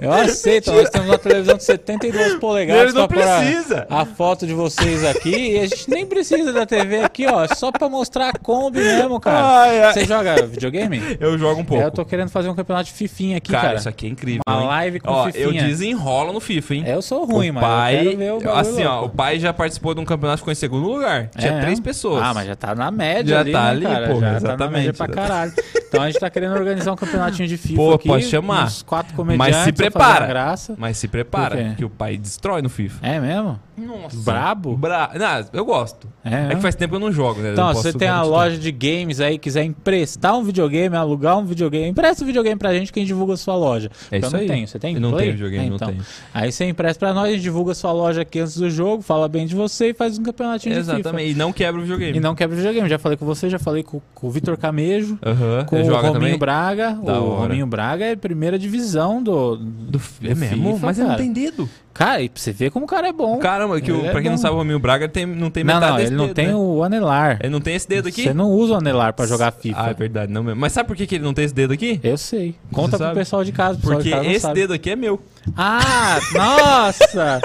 Eu aceito, nós temos uma televisão de 72 polegadas pra pôr a- precisa. a, foto de vocês aqui e a gente nem precisa da TV aqui, ó, é só pra mostrar a Kombi mesmo, cara. Ai, ai. Você joga videogame? Eu jogo um pouco. É, eu tô querendo fazer um campeonato de fifinha aqui, cara, cara. isso aqui é incrível. Uma hein? live com Ó, fifinha. eu desenrolo no FIFA, hein? É, eu sou ruim, o mas eu pai, bagulho assim, ó, louco. o pai já participou de um campeonato, ficou em segundo lugar. Tinha É, três pessoas. Ah, mas já tá na média Já ali, tá né, ali, cara? porra, já tá na exatamente, média pra exatamente. caralho. Então a gente tá querendo organizar um campeonatinho de [LAUGHS] FIFA Pô, aqui. pode chamar. Uns quatro comediantes. Mas se prepara. Graça. Mas se prepara, que o pai destrói no FIFA. É mesmo? Nossa. Brabo? Bra... Não, eu gosto. É, É, que faz tempo que eu não jogo, né? Eu Então, não se você tem uma loja de games aí, quiser emprestar um videogame, alugar um videogame, empresta o videogame pra gente que a gente divulga a sua loja. É eu isso não aí. tenho. Você tem? Eu não tenho videogame, É, não então. tenho. Aí você empresta pra nós, a gente divulga a sua loja aqui antes do jogo, fala bem de você e faz um campeonatinho de FIFA. Exatamente. E não quebra o videogame. E não quebra o videogame. Já falei com você, já falei com, com o Vitor Camejo, Aham. com Ele o Rominho também? Braga. Da o hora. Rominho Braga é primeira divisão do. Do... do É mesmo? FIFA, Mas ele não cara. tem dedo. Cara, e pra você ver como o cara é bom. Caramba, que o, é pra quem não bom. sabe, o Rominho Braga ele tem, não tem não, metade não, desse ele não dedo, tem né? o anelar. Ele não tem esse dedo aqui? Você não usa o anelar pra jogar FIFA. Ah, é verdade, não mesmo. Mas sabe por que, que ele não tem esse dedo aqui? Eu sei. Conta pro sabe? pessoal de casa. Porque de casa não esse sabe. dedo aqui é meu. Ah, [LAUGHS] nossa!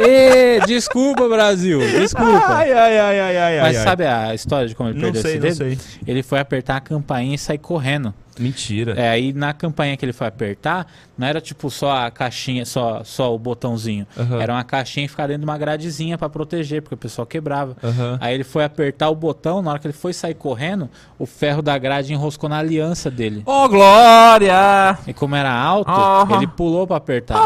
Ê, desculpa, Brasil. Desculpa. Ai, ai, ai, ai, ai, Mas ai. sabe a história de como ele Não perdeu sei, esse não dedo? sei. Ele foi apertar a campainha e sair correndo. Mentira. É, aí na campainha que ele foi apertar, não era tipo só a caixinha, só, só o botãozinho. Aham. Era uma caixinha que ficava dentro de uma gradezinha pra proteger, porque o pessoal quebrava. Aham. Aí ele foi apertar o botão, na hora que ele foi sair correndo, o ferro da grade enroscou na aliança dele. Ô, Glória! E como era alto, Aham. ele pulou pra apertar.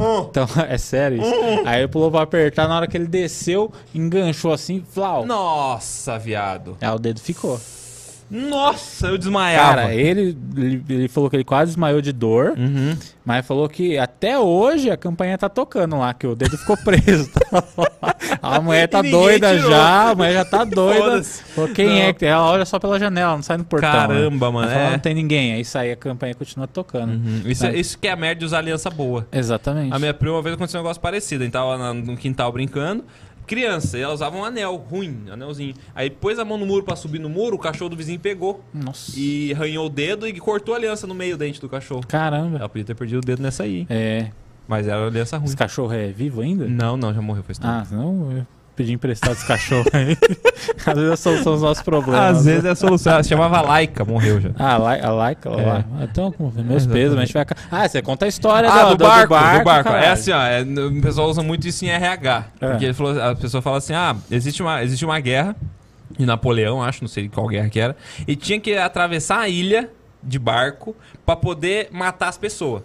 Ah! Então, [LAUGHS] é sério isso. Aí ele pulou pra apertar, na hora que ele desceu, enganchou assim, flau. Nossa, viado. Aí o dedo ficou. Nossa, eu desmaiava. Cara, ele, ele, ele falou que ele quase desmaiou de dor, Uhum. mas falou que até hoje a campanha tá tocando lá, que o dedo ficou preso. [LAUGHS] a mulher tá doida tirou. já, a mulher já tá [LAUGHS] doida. Falou, quem Não. é que? Ela olha só pela janela, não sai no portão. Caramba, né? mano, Ela é. não tem ninguém. Aí sai a campanha continua tocando. Uhum. Isso, É. isso que é a merda de usar aliança boa. Exatamente. A minha prima uma vez aconteceu um negócio parecido. A gente tava no quintal brincando. Criança, e ela usava um anel ruim, anelzinho. Aí pôs a mão no muro pra subir no muro, o cachorro do vizinho pegou. Nossa. E arranhou o dedo e cortou a aliança no meio do dente do cachorro. Caramba. Ela podia ter perdido o dedo nessa aí. É. Mas era aliança ruim. Esse cachorro é vivo ainda? Não, não, já morreu faz tempo. Ah, não, eu pedi emprestado esse cachorro aí. [LAUGHS] Às vezes a solução dos nossos problemas. Às vezes é a solução. Ela se chamava Laika, morreu já. Ah, like, a like, É. lá. Então, com meus pesos, a gente vai. Ah, você conta a história Ah, do, do, barco, do barco. caralho. É assim, ó. é, o pessoal usa muito isso em RH. É. Porque ele falou, a pessoa fala assim: ah, existe uma, existe uma guerra de Napoleão, acho, não sei qual guerra que era. E tinha que atravessar a ilha de barco pra poder matar as pessoas.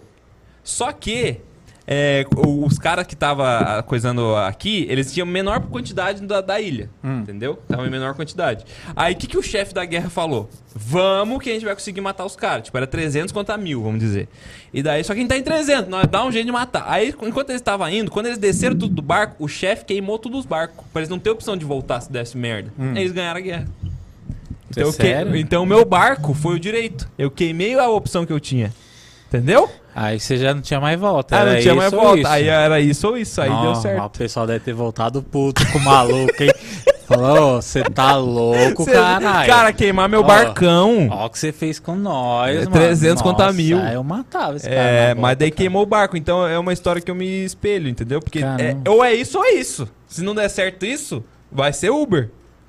Só que. É, os caras que tava coisando aqui, eles tinham menor quantidade da, da ilha, Hum. entendeu? Tava em menor quantidade. Aí o que, que o chefe da guerra falou? Vamos que a gente vai conseguir matar os caras. Tipo, era 300 contra mil, vamos dizer. E daí, só que a gente tá em 300, nós dá um jeito de matar. Aí, enquanto eles estavam indo, quando eles desceram tudo do barco, o chefe queimou todos os barcos. Pra eles não ter opção de voltar se desse merda. Aí eles ganharam a guerra. Então, eu que- então o meu barco foi o direito. Eu queimei a opção que eu tinha. Entendeu? Aí você já não tinha mais volta. Ah, era não tinha mais volta. isso? Aí era isso ou isso. Aí Não, deu certo. O pessoal deve ter voltado puto com o maluco, hein? [LAUGHS] Falou, você tá louco, Cê- caralho. Cara, queimar meu Ó, barcão. Ó o que você fez com nós, É, mano. 300 contra mil. aí eu matava esse cara. É, na mas daí cara. queimou o barco. Então é uma história que eu me espelho, entendeu? Porque é, ou é isso ou é isso. Se não der certo isso, vai ser Uber.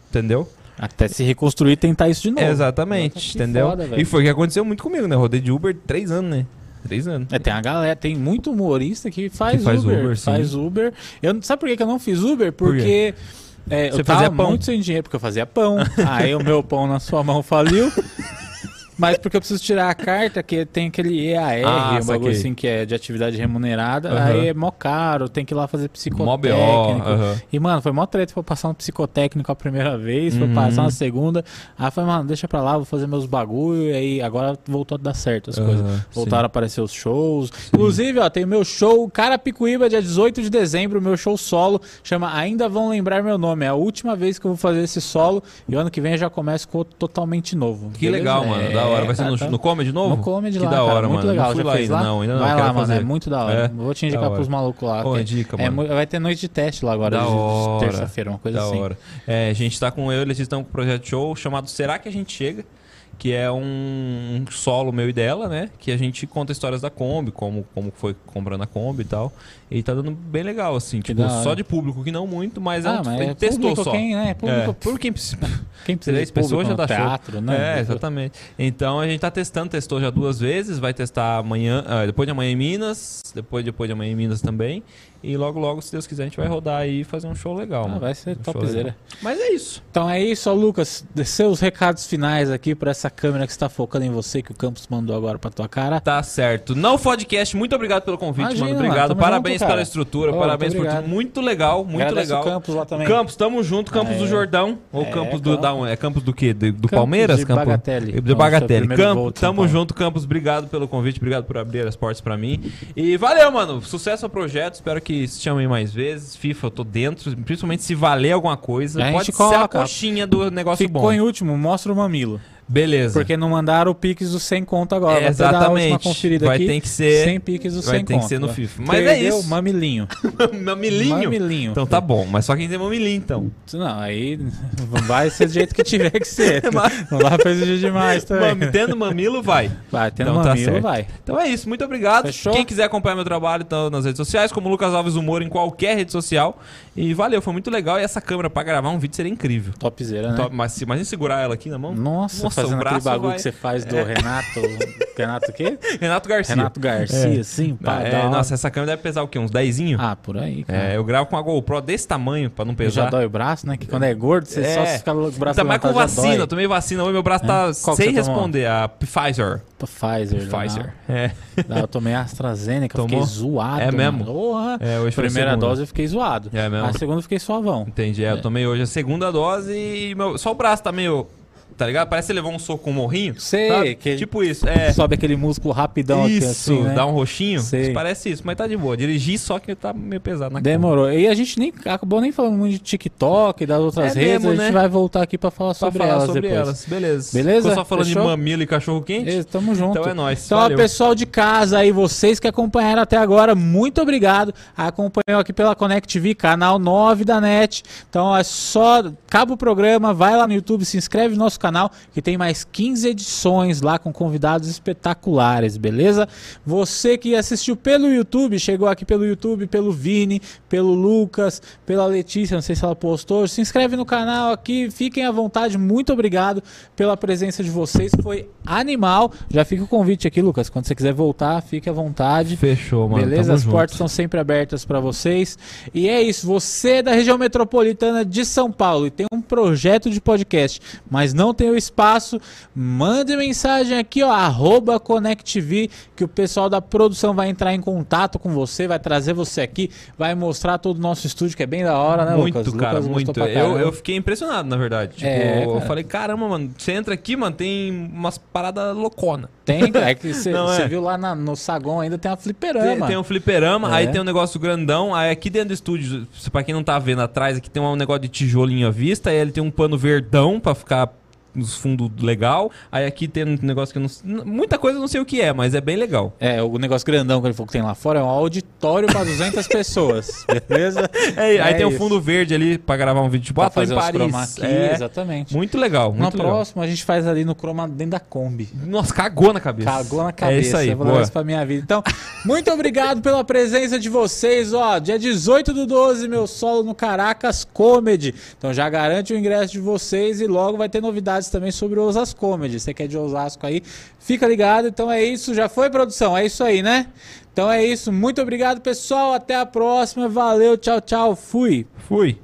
Entendeu? Até se reconstruir e tentar isso de novo. Exatamente, Nossa, entendeu? foda, e foi o que aconteceu muito comigo, né? Rodei de Uber três anos, né? Três anos. É, tem a galera, tem muito humorista que faz, Que faz Uber. Uber, sim. faz Uber. Eu, não- sabe por que eu não fiz Uber? Por? Porque é, Você eu tava muito sem dinheiro, porque eu fazia pão. [LAUGHS] Aí o meu pão na sua mão faliu. Mas porque eu preciso tirar a carta, que tem aquele EAR, Ah, um bagulho assim que é de atividade remunerada. Aham. Aí é mó caro, tem que ir lá fazer Mó BO. psicotécnico. aham. E, mano, foi mó treta, foi passar no psicotécnico a primeira vez, foi Uhum. passar na segunda. Aí falei, mano, deixa pra lá, vou fazer meus bagulho. E aí agora voltou a dar certo as coisas. Voltaram a aparecer os shows. Inclusive, ó, tem o meu show Carapicuíba, dia 18 de dezembro, meu show solo. Chama Ainda Vão Lembrar Meu Nome. É a última vez que eu vou fazer esse solo. E ano que vem eu já começo com outro totalmente novo. Que beleza? legal, mano. É, hora. Vai ser no, tá. no Comedy novo? No Comedy que lá, da cara, hora, muito mano. legal. Não fui Já lá ainda, lá? não. Ainda não. Vai quero lá, mano, é muito da hora. É? Vou te Da indicar hora. pros malucos lá. Pô, que- dica, é mano. vai ter noite de teste lá agora, Da de- de hora. terça-feira, uma coisa Da assim. hora. É, a gente tá com eu e Letícia estão com um projeto show chamado Será que a gente chega? que é um, um solo meu e dela, né? Que a gente conta histórias da Kombi, como, como foi comprando a Kombi e tal. E tá dando bem legal, assim. Que Tipo, só de público, que não muito, mas é Ah, um, mas a gente é testou público só. quem, né? Público- é, [LAUGHS] público quem precisa. [LAUGHS] Quem precisa Três pessoas já no dá show. teatro, né? É, exatamente. Então a gente tá testando, testou já duas vezes, vai testar amanhã, ah, depois de amanhã em Minas, depois depois de amanhã em Minas também. E logo, logo, se Deus quiser, a gente vai rodar aí e fazer um show legal. Ah, mano. vai ser Um topzera. Mas é isso. Então é isso, ó, Lucas. Seus recados finais aqui pra essa câmera que está focando em você, que o Campos mandou agora pra tua cara. Tá certo. Não podcast, muito obrigado pelo convite, Imagina, mano. mano. Obrigado. Tamo Parabéns junto, cara. pela estrutura, Ô, parabéns muito por tudo. Muito legal, muito Agradece legal. o Campos lá também. Campos, tamo junto, Campos É. do Jordão. Ou É, Campos do. Campos. Da, é Campos do quê? Do, do Campos Palmeiras? de Campo- Bagatelle. De voo Campos, tamo Paulo. junto, Campos. Obrigado pelo convite, obrigado por abrir as portas pra mim. E valeu, mano. Sucesso ao projeto. Espero que se chamem mais vezes. FIFA, eu tô dentro. Principalmente se valer alguma coisa. A gente Pode ser a coloca. coxinha do negócio Ficou bom. em último, mostra o mamilo. Beleza. Porque não mandaram o Pix do 100 conto agora. É, exatamente. conferida Vai aqui. ter que ser- 100 Pix do 100 vai ter que ser no FIFA. Mas é Perdeu, isso. mamilinho. [LAUGHS] Mamilinho? Mamilinho. Então tá bom, mas só quem tem mamilinho, então. Não, aí [LAUGHS] vai ser do jeito que tiver que ser. [LAUGHS] Mas- Não dá pra exigir demais também. Mam- Tendo mamilo, vai. Vai, tendo Então tá mamilo, certo. vai. Então é isso, muito obrigado. Fechou? Quem quiser acompanhar meu trabalho, então nas redes sociais, como Lucas Alves Humor em qualquer rede social. E valeu, foi muito legal. E essa câmera pra gravar um vídeo seria incrível. Topzera, né? Top, mas se imagina segurar ela aqui na mão. Nossa, Nossa, fazendo o aquele bagulho vai- que você faz do Renato. [LAUGHS] Renato o quê? Renato Garcia. Renato Garcia, É. assim, pá, É, hora. nossa, essa câmera deve pesar o quê? Uns 10? Ah, por aí. É, eu gravo com a GoPro desse tamanho pra não já pesar. dói o braço, né? Que quando é gordo, você É. só fica com o braço Tá mais com já vacina, eu tomei vacina hoje, meu braço tá Qual que sem tomou? responder. A Pfizer. Pfizer. Pfizer. É. Não, eu tomei AstraZeneca, Tomou? fiquei zoado. É mesmo? Porra. É, hoje Primeira dose eu fiquei zoado. É mesmo? A segunda eu fiquei suavão. Entendi. É, eu tomei hoje a segunda dose e meu- só o braço tá meio. Tá ligado? Parece que você levou um soco com um morrinho. Sei, sabe? que- Tipo isso. É. Sobe aquele músculo rapidão aqui Isso, assim, né? dá um roxinho. Sei. Parece isso, mas tá de boa. Dirigir só que tá meio pesado na Demorou. E a gente nem acabou nem falando muito de TikTok e das outras É redes. mesmo, a gente né? vai voltar aqui pra falar Pra sobre falar elas sobre depois. elas. Beleza. Beleza? Ficou só falando Fechou? de mamilo e cachorro quente? Isso, tamo junto. Então é nóis. Então, Valeu. pessoal de casa aí, vocês que acompanharam até agora, muito obrigado. Acompanhou aqui pela Connect TV, canal 9 da NET. Então é só, acaba o programa, vai lá no YouTube, se inscreve no nosso canal, que tem mais 15 edições lá com convidados espetaculares, beleza? Você que assistiu pelo YouTube, chegou aqui pelo YouTube, pelo Vini, pelo Lucas, pela Letícia, não sei se ela postou, se inscreve no canal aqui, fiquem à vontade, muito obrigado pela presença de vocês, foi animal. Já fica o convite aqui, Lucas, quando você quiser voltar, fique à vontade. Fechou, mano. Beleza? Tamo As junto. portas estão sempre abertas para vocês. E é isso. Você é da região metropolitana de São Paulo e tem um projeto de podcast, mas não tem o espaço, mande mensagem aqui, ó, arroba ConnectV, que o pessoal da produção vai entrar em contato com você, vai trazer você aqui, vai mostrar todo o nosso estúdio, que é bem da hora, né, Muito, Lucas? cara, Lucas muito. pra Eu, caramba. eu fiquei impressionado, na verdade. Tipo, É, eu cara. falei, caramba, mano, você entra aqui, mano, tem umas paradas loucona. Tem, cara, é que [LAUGHS] você é. viu lá na- no saguão ainda tem uma Tem, fliperama. tem um fliperama, É. aí tem um negócio grandão, aí aqui dentro do estúdio, pra quem não tá vendo atrás, aqui tem um negócio de tijolinho à vista, aí ele tem um pano verdão pra ficar nos fundos legal, aí aqui tem um negócio que eu não... Muita coisa eu não sei o que é, mas é bem legal. É, o negócio grandão que ele falou que tem lá fora é um auditório para 200 [LAUGHS] pessoas, beleza? É, aí tem um isso. fundo verde ali pra gravar um vídeo, tipo, Pra ah, em fazer os Paris. chroma key, É, exatamente. muito legal, muito legal. próximo a gente faz ali no chroma dentro da Kombi. Nossa, cagou na cabeça. Cagou na cabeça. É isso aí, eu vou levar isso pra minha vida. Então, muito obrigado pela presença de vocês. Ó, dia 18 do 12, meu solo no Caracas Comedy. Então já garante o ingresso de vocês e logo vai ter novidades também sobre o Osas Comedy. Você que é de Osasco aí, fica ligado. Então é isso. Já foi, produção? É isso aí, né? Então é isso. Muito obrigado, pessoal. Até a próxima. Valeu, tchau, tchau. Fui. Fui.